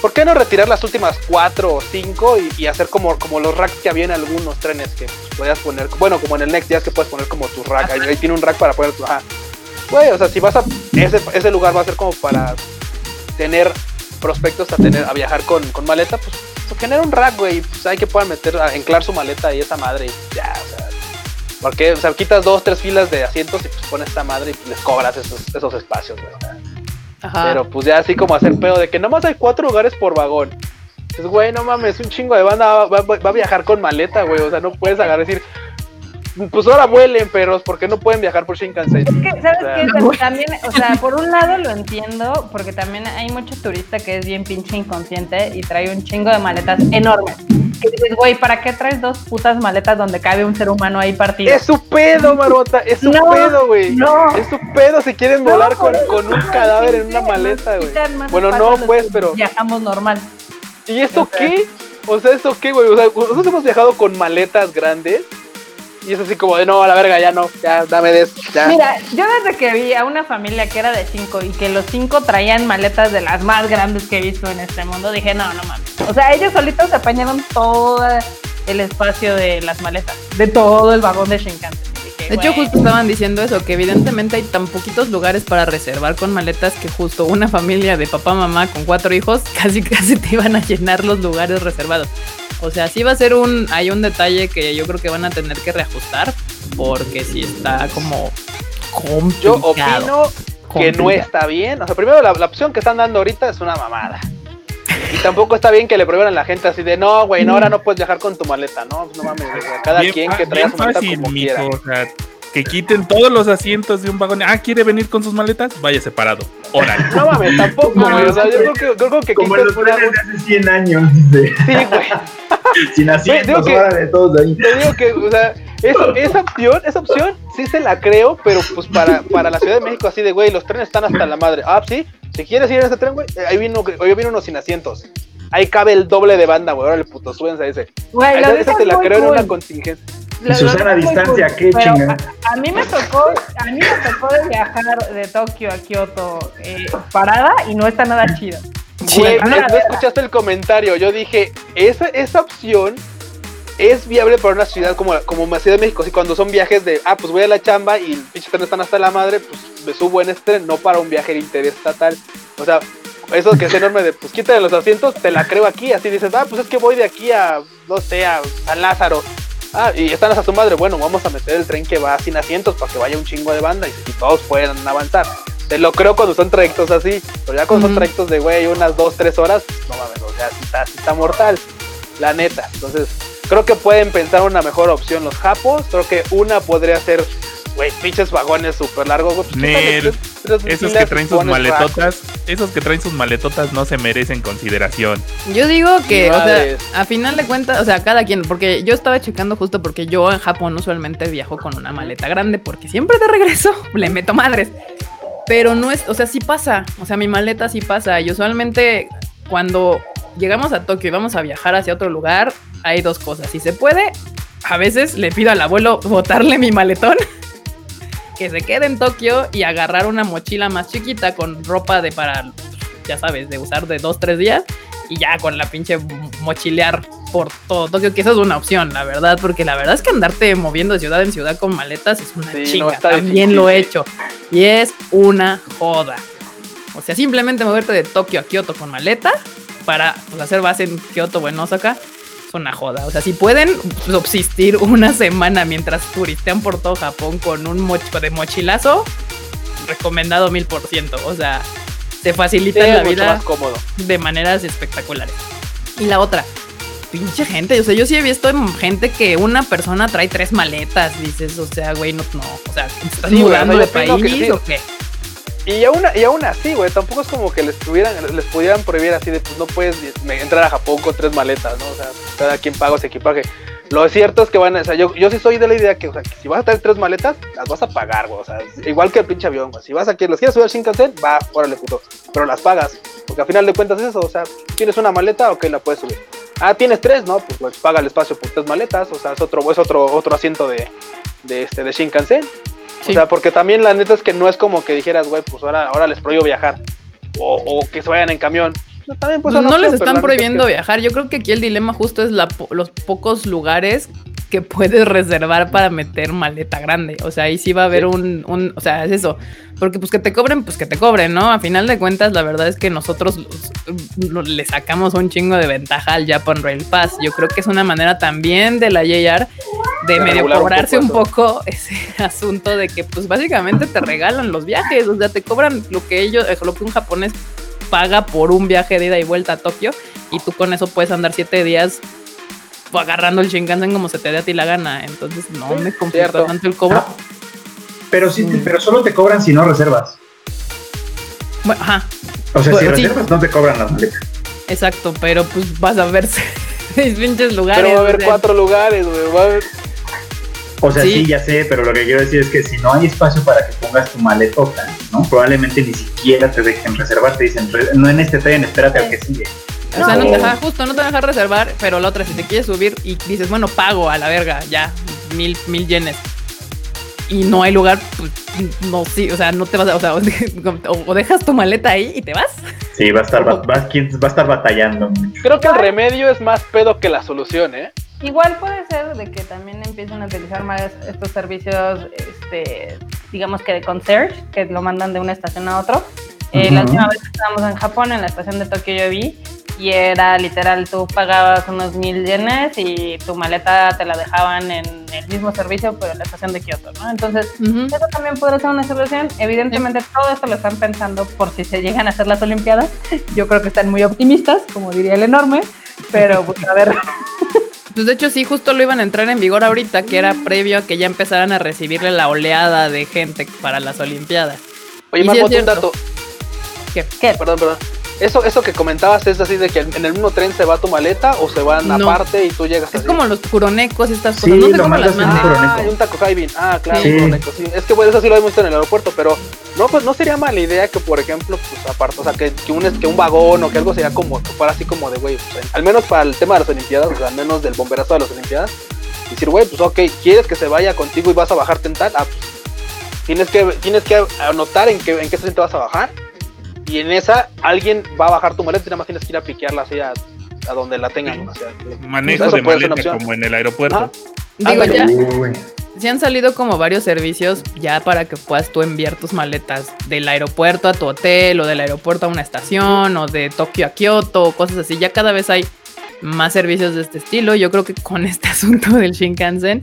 [SPEAKER 2] ¿Por qué no retirar las últimas 4 o 5 y, hacer como, como los racks que había en algunos trenes que podías poner? Bueno, como en el Next, ya es que puedes poner como tu rack. Ahí, ahí tiene un rack para poner tu. Ajá. Güey, o sea, si vas a. Ese, ese lugar va a ser como para tener prospectos a tener a viajar con, con maleta, pues, pues, genera un rack, güey. Pues hay que puedan meter, a anclar su maleta y esa madre y ya, o sea. Porque, o sea, quitas dos, tres filas de asientos y pues pones esta madre y les cobras esos, esos espacios, güey.
[SPEAKER 1] Ajá.
[SPEAKER 2] Pero pues ya así como hacer pedo de que nomás hay cuatro lugares por vagón. Pues, güey, no mames, un chingo de banda va, va- va a viajar con maleta, güey. O sea, no puedes agarrar y decir, pues ahora vuelen, perros, porque no pueden viajar por Shinkansen.
[SPEAKER 4] Es que, ¿sabes
[SPEAKER 2] O sea,
[SPEAKER 4] qué? También, o sea, por un lado lo entiendo, porque también hay mucho turista que es bien pinche inconsciente y trae un chingo de maletas enormes. Que dices, güey, ¿para qué traes dos putas maletas donde cabe un ser humano ahí partido?
[SPEAKER 2] Es su pedo, Marota, es su
[SPEAKER 4] No,
[SPEAKER 2] pedo, güey.
[SPEAKER 4] no.
[SPEAKER 2] Es su pedo si quieren
[SPEAKER 4] No,
[SPEAKER 2] volar con, con un cadáver en una maleta, güey. Bueno, no, pues, pero.
[SPEAKER 4] Viajamos normal.
[SPEAKER 2] ¿Y esto
[SPEAKER 4] o sea-
[SPEAKER 2] qué? O sea, ¿esto qué, güey? O sea, nosotros hemos viajado con maletas grandes. Y es así como de, no, a la verga, ya no, ya, dame de eso, ya.
[SPEAKER 4] Mira, yo desde que vi a una familia que era de cinco y que los cinco traían maletas de las más grandes que he visto en este mundo, dije, no, no mames. O sea, ellos solitos se apañaron todo el espacio de las maletas, de todo el vagón de Shinkansen. Dije,
[SPEAKER 1] De hecho, justo estaban diciendo eso, que evidentemente hay tan poquitos lugares para reservar con maletas que justo una familia de papá, mamá con cuatro hijos casi casi te iban a llenar los lugares reservados. O sea, sí va a ser un, hay un detalle que yo creo que van a tener que reajustar porque sí está como
[SPEAKER 2] Yo
[SPEAKER 1] complicado.
[SPEAKER 2] opino que no está bien. O sea, primero la, la opción que están dando ahorita es una mamada. Y tampoco está bien que le prohíban a la gente así de, no, güey, no, ahora no puedes viajar con tu maleta, ¿no? No mames, cada
[SPEAKER 5] Bien
[SPEAKER 2] quien que traiga su maleta como
[SPEAKER 5] mijo,
[SPEAKER 2] quiera.
[SPEAKER 5] o sea, que quiten todos los asientos de un vagón. Ah, ¿quiere venir con sus maletas? Vaya separado. Órale.
[SPEAKER 2] No mames, tampoco, güey. O sea, yo creo que, creo que
[SPEAKER 3] Como en los
[SPEAKER 2] una-
[SPEAKER 3] trenes de hace 100 años, dice.
[SPEAKER 2] Sí, güey.
[SPEAKER 3] Sin asientos,
[SPEAKER 2] digo que-
[SPEAKER 3] órale, todos ahí.
[SPEAKER 2] Te digo que, o sea, eso- esa opción, esa opción sí se la creo, pero pues para, para la Ciudad de México así de, güey, los trenes están hasta la madre. Ah, sí, si quieres ir en ese tren, güey, eh, ahí vino, hoy vino uno sin asientos. Ahí cabe el doble de banda, güey. Órale, puto, súbense a ese.
[SPEAKER 4] Güey,
[SPEAKER 2] Esa, esa te la creo en
[SPEAKER 4] cool.
[SPEAKER 2] una contingencia.
[SPEAKER 3] Y
[SPEAKER 4] Lo-
[SPEAKER 3] Susana a
[SPEAKER 4] lo
[SPEAKER 3] distancia, qué
[SPEAKER 4] pero
[SPEAKER 3] chinga.
[SPEAKER 4] A, a mí me tocó, a mí me tocó de viajar de Tokio a Kioto eh, parada y no está nada chido.
[SPEAKER 2] Güey,
[SPEAKER 4] no,
[SPEAKER 2] escuchaste el comentario. Yo dije, esa, esa opción es viable para una ciudad como, como la Ciudad de México. Si cuando son viajes de, ah, pues voy a la chamba y el pinche tren están hasta la madre, pues me subo en este tren, no para un viaje interestatal. O sea, eso que es enorme de, pues quítale los asientos, te la creo aquí. Así dices, ah, pues es que voy de aquí a, no sé, a San Lázaro. Ah, y están hasta su madre. Bueno, vamos a meter el tren que va sin asientos para que vaya un chingo de banda y, y todos puedan avanzar. Te lo creo cuando son trayectos así, pero ya cuando son trayectos de, güey, unas dos, tres horas, pues, no mames, o sea, sí está, sí está mortal, la neta. Entonces, creo que pueden pensar una mejor opción los japos. Creo que una podría ser, güey, pinches vagones súper largos. pues,
[SPEAKER 5] Nel,
[SPEAKER 2] quítale tres- tres
[SPEAKER 5] Esos que traen sus maletotas, esos que traen sus maletotas no se merecen consideración.
[SPEAKER 1] Yo digo que, o sea, a final de cuentas, o sea, cada quien, porque yo estaba checando justo porque yo en Japón usualmente viajo con una maleta grande, porque siempre de regreso le meto madres. Pero no es, o sea, sí pasa, o sea, mi maleta sí pasa. Y usualmente cuando llegamos a Tokio y vamos a viajar hacia otro lugar, hay dos cosas. Si se puede, a veces le pido al abuelo botarle mi maletón. Que se quede en Tokio y agarrar una mochila más chiquita con ropa de para, ya sabes, de usar de dos, tres días y ya con la pinche mochilear por todo Tokio, que eso es una opción, la verdad, porque la verdad es que andarte moviendo de ciudad en ciudad con maletas es una
[SPEAKER 2] Sí,
[SPEAKER 1] chinga. También
[SPEAKER 2] difícil,
[SPEAKER 1] lo he hecho y es una joda. O sea, simplemente moverte de Tokio a Kioto con maleta para pues, hacer base en Kioto o en Osaka una joda. O sea, si pueden subsistir una semana mientras turistean por todo Japón con un mocho de mochilazo, recomendado mil por ciento. O sea, te facilitan
[SPEAKER 2] Sí,
[SPEAKER 1] la vida
[SPEAKER 2] más cómodo.
[SPEAKER 1] de maneras espectaculares. Y la otra, pinche gente. O sea, yo sí he visto gente que una persona trae tres maletas. Dices, o sea, güey, no, no. O sea, ¿estás
[SPEAKER 2] Sí,
[SPEAKER 1] mudando de
[SPEAKER 2] que
[SPEAKER 1] país
[SPEAKER 2] sí.
[SPEAKER 1] o qué?
[SPEAKER 2] Y aún, y aún así, güey, tampoco es como que les tuvieran, les pudieran prohibir así de, pues no puedes entrar a Japón con tres maletas, ¿no? O sea, cada quien paga su equipaje. Lo cierto es que van a, o sea, yo, yo sí soy de la idea que, o sea, que si vas a traer tres maletas, las vas a pagar, güey. O sea, igual que el pinche avión, güey. Si vas a que las quieres subir al Shinkansen, va, órale, puto. Pero las pagas. Porque al final de cuentas es eso, o sea, tienes una maleta, ok, la puedes subir. Ah, tienes tres, ¿no? Pues, pues, paga el espacio por tres maletas, o sea, es otro, es otro, otro asiento de, de este, de Shinkansen.
[SPEAKER 1] Sí.
[SPEAKER 2] O sea, porque también la neta es que no es como que dijeras, güey, pues ahora, ahora les prohíbo viajar. O, o que se vayan en camión. No, también, pues,
[SPEAKER 1] no les
[SPEAKER 2] opción,
[SPEAKER 1] están
[SPEAKER 2] es
[SPEAKER 1] prohibiendo
[SPEAKER 2] que-
[SPEAKER 1] viajar. Yo creo que aquí el dilema justo es la los pocos lugares que puedes reservar para meter maleta grande. O sea, ahí sí va a haber
[SPEAKER 2] Sí.
[SPEAKER 1] un, un- o sea, es eso. Porque pues que te cobren, pues que te cobren, ¿no? A final de cuentas, la verdad es que nosotros los- lo- le sacamos un chingo de ventaja al Japan Rail Pass. Yo creo que es una manera también de la JR de
[SPEAKER 2] De
[SPEAKER 1] medio
[SPEAKER 2] regular un
[SPEAKER 1] cobrarse
[SPEAKER 2] poco
[SPEAKER 1] un poco ese asunto de que pues básicamente te regalan los viajes, o sea, te cobran lo que ellos, eh, lo que un japonés paga por un viaje de ida y vuelta a Tokio y tú con eso puedes andar siete días agarrando el Shinkansen como se te dé a ti la gana. Entonces no
[SPEAKER 2] Sí,
[SPEAKER 1] me complica
[SPEAKER 2] cierto.
[SPEAKER 1] tanto el cobro.
[SPEAKER 3] Ah, pero sí,
[SPEAKER 1] Mm.
[SPEAKER 3] pero solo te cobran si no reservas.
[SPEAKER 1] Bueno, ajá,
[SPEAKER 3] O sea, si
[SPEAKER 1] Pues, sí.
[SPEAKER 3] reservas no te cobran las maletas.
[SPEAKER 1] exacto, pero pues vas a ver seis pinches lugares.
[SPEAKER 2] Pero va a
[SPEAKER 1] o
[SPEAKER 2] haber
[SPEAKER 1] sea,
[SPEAKER 2] cuatro lugares, güey. Va a haber.
[SPEAKER 3] O sea,
[SPEAKER 1] Sí.
[SPEAKER 3] sí. ya sé, pero lo que quiero decir es que si no hay espacio para que pongas tu maletota, ¿no? Probablemente ni siquiera te dejen reservar, te dicen, "Re- no en este tren, espérate al que sigue.
[SPEAKER 1] O sea, no te
[SPEAKER 3] No.
[SPEAKER 1] deja, justo no te deja reservar, pero la otra, si te quieres subir y dices, bueno, pago a la verga, ya, mil, mil yenes. Y no hay lugar, pues no, sí, o sea, no te vas a, o sea, o, o dejas tu maleta ahí y te vas.
[SPEAKER 3] Sí, va a estar, va, va- va a estar batallando.
[SPEAKER 2] Creo que el remedio es más pedo que la solución, ¿eh?
[SPEAKER 4] Igual puede ser de que también empiecen a utilizar más estos servicios, este, digamos que de concierge, que lo mandan de una estación a otro. Eh, La
[SPEAKER 3] Ujú.
[SPEAKER 4] última vez que estábamos en Japón, en la estación de Tokio yo vi, y era literal, tú pagabas unos mil yenes y tu maleta te la dejaban en el mismo servicio, pero en la estación de Kioto, ¿no? Entonces, eso también podría ser una solución. Evidentemente, todo esto lo están pensando por si se llegan a hacer las Olimpiadas. Yo creo que están muy optimistas, como diría el enorme, pero pues a ver.
[SPEAKER 1] Pues de hecho sí, justo lo iban a entrar en vigor ahorita, que era previo a que ya empezaran a recibirle la oleada de gente para las Olimpiadas.
[SPEAKER 2] Oye,
[SPEAKER 1] Y sí
[SPEAKER 2] un dato.
[SPEAKER 1] ¿Qué?
[SPEAKER 4] ¿Qué?
[SPEAKER 2] Perdón, perdón. Eso, eso que comentabas es así de que en el mismo tren se va tu maleta o se van
[SPEAKER 1] No.
[SPEAKER 2] aparte y tú llegas
[SPEAKER 1] Es
[SPEAKER 2] así.
[SPEAKER 1] como los curonecos y estas
[SPEAKER 3] Sí,
[SPEAKER 1] cosas. No sé
[SPEAKER 3] lo
[SPEAKER 1] cómo las
[SPEAKER 3] curo-
[SPEAKER 2] Ah, hay un taco Jaibin. Ah, claro,
[SPEAKER 3] Sí.
[SPEAKER 2] Es que bueno, eso sí lo hemos visto en el aeropuerto, pero no, pues no sería mala idea que, por ejemplo, pues aparte, o sea, que, que, un, que un vagón o que algo sería como, que fuera así como de, güey, pues, al menos para el tema de las Olimpiadas, o sea, al menos del bomberazo de las Olimpiadas, decir, güey, pues ok, ¿quieres que se vaya contigo y vas a bajarte en tal? Ah, pues tienes que, tienes que anotar en qué, en qué estación te vas a bajar y en esa alguien va a bajar tu maleta y nada más tienes que ir a piquearla así a, a donde la tengan, o sea,
[SPEAKER 5] Manejo de maleta como en el aeropuerto.
[SPEAKER 2] Ajá.
[SPEAKER 1] Digo, ya, sí han salido como varios servicios ya para que puedas tú enviar tus maletas del aeropuerto a tu hotel o del aeropuerto a una estación o de Tokio a Kioto o cosas así. Ya cada vez hay más servicios de este estilo. Yo creo que con este asunto del Shinkansen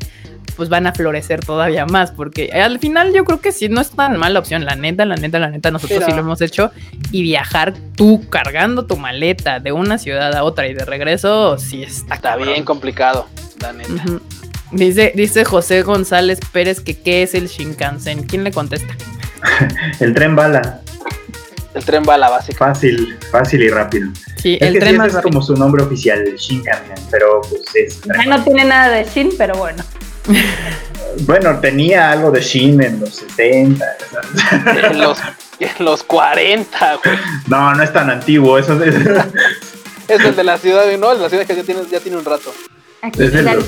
[SPEAKER 1] pues van a florecer todavía más porque al final yo creo que sí no es tan mala opción. La neta, la neta, la neta, nosotros sí lo hemos hecho y viajar tú cargando tu maleta de una ciudad a otra y de regreso sí está,
[SPEAKER 2] está bien complicado, la neta.
[SPEAKER 1] Dice, dice José González Pérez que qué es el Shinkansen. ¿Quién le contesta?
[SPEAKER 3] El tren bala,
[SPEAKER 2] El tren bala básica.
[SPEAKER 3] fácil, fácil y rápido.
[SPEAKER 1] Sí,
[SPEAKER 3] Es
[SPEAKER 1] el
[SPEAKER 3] que
[SPEAKER 1] tren
[SPEAKER 3] sí,
[SPEAKER 1] más
[SPEAKER 3] ese es
[SPEAKER 1] rápido.
[SPEAKER 3] como su nombre oficial, el Shinkansen, pero pues es
[SPEAKER 4] Ya no tiene nada de Shin, pero bueno.
[SPEAKER 3] Bueno, tenía algo de Shin en los 60. ¿sabes?
[SPEAKER 2] En los, en los 40, güey.
[SPEAKER 3] No, no es tan antiguo, eso es,
[SPEAKER 2] Es el de la ciudad, no, el de la ciudad que ya tiene, ya tiene un rato.
[SPEAKER 4] Aquí
[SPEAKER 3] es
[SPEAKER 4] Dan-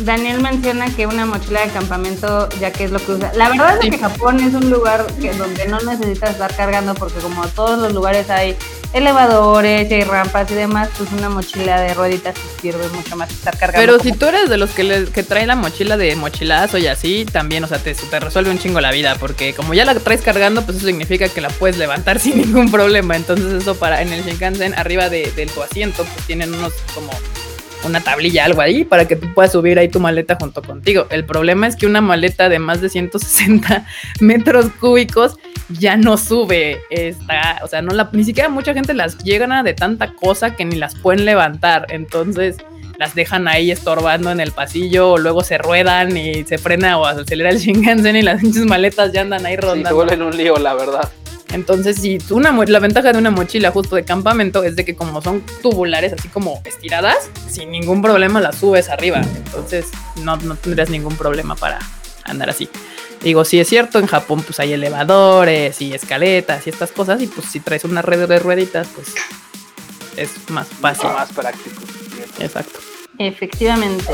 [SPEAKER 4] Daniel menciona que una mochila de campamento, ya que es lo que usa. La verdad es que Japón es un lugar que donde no necesitas estar cargando porque como todos los lugares hay elevadores y hay rampas y demás, pues una mochila de rueditas te sirve mucho más estar cargando.
[SPEAKER 1] Pero si tú eres de los que, le- que trae la mochila de mochilazo y así, también, o sea, te, te resuelve un chingo la vida, porque como ya la traes cargando, pues eso significa que la puedes levantar sin ningún problema. Entonces eso para en el Shinkansen, arriba de, de tu asiento, pues tienen unos como una tablilla, algo ahí, para que tú puedas subir ahí tu maleta junto contigo. El problema es que una maleta de más de 160 metros cúbicos ya no sube. Está, o sea, no la, ni siquiera mucha gente las llegan de tanta cosa que ni las pueden levantar. Entonces las dejan ahí estorbando en el pasillo, o luego se ruedan y se frena o acelera el Shinkansen y las pinches maletas ya andan ahí
[SPEAKER 2] Sí, se
[SPEAKER 1] rondando.
[SPEAKER 2] vuelven un lío, la verdad.
[SPEAKER 1] Entonces, si tú una, la ventaja de una mochila justo de campamento es de que como son tubulares, así como estiradas, sin ningún problema las subes arriba. Entonces, no, no tendrías ningún problema para andar así. Digo, sí es cierto, en Japón pues hay elevadores y escaletas y estas cosas, y pues si traes una red de rueditas, pues es más fácil.
[SPEAKER 2] Más práctico.
[SPEAKER 1] Exacto.
[SPEAKER 4] Efectivamente.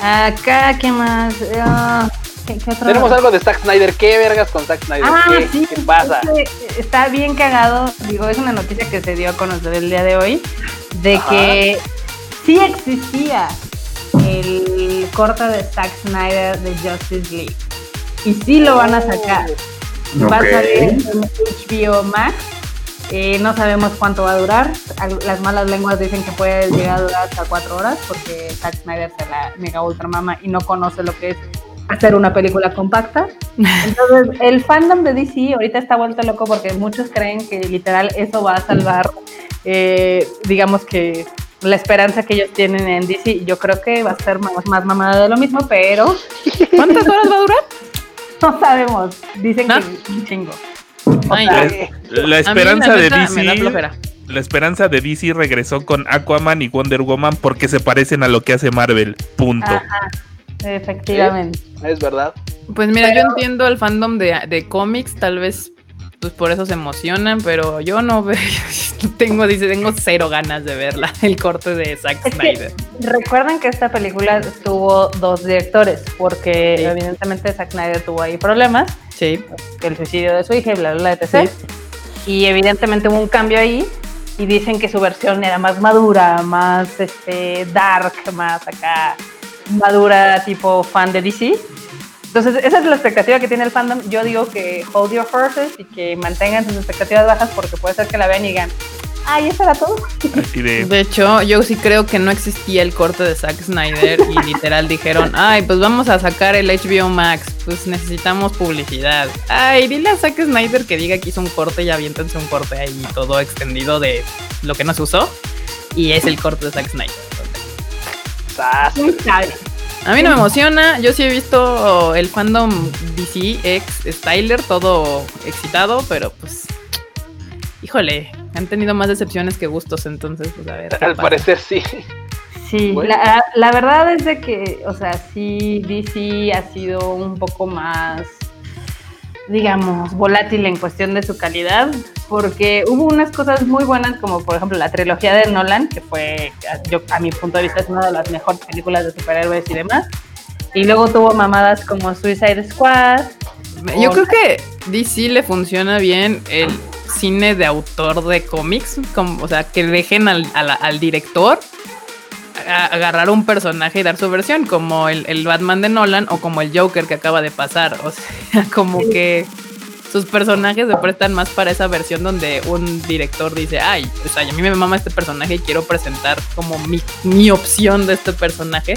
[SPEAKER 4] Acá, ¿qué más? Ah, ¿qué, qué otro?
[SPEAKER 2] Tenemos algo de Zack Snyder. ¿Qué vergas con Zack Snyder?
[SPEAKER 4] Ah,
[SPEAKER 2] ¿Qué,
[SPEAKER 4] sí.
[SPEAKER 2] ¿Qué pasa?
[SPEAKER 4] está bien cagado. Digo, es una noticia que se dio a conocer el día de hoy. De
[SPEAKER 2] Ajá.
[SPEAKER 4] que sí existía el corte de Zack Snyder de Justice League. Y sí lo van a sacar. Va a salir en HBO Max. Eh, no sabemos cuánto va a durar. Las malas lenguas dicen que puede llegar a durar hasta cuatro horas porque Zack Snyder se la mega ultra mama y no conoce lo que es hacer una película compacta. Entonces, el fandom de DC ahorita está vuelto loco porque muchos creen que literal eso va a salvar, eh, digamos que la esperanza que ellos tienen en DC. Yo creo que va a ser más, más mamada de lo mismo, pero
[SPEAKER 1] ¿Cuántas horas va a durar?
[SPEAKER 4] no sabemos. Dicen
[SPEAKER 1] ¿No?
[SPEAKER 4] que un chingo.
[SPEAKER 1] Ay,
[SPEAKER 5] La esperanza de DC. La esperanza de DC regresó con Aquaman y Wonder Woman porque se parecen a lo que hace Marvel. Punto.
[SPEAKER 4] Ajá, efectivamente.
[SPEAKER 2] es verdad.
[SPEAKER 1] Pues mira,
[SPEAKER 4] Pero-
[SPEAKER 1] yo entiendo el fandom de, de cómics, tal vez pues por eso se emocionan, pero yo no veo, tengo, dice, tengo cero ganas de verla, el corte de Zack
[SPEAKER 4] Es
[SPEAKER 1] Snyder.
[SPEAKER 4] Recuerden que esta película tuvo dos directores, porque
[SPEAKER 1] Sí.
[SPEAKER 4] evidentemente Zack Snyder tuvo ahí problemas,
[SPEAKER 1] Sí,
[SPEAKER 4] el suicidio de su hija y bla, bla, bla, etc. Y evidentemente hubo un cambio ahí y dicen que su versión era más madura, más este, dark, más acá madura, tipo fan de DC. Entonces, esa es la expectativa que tiene el fandom. Yo digo que hold your horses y que mantengan sus expectativas bajas porque puede ser que la vean y digan, ay, eso era todo.
[SPEAKER 5] Así de.
[SPEAKER 1] de hecho, yo sí creo que no existía el corte de Zack Snyder y literal dijeron, ay, pues vamos a sacar el HBO Max, pues necesitamos publicidad. Ay, dile a Zack Snyder que diga que hizo un corte y aviéntense un corte ahí todo extendido de lo que no se usó. Y es el corte de Zack Snyder. A mí no me emociona, yo sí he visto el fandom DC ex Styler todo excitado, pero pues híjole, han tenido más decepciones que gustos, entonces pues a ver.
[SPEAKER 2] Al
[SPEAKER 1] pasa.
[SPEAKER 2] parecer sí.
[SPEAKER 4] Sí,
[SPEAKER 2] Bueno.
[SPEAKER 4] la, la verdad es de que, o sea, sí, DC ha sido un poco más, digamos, volátil en cuestión de su calidad, porque hubo unas cosas muy buenas, como por ejemplo la trilogía de Nolan, que fue, a- yo, a mi punto de vista, es una de las mejores películas de superhéroes y demás. Y luego tuvo mamadas como Suicide Squad.
[SPEAKER 1] Yo creo que DC le funciona bien el cine de autor de cómics, como, o sea, que dejen al, al director agarrar un personaje y dar su versión, como el, el Batman de Nolan o como el Joker que acaba de pasar. O sea, como que sus personajes se prestan más para esa versión donde un director dice, ay, o sea, a mí me mama este personaje y quiero presentar como mi, mi opción de este personaje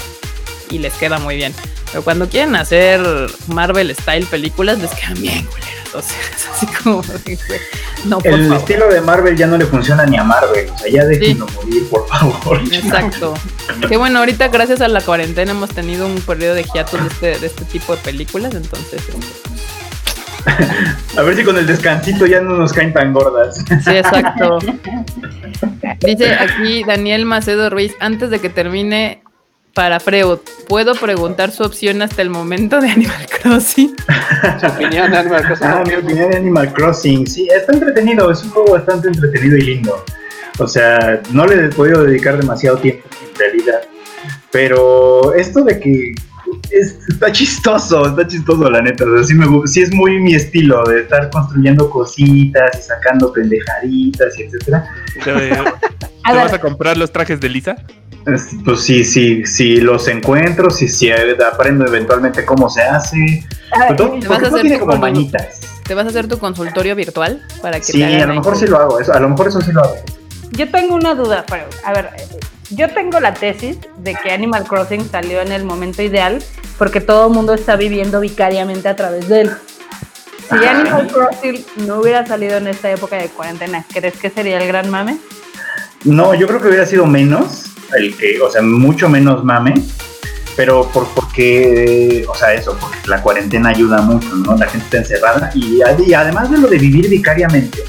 [SPEAKER 1] y les queda muy bien. Pero cuando quieren hacer Marvel style películas, les quedan bien culeras. O sea, es así como, no, por
[SPEAKER 3] El
[SPEAKER 1] favor.
[SPEAKER 3] estilo de Marvel ya no le funciona ni a Marvel. O sea, ya déjenlo morir, por favor.
[SPEAKER 1] Exacto. Que bueno, ahorita gracias a la cuarentena hemos tenido un periodo de hiatus de este, de este tipo de películas, entonces
[SPEAKER 3] A ver si con el descansito ya no nos caen tan gordas.
[SPEAKER 1] sí, exacto. Dice aquí Daniel Macedo Ruiz, antes de que termine para Freud, ¿puedo preguntar su opción hasta el momento de Animal Crossing?
[SPEAKER 2] Su opinión de Animal Crossing.
[SPEAKER 3] Ah, mi opinión de Animal Crossing. Sí, está entretenido, es un juego bastante entretenido y lindo. O sea, no le he podido dedicar demasiado tiempo en realidad. Pero esto de que es- está chistoso, está chistoso la neta. O sea, sí, me, sí es muy mi estilo de estar construyendo cositas y sacando pendejaditas y etcétera.
[SPEAKER 5] ¿Te, vas a comprar los trajes de Lisa?
[SPEAKER 3] Es- Pues sí, sí, sí los encuentro, sí, sí aprendo eventualmente cómo se hace.
[SPEAKER 4] a ver,
[SPEAKER 3] Todo-
[SPEAKER 1] ¿te vas a hacer
[SPEAKER 3] tiene como manitas.
[SPEAKER 1] ¿Te vas a hacer tu consultorio virtual para que
[SPEAKER 3] Sí,
[SPEAKER 1] te hagan
[SPEAKER 3] a lo mejor sí lo hago, eso, a lo mejor eso sí lo hago.
[SPEAKER 4] yo tengo una duda, pero a ver, yo tengo la tesis de que Animal Crossing salió en el momento ideal porque todo el mundo está viviendo vicariamente a través de él. Si
[SPEAKER 3] Ajá.
[SPEAKER 4] Animal Crossing no hubiera salido en esta época de cuarentena, ¿crees que sería el gran mame?
[SPEAKER 3] No, yo creo que hubiera sido menos, el que, o sea, mucho menos mame, pero por, porque, o sea, eso, porque la cuarentena ayuda mucho, ¿no? La gente está encerrada y, y además de lo de vivir vicariamente,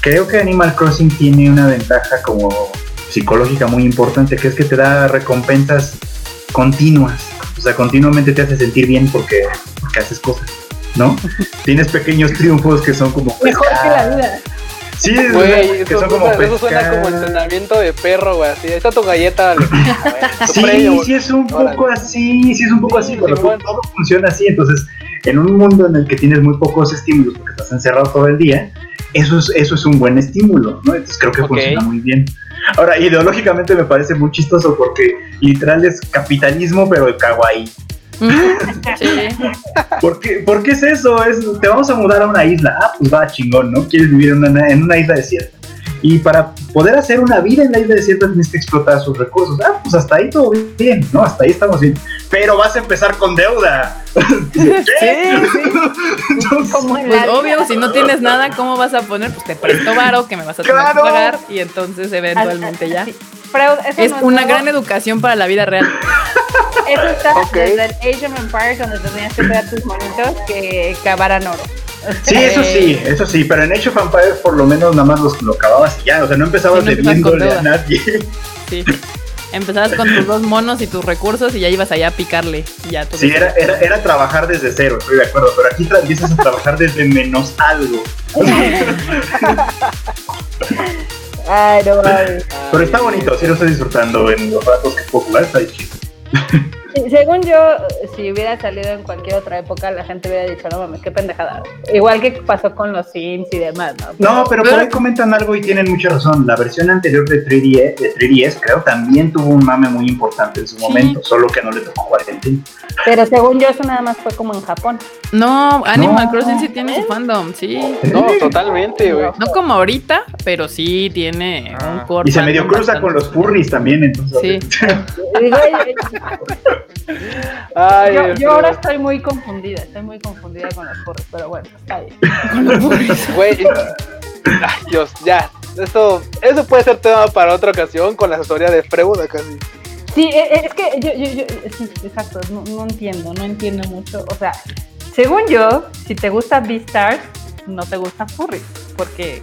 [SPEAKER 3] creo que Animal Crossing tiene una ventaja como psicológica muy importante, que es que te da recompensas continuas, o sea, continuamente te hace sentir bien porque, porque haces cosas, ¿no? Tienes pequeños triunfos que son como...
[SPEAKER 4] Mejor que la vida.
[SPEAKER 3] Sí,
[SPEAKER 2] Güey, eso,
[SPEAKER 3] son como
[SPEAKER 2] eso suena como entrenamiento de perro, güey. Así, ahí está tu galleta, dale. A ver, tu
[SPEAKER 3] Sí,
[SPEAKER 2] premio,
[SPEAKER 3] sí es un
[SPEAKER 2] Órale.
[SPEAKER 3] poco así, sí es un poco
[SPEAKER 2] Sí,
[SPEAKER 3] así, pero
[SPEAKER 2] Simón.
[SPEAKER 3] todo funciona así, entonces en un mundo en el que tienes muy pocos estímulos porque estás encerrado todo el día, eso es, eso es un buen estímulo, ¿no? Entonces creo que funciona muy bien. Ahora, ideológicamente me parece muy chistoso porque literal es capitalismo, pero el kawaii.
[SPEAKER 1] Sí.
[SPEAKER 3] ¿Por qué, por qué es eso? Es, te vamos a mudar a una isla. Ah, pues va, chingón, ¿no? Quieres vivir en una, en una isla desierta. Y para poder hacer una vida en la isla desierta tienes que explotar sus recursos. Ah, pues hasta ahí todo bien, ¿no? Hasta ahí estamos bien. Pero vas a empezar con deuda. ¿Qué?
[SPEAKER 4] Como en
[SPEAKER 1] Pues obvio, si no tienes nada, ¿cómo vas a poner? Pues te presto varo que me vas a tener
[SPEAKER 3] ¡Claro!
[SPEAKER 1] que pagar y entonces eventualmente ya.
[SPEAKER 4] Freud, eso
[SPEAKER 1] Es
[SPEAKER 4] no
[SPEAKER 1] una
[SPEAKER 4] nuevo.
[SPEAKER 1] gran educación para la vida real.
[SPEAKER 4] Eso está
[SPEAKER 2] Ok.
[SPEAKER 4] desde el Age of Empires, donde tenías que a tus monitos que cavaran oro.
[SPEAKER 3] Sí, eso sí, eso sí, pero en Age of Empires por lo menos nada más los, lo acababas y ya, o sea, no empezabas
[SPEAKER 1] Sí, no
[SPEAKER 3] debiéndole a nadie.
[SPEAKER 1] Sí. Empezabas con tus dos monos y tus recursos y ya ibas allá a picarle. Y ya
[SPEAKER 3] Sí, era, era, era trabajar desde cero, estoy de acuerdo, pero aquí empiezas a trabajar desde menos algo.
[SPEAKER 4] Ay, no.
[SPEAKER 3] Pero está bonito, sí lo estoy disfrutando en los ratos que puedo jugar, está chido.
[SPEAKER 4] Sí, Según yo, si hubiera salido en cualquier otra época, la gente hubiera dicho, no mames, qué pendejada. Igual que pasó con los Sims y demás, ¿no?
[SPEAKER 3] No, pero por ahí comentan algo y tienen mucha razón. La versión anterior de 3DS, de 3DS creo, también tuvo un mame muy importante en su momento, solo que no le tocó cuarentena.
[SPEAKER 4] Pero según yo, eso nada más fue como en Japón.
[SPEAKER 1] No, Animal
[SPEAKER 3] No.
[SPEAKER 1] Crossing sí tiene su fandom, sí.
[SPEAKER 2] No, totalmente, güey.
[SPEAKER 1] No como ahorita, pero sí tiene un
[SPEAKER 5] Ah.
[SPEAKER 1] core
[SPEAKER 3] Y se medio cruza
[SPEAKER 1] bastante.
[SPEAKER 3] con los furries también, entonces.
[SPEAKER 1] Sí.
[SPEAKER 2] Ay,
[SPEAKER 4] yo, yo ahora estoy muy confundida, estoy muy confundida con los porros, pero bueno, está bien.
[SPEAKER 2] Güey. Ay, Dios, ya. Eso, eso puede ser tema para otra ocasión con la asesoría de Freud acá sí.
[SPEAKER 4] Eh, eh, es que yo, yo, yo sí, exacto, no, no entiendo, no entiendo mucho. O sea, según yo, si te gusta Beastars, no te gusta Furry, porque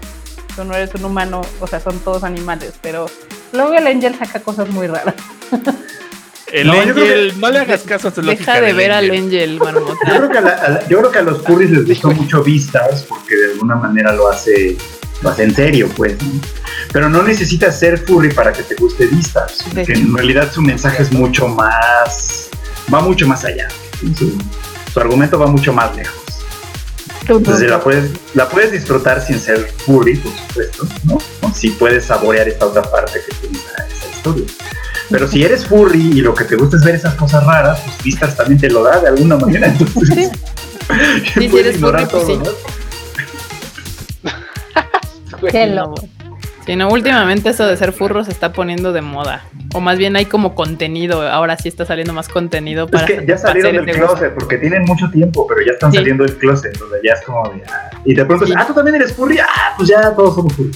[SPEAKER 4] tú no eres un humano, o sea, son todos animales, pero luego el Angel saca cosas muy raras.
[SPEAKER 5] El
[SPEAKER 3] No,
[SPEAKER 5] Angel, no le hagas caso a lógica
[SPEAKER 1] Deja de ver al
[SPEAKER 5] Angel.
[SPEAKER 1] Angel,
[SPEAKER 3] Yo
[SPEAKER 1] marmota.
[SPEAKER 3] creo, que a la- a la- yo creo que a los furries les gustó mucho Beastars porque de alguna manera lo hace, lo hace en serio, pues. ¿no? Pero no necesitas ser furry para que te guste porque en realidad su mensaje es mucho más. va mucho más allá. Su, su argumento va mucho más lejos. Entonces la puedes, la puedes disfrutar sin ser furry, por supuesto, Si puedes saborear esta otra parte que tiene esa, esa historia. Pero si eres furry y lo que te gusta es ver esas cosas raras, pues Vistas también te lo da de alguna manera. Entonces,
[SPEAKER 1] Sí, si
[SPEAKER 3] puedes
[SPEAKER 1] eres
[SPEAKER 3] ignorar
[SPEAKER 1] furry, pues
[SPEAKER 3] todo,
[SPEAKER 1] sí.
[SPEAKER 3] ¿no?
[SPEAKER 4] Qué loco.
[SPEAKER 1] Sí, no, últimamente eso de ser furro se está poniendo de moda. O más bien hay como contenido, ahora sí está saliendo más contenido
[SPEAKER 3] Es
[SPEAKER 1] para
[SPEAKER 3] que ya salieron del
[SPEAKER 1] gusto.
[SPEAKER 3] closet porque tienen mucho tiempo, pero ya están
[SPEAKER 1] Sí.
[SPEAKER 3] saliendo del closet. Entonces ya es como de. ah, y de pronto,
[SPEAKER 1] Sí.
[SPEAKER 3] ah, tú también eres furry. Ah, pues ya todos somos furry.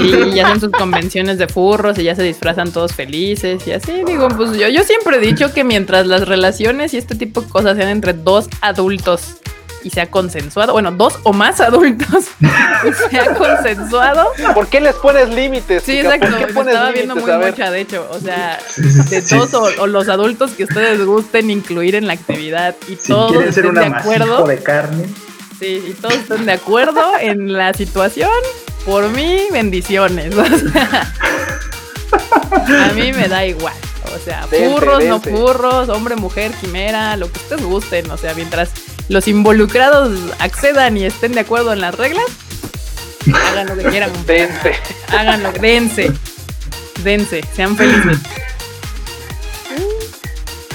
[SPEAKER 1] Y ya hacen sus convenciones de furros y ya se disfrazan todos felices y así. Digo, pues yo, yo siempre he dicho que mientras las relaciones y este tipo de cosas sean entre dos adultos y sea consensuado, bueno, dos o más adultos y sea consensuado.
[SPEAKER 2] ¿Por qué les pones límites?
[SPEAKER 1] Sí, exacto.
[SPEAKER 2] ¿Por qué
[SPEAKER 1] Me
[SPEAKER 2] pones
[SPEAKER 1] estaba viendo muy mucha, de hecho. O sea, de
[SPEAKER 3] sí,
[SPEAKER 1] todos
[SPEAKER 3] sí.
[SPEAKER 1] o, o los adultos que ustedes gusten incluir en la actividad y
[SPEAKER 3] Si
[SPEAKER 1] todos
[SPEAKER 3] quieren ser
[SPEAKER 1] estén
[SPEAKER 3] un
[SPEAKER 1] de acuerdo.
[SPEAKER 3] de carne.
[SPEAKER 1] Sí, y todos estén de acuerdo en la situación. Por mí, bendiciones. O sea, a mí me da igual. O sea,
[SPEAKER 2] Dense,
[SPEAKER 1] furros, no
[SPEAKER 2] dense.
[SPEAKER 1] furros, hombre, mujer, quimera, lo que ustedes gusten. O sea, mientras los involucrados accedan y estén de acuerdo en las reglas, hagan lo que quieran.
[SPEAKER 2] Dense.
[SPEAKER 1] Háganlo, dense. Dense, sean felices.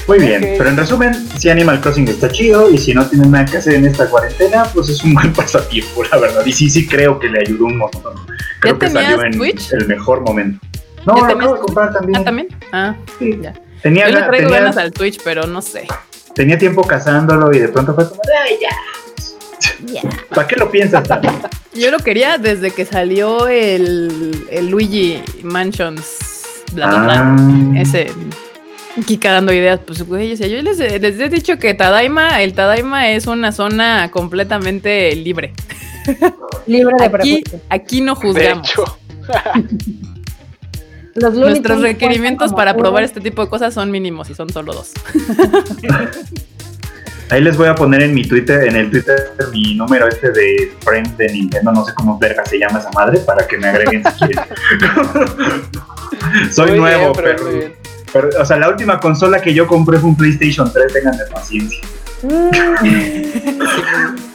[SPEAKER 3] Muy bien, pero en resumen, si Animal Crossing está chido y si no tienen nada que hacer en esta cuarentena, pues es un buen pasatiempo, la verdad. Y sí, sí creo que le ayudó un montón. Creo que
[SPEAKER 1] tenías
[SPEAKER 3] salió en
[SPEAKER 1] Twitch?
[SPEAKER 3] el mejor momento. No,
[SPEAKER 1] ¿Ya
[SPEAKER 3] lo acabo de comprar también.
[SPEAKER 1] Ah, también. Ah,
[SPEAKER 3] Sí.
[SPEAKER 1] ya.
[SPEAKER 3] Tenía,
[SPEAKER 1] Yo le traigo
[SPEAKER 3] tenía-
[SPEAKER 1] ganas al Twitch, pero no sé.
[SPEAKER 3] Tenía tiempo cazándolo y de pronto fue como, ay, ya. ¿Para qué lo piensas tanto?
[SPEAKER 1] Yo lo quería desde que salió el, el Luigi Mansions. Bla, bla, bla.
[SPEAKER 3] Ah.
[SPEAKER 1] Ese. Aquí cagando ideas, pues güey, o sea, yo les, les he dicho que Tadaima, el Tadaima es una zona completamente libre.
[SPEAKER 4] Libre de
[SPEAKER 1] Aquí,
[SPEAKER 4] prejuicios.
[SPEAKER 2] De
[SPEAKER 1] aquí no juzgamos.
[SPEAKER 2] hecho.
[SPEAKER 4] Los
[SPEAKER 1] Nuestros requerimientos para probar este tipo de cosas son mínimos y son solo dos.
[SPEAKER 3] Ahí les voy a poner en mi Twitter, en el Twitter, mi número este de friend de Nintendo, no sé cómo verga se llama esa madre, para que me agreguen si quieren. Soy
[SPEAKER 2] Muy
[SPEAKER 3] nuevo,
[SPEAKER 2] bien, pero
[SPEAKER 3] pero, o sea, la última consola que yo compré fue un PlayStation 3, tengan de paciencia.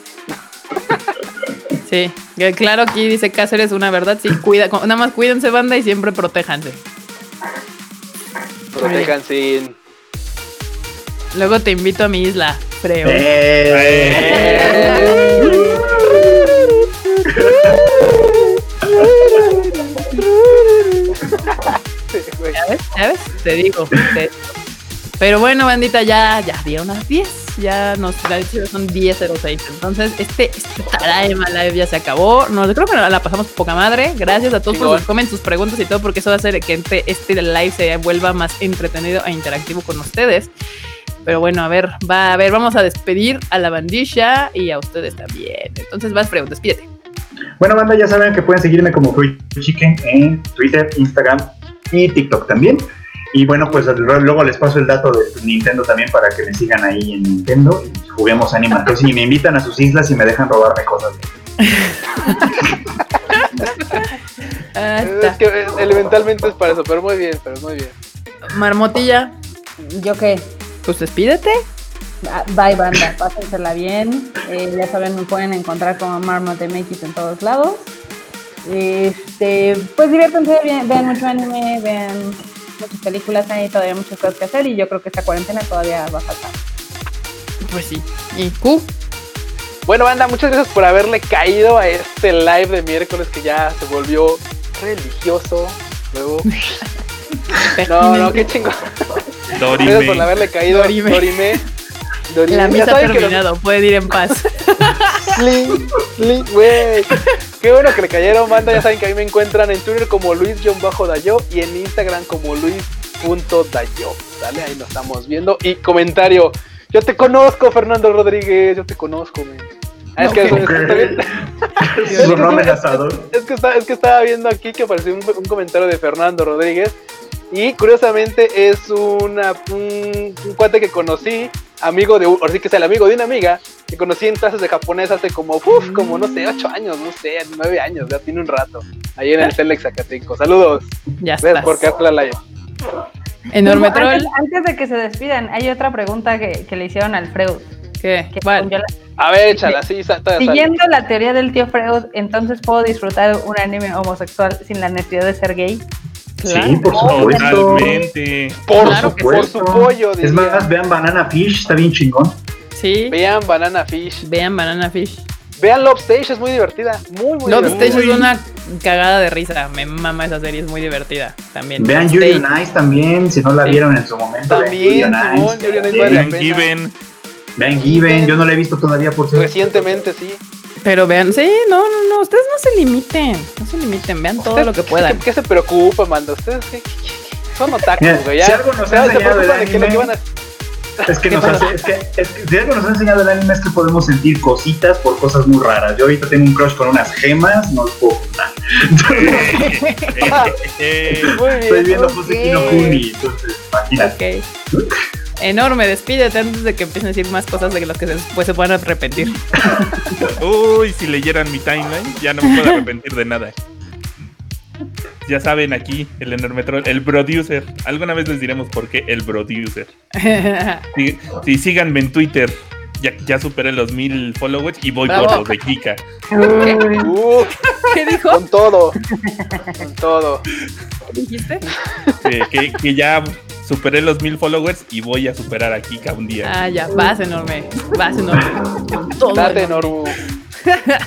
[SPEAKER 1] Sí, que claro, aquí dice Cáceres una verdad, sí, cuida, cu- nada más cuídense banda y siempre protéjanse.
[SPEAKER 2] Protejan sin.
[SPEAKER 1] Luego te invito a mi isla, creo.
[SPEAKER 3] ¡Eh!
[SPEAKER 1] ¿Ya ves? ¿Ya ves? Te digo. te- Pero bueno, bandita, ya, ya dieron las 10. Ya nos son 10.06. Entonces, este, este Live ya se acabó. Nos, creo que la pasamos poca madre. Gracias a todos por sus comen, sus preguntas y todo, porque eso va a hacer que este, este live se vuelva más entretenido e interactivo con ustedes. Pero bueno, a ver, va a ver, vamos a despedir a la bandilla y a ustedes también. Entonces, vas, preguntas, despídete.
[SPEAKER 3] Bueno, banda, ya saben que pueden seguirme como Fruit Chicken en Twitter, Instagram y TikTok también. Y bueno, pues luego les paso el dato de Nintendo también para que me sigan ahí en Nintendo y juguemos Animal Crossing y me invitan a sus islas y me dejan robarme cosas.
[SPEAKER 1] Ah,
[SPEAKER 2] Es que eh, elementalmente es para eso, pero muy bien, pero muy bien.
[SPEAKER 1] Marmotilla,
[SPEAKER 4] ¿Yo qué?
[SPEAKER 1] pues despídete.
[SPEAKER 4] Ah, Bye, banda. Pásensela bien. Eh, ya saben, me pueden encontrar como Marmot MX en todos lados. Este, pues diviértanse, vean, vean mucho anime, vean muchas películas, hay todavía muchas cosas que hacer y yo creo que esta cuarentena todavía va a faltar.
[SPEAKER 1] Pues sí. Y Q,
[SPEAKER 2] Bueno, banda, muchas gracias por haberle caído a este live de miércoles que ya se volvió religioso. Luego. No, no, qué chingón. Gracias por
[SPEAKER 5] Dorime.
[SPEAKER 2] haberle caído.
[SPEAKER 1] Dorime.
[SPEAKER 2] Dorime. Dorime.
[SPEAKER 1] La misa ha terminado, pueden ir en paz.
[SPEAKER 2] Link, link, güey. Qué bueno que le cayeron, banda. Ya saben que a mí me encuentran en Twitter como Luis-Dayo y en Instagram como Luis.dayo. Dale, ahí nos estamos viendo. Y comentario. Yo te conozco, Fernando Rodríguez. Yo te conozco, men. Ah, es, que,
[SPEAKER 1] Ok.
[SPEAKER 2] es, que
[SPEAKER 3] Es
[SPEAKER 2] que es que estaba viendo aquí que apareció un, un comentario de Fernando Rodríguez. Y curiosamente es una, un, un cuate que conocí, amigo de, un- ahora sí que es el amigo de una amiga, que conocí en clases de japonés hace como, uf, como no sé, ocho años, no sé, nueve años, ya tiene un rato, ahí en el Telex Zacatenco. Saludos,
[SPEAKER 1] Ya
[SPEAKER 2] gracias
[SPEAKER 1] estás.
[SPEAKER 2] por quedarte la live.
[SPEAKER 1] Enorme
[SPEAKER 4] Antes,
[SPEAKER 1] troll.
[SPEAKER 4] antes de que se despidan, hay otra pregunta que, que le hicieron al Freud.
[SPEAKER 1] ¿Qué?
[SPEAKER 4] que la-
[SPEAKER 2] A ver, échala, sí, sale.
[SPEAKER 4] Siguiendo la teoría del tío Freud, entonces puedo disfrutar un anime homosexual sin la necesidad de ser gay.
[SPEAKER 3] Sí, por supuesto.
[SPEAKER 5] Totalmente.
[SPEAKER 2] Por,
[SPEAKER 1] Claro
[SPEAKER 2] su,
[SPEAKER 1] que
[SPEAKER 2] por su pollo,
[SPEAKER 3] Es más, vean Banana Fish, está bien chingón.
[SPEAKER 1] Sí.
[SPEAKER 2] Vean Banana Fish.
[SPEAKER 1] Vean Banana Fish.
[SPEAKER 2] Vean Love Stage, es muy divertida. Muy, muy
[SPEAKER 1] Love
[SPEAKER 2] divertida.
[SPEAKER 1] Stage es una cagada de risa. Me mama esa serie, es muy divertida también.
[SPEAKER 3] Vean
[SPEAKER 1] Love
[SPEAKER 3] Yuri
[SPEAKER 1] Stage.
[SPEAKER 3] on Ice también, si no la
[SPEAKER 1] Sí.
[SPEAKER 3] vieron en su momento. vean
[SPEAKER 2] También,
[SPEAKER 5] Vean
[SPEAKER 2] pena.
[SPEAKER 5] Given.
[SPEAKER 3] Vean Given, yo no la he visto todavía por cierto.
[SPEAKER 2] Recientemente, sí.
[SPEAKER 1] Pero vean, sí, no, no, no, ustedes no se limiten. No se limiten, vean todo
[SPEAKER 2] ¿Ustedes
[SPEAKER 1] lo que puedan.
[SPEAKER 2] ¿Qué, qué se preocupa, manda? Ustedes qué- qué- qué- son otakus, güey.
[SPEAKER 3] Si algo nos
[SPEAKER 2] se,
[SPEAKER 3] ha
[SPEAKER 2] se
[SPEAKER 3] enseñado
[SPEAKER 2] preocupan
[SPEAKER 3] el
[SPEAKER 2] de que lo que
[SPEAKER 3] anime-
[SPEAKER 2] van a
[SPEAKER 3] Es que,
[SPEAKER 1] ¿Qué
[SPEAKER 3] nos hace, es que, es que si algo nos ha enseñado el anime es que podemos sentir cositas por cosas muy raras. Yo ahorita tengo un crush con unas gemas, no lo puedo contar.
[SPEAKER 2] Muy bien.
[SPEAKER 3] Estoy viendo. Fuseki no Kuni, entonces imagínate.
[SPEAKER 1] Ok. Enorme, despídete antes de que empiecen a decir más cosas de las que después se puedan arrepentir.
[SPEAKER 5] Uy, si leyeran mi timeline, ya no me puedo arrepentir de nada. ya saben aquí, el enorme troll, el producer. Alguna vez les diremos por qué el producer. Sí, sí, síganme en Twitter. Ya, ya superé los mil followers y voy
[SPEAKER 1] Bravo.
[SPEAKER 5] por los de Kika.
[SPEAKER 2] Uh,
[SPEAKER 1] ¿Qué dijo?
[SPEAKER 2] con todo. Con todo.
[SPEAKER 1] ¿Dijiste?
[SPEAKER 5] Que, que ya superé los mil followers y voy a superar a Kika un día.
[SPEAKER 1] Ah, ya, vas enorme. Vas enorme. Todo
[SPEAKER 2] Date,
[SPEAKER 1] enorme.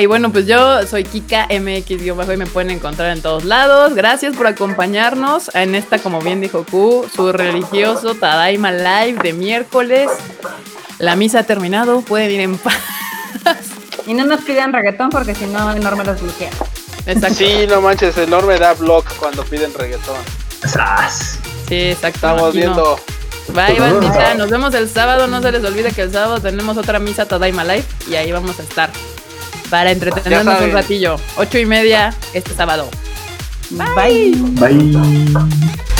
[SPEAKER 1] Y bueno, pues yo soy Kika MX y me pueden encontrar en todos lados. Gracias por acompañarnos en esta, como bien dijo Q, su religioso Tadaima Live de miércoles. La misa ha terminado, pueden ir en paz.
[SPEAKER 4] Y no nos pidan reggaetón porque si no, enorme los bloquea.
[SPEAKER 1] Exacto.
[SPEAKER 2] Sí, no manches, enorme da block cuando piden reggaetón.
[SPEAKER 3] ¡Sas!
[SPEAKER 1] Sí, exacto.
[SPEAKER 2] Estamos viendo.
[SPEAKER 1] Bye, bandita. Nos vemos el sábado. No se les olvide que el sábado tenemos otra misa Tadaima Live y ahí vamos a estar para entretenernos un ratillo. Ocho y media este sábado.
[SPEAKER 4] Bye.
[SPEAKER 3] Bye.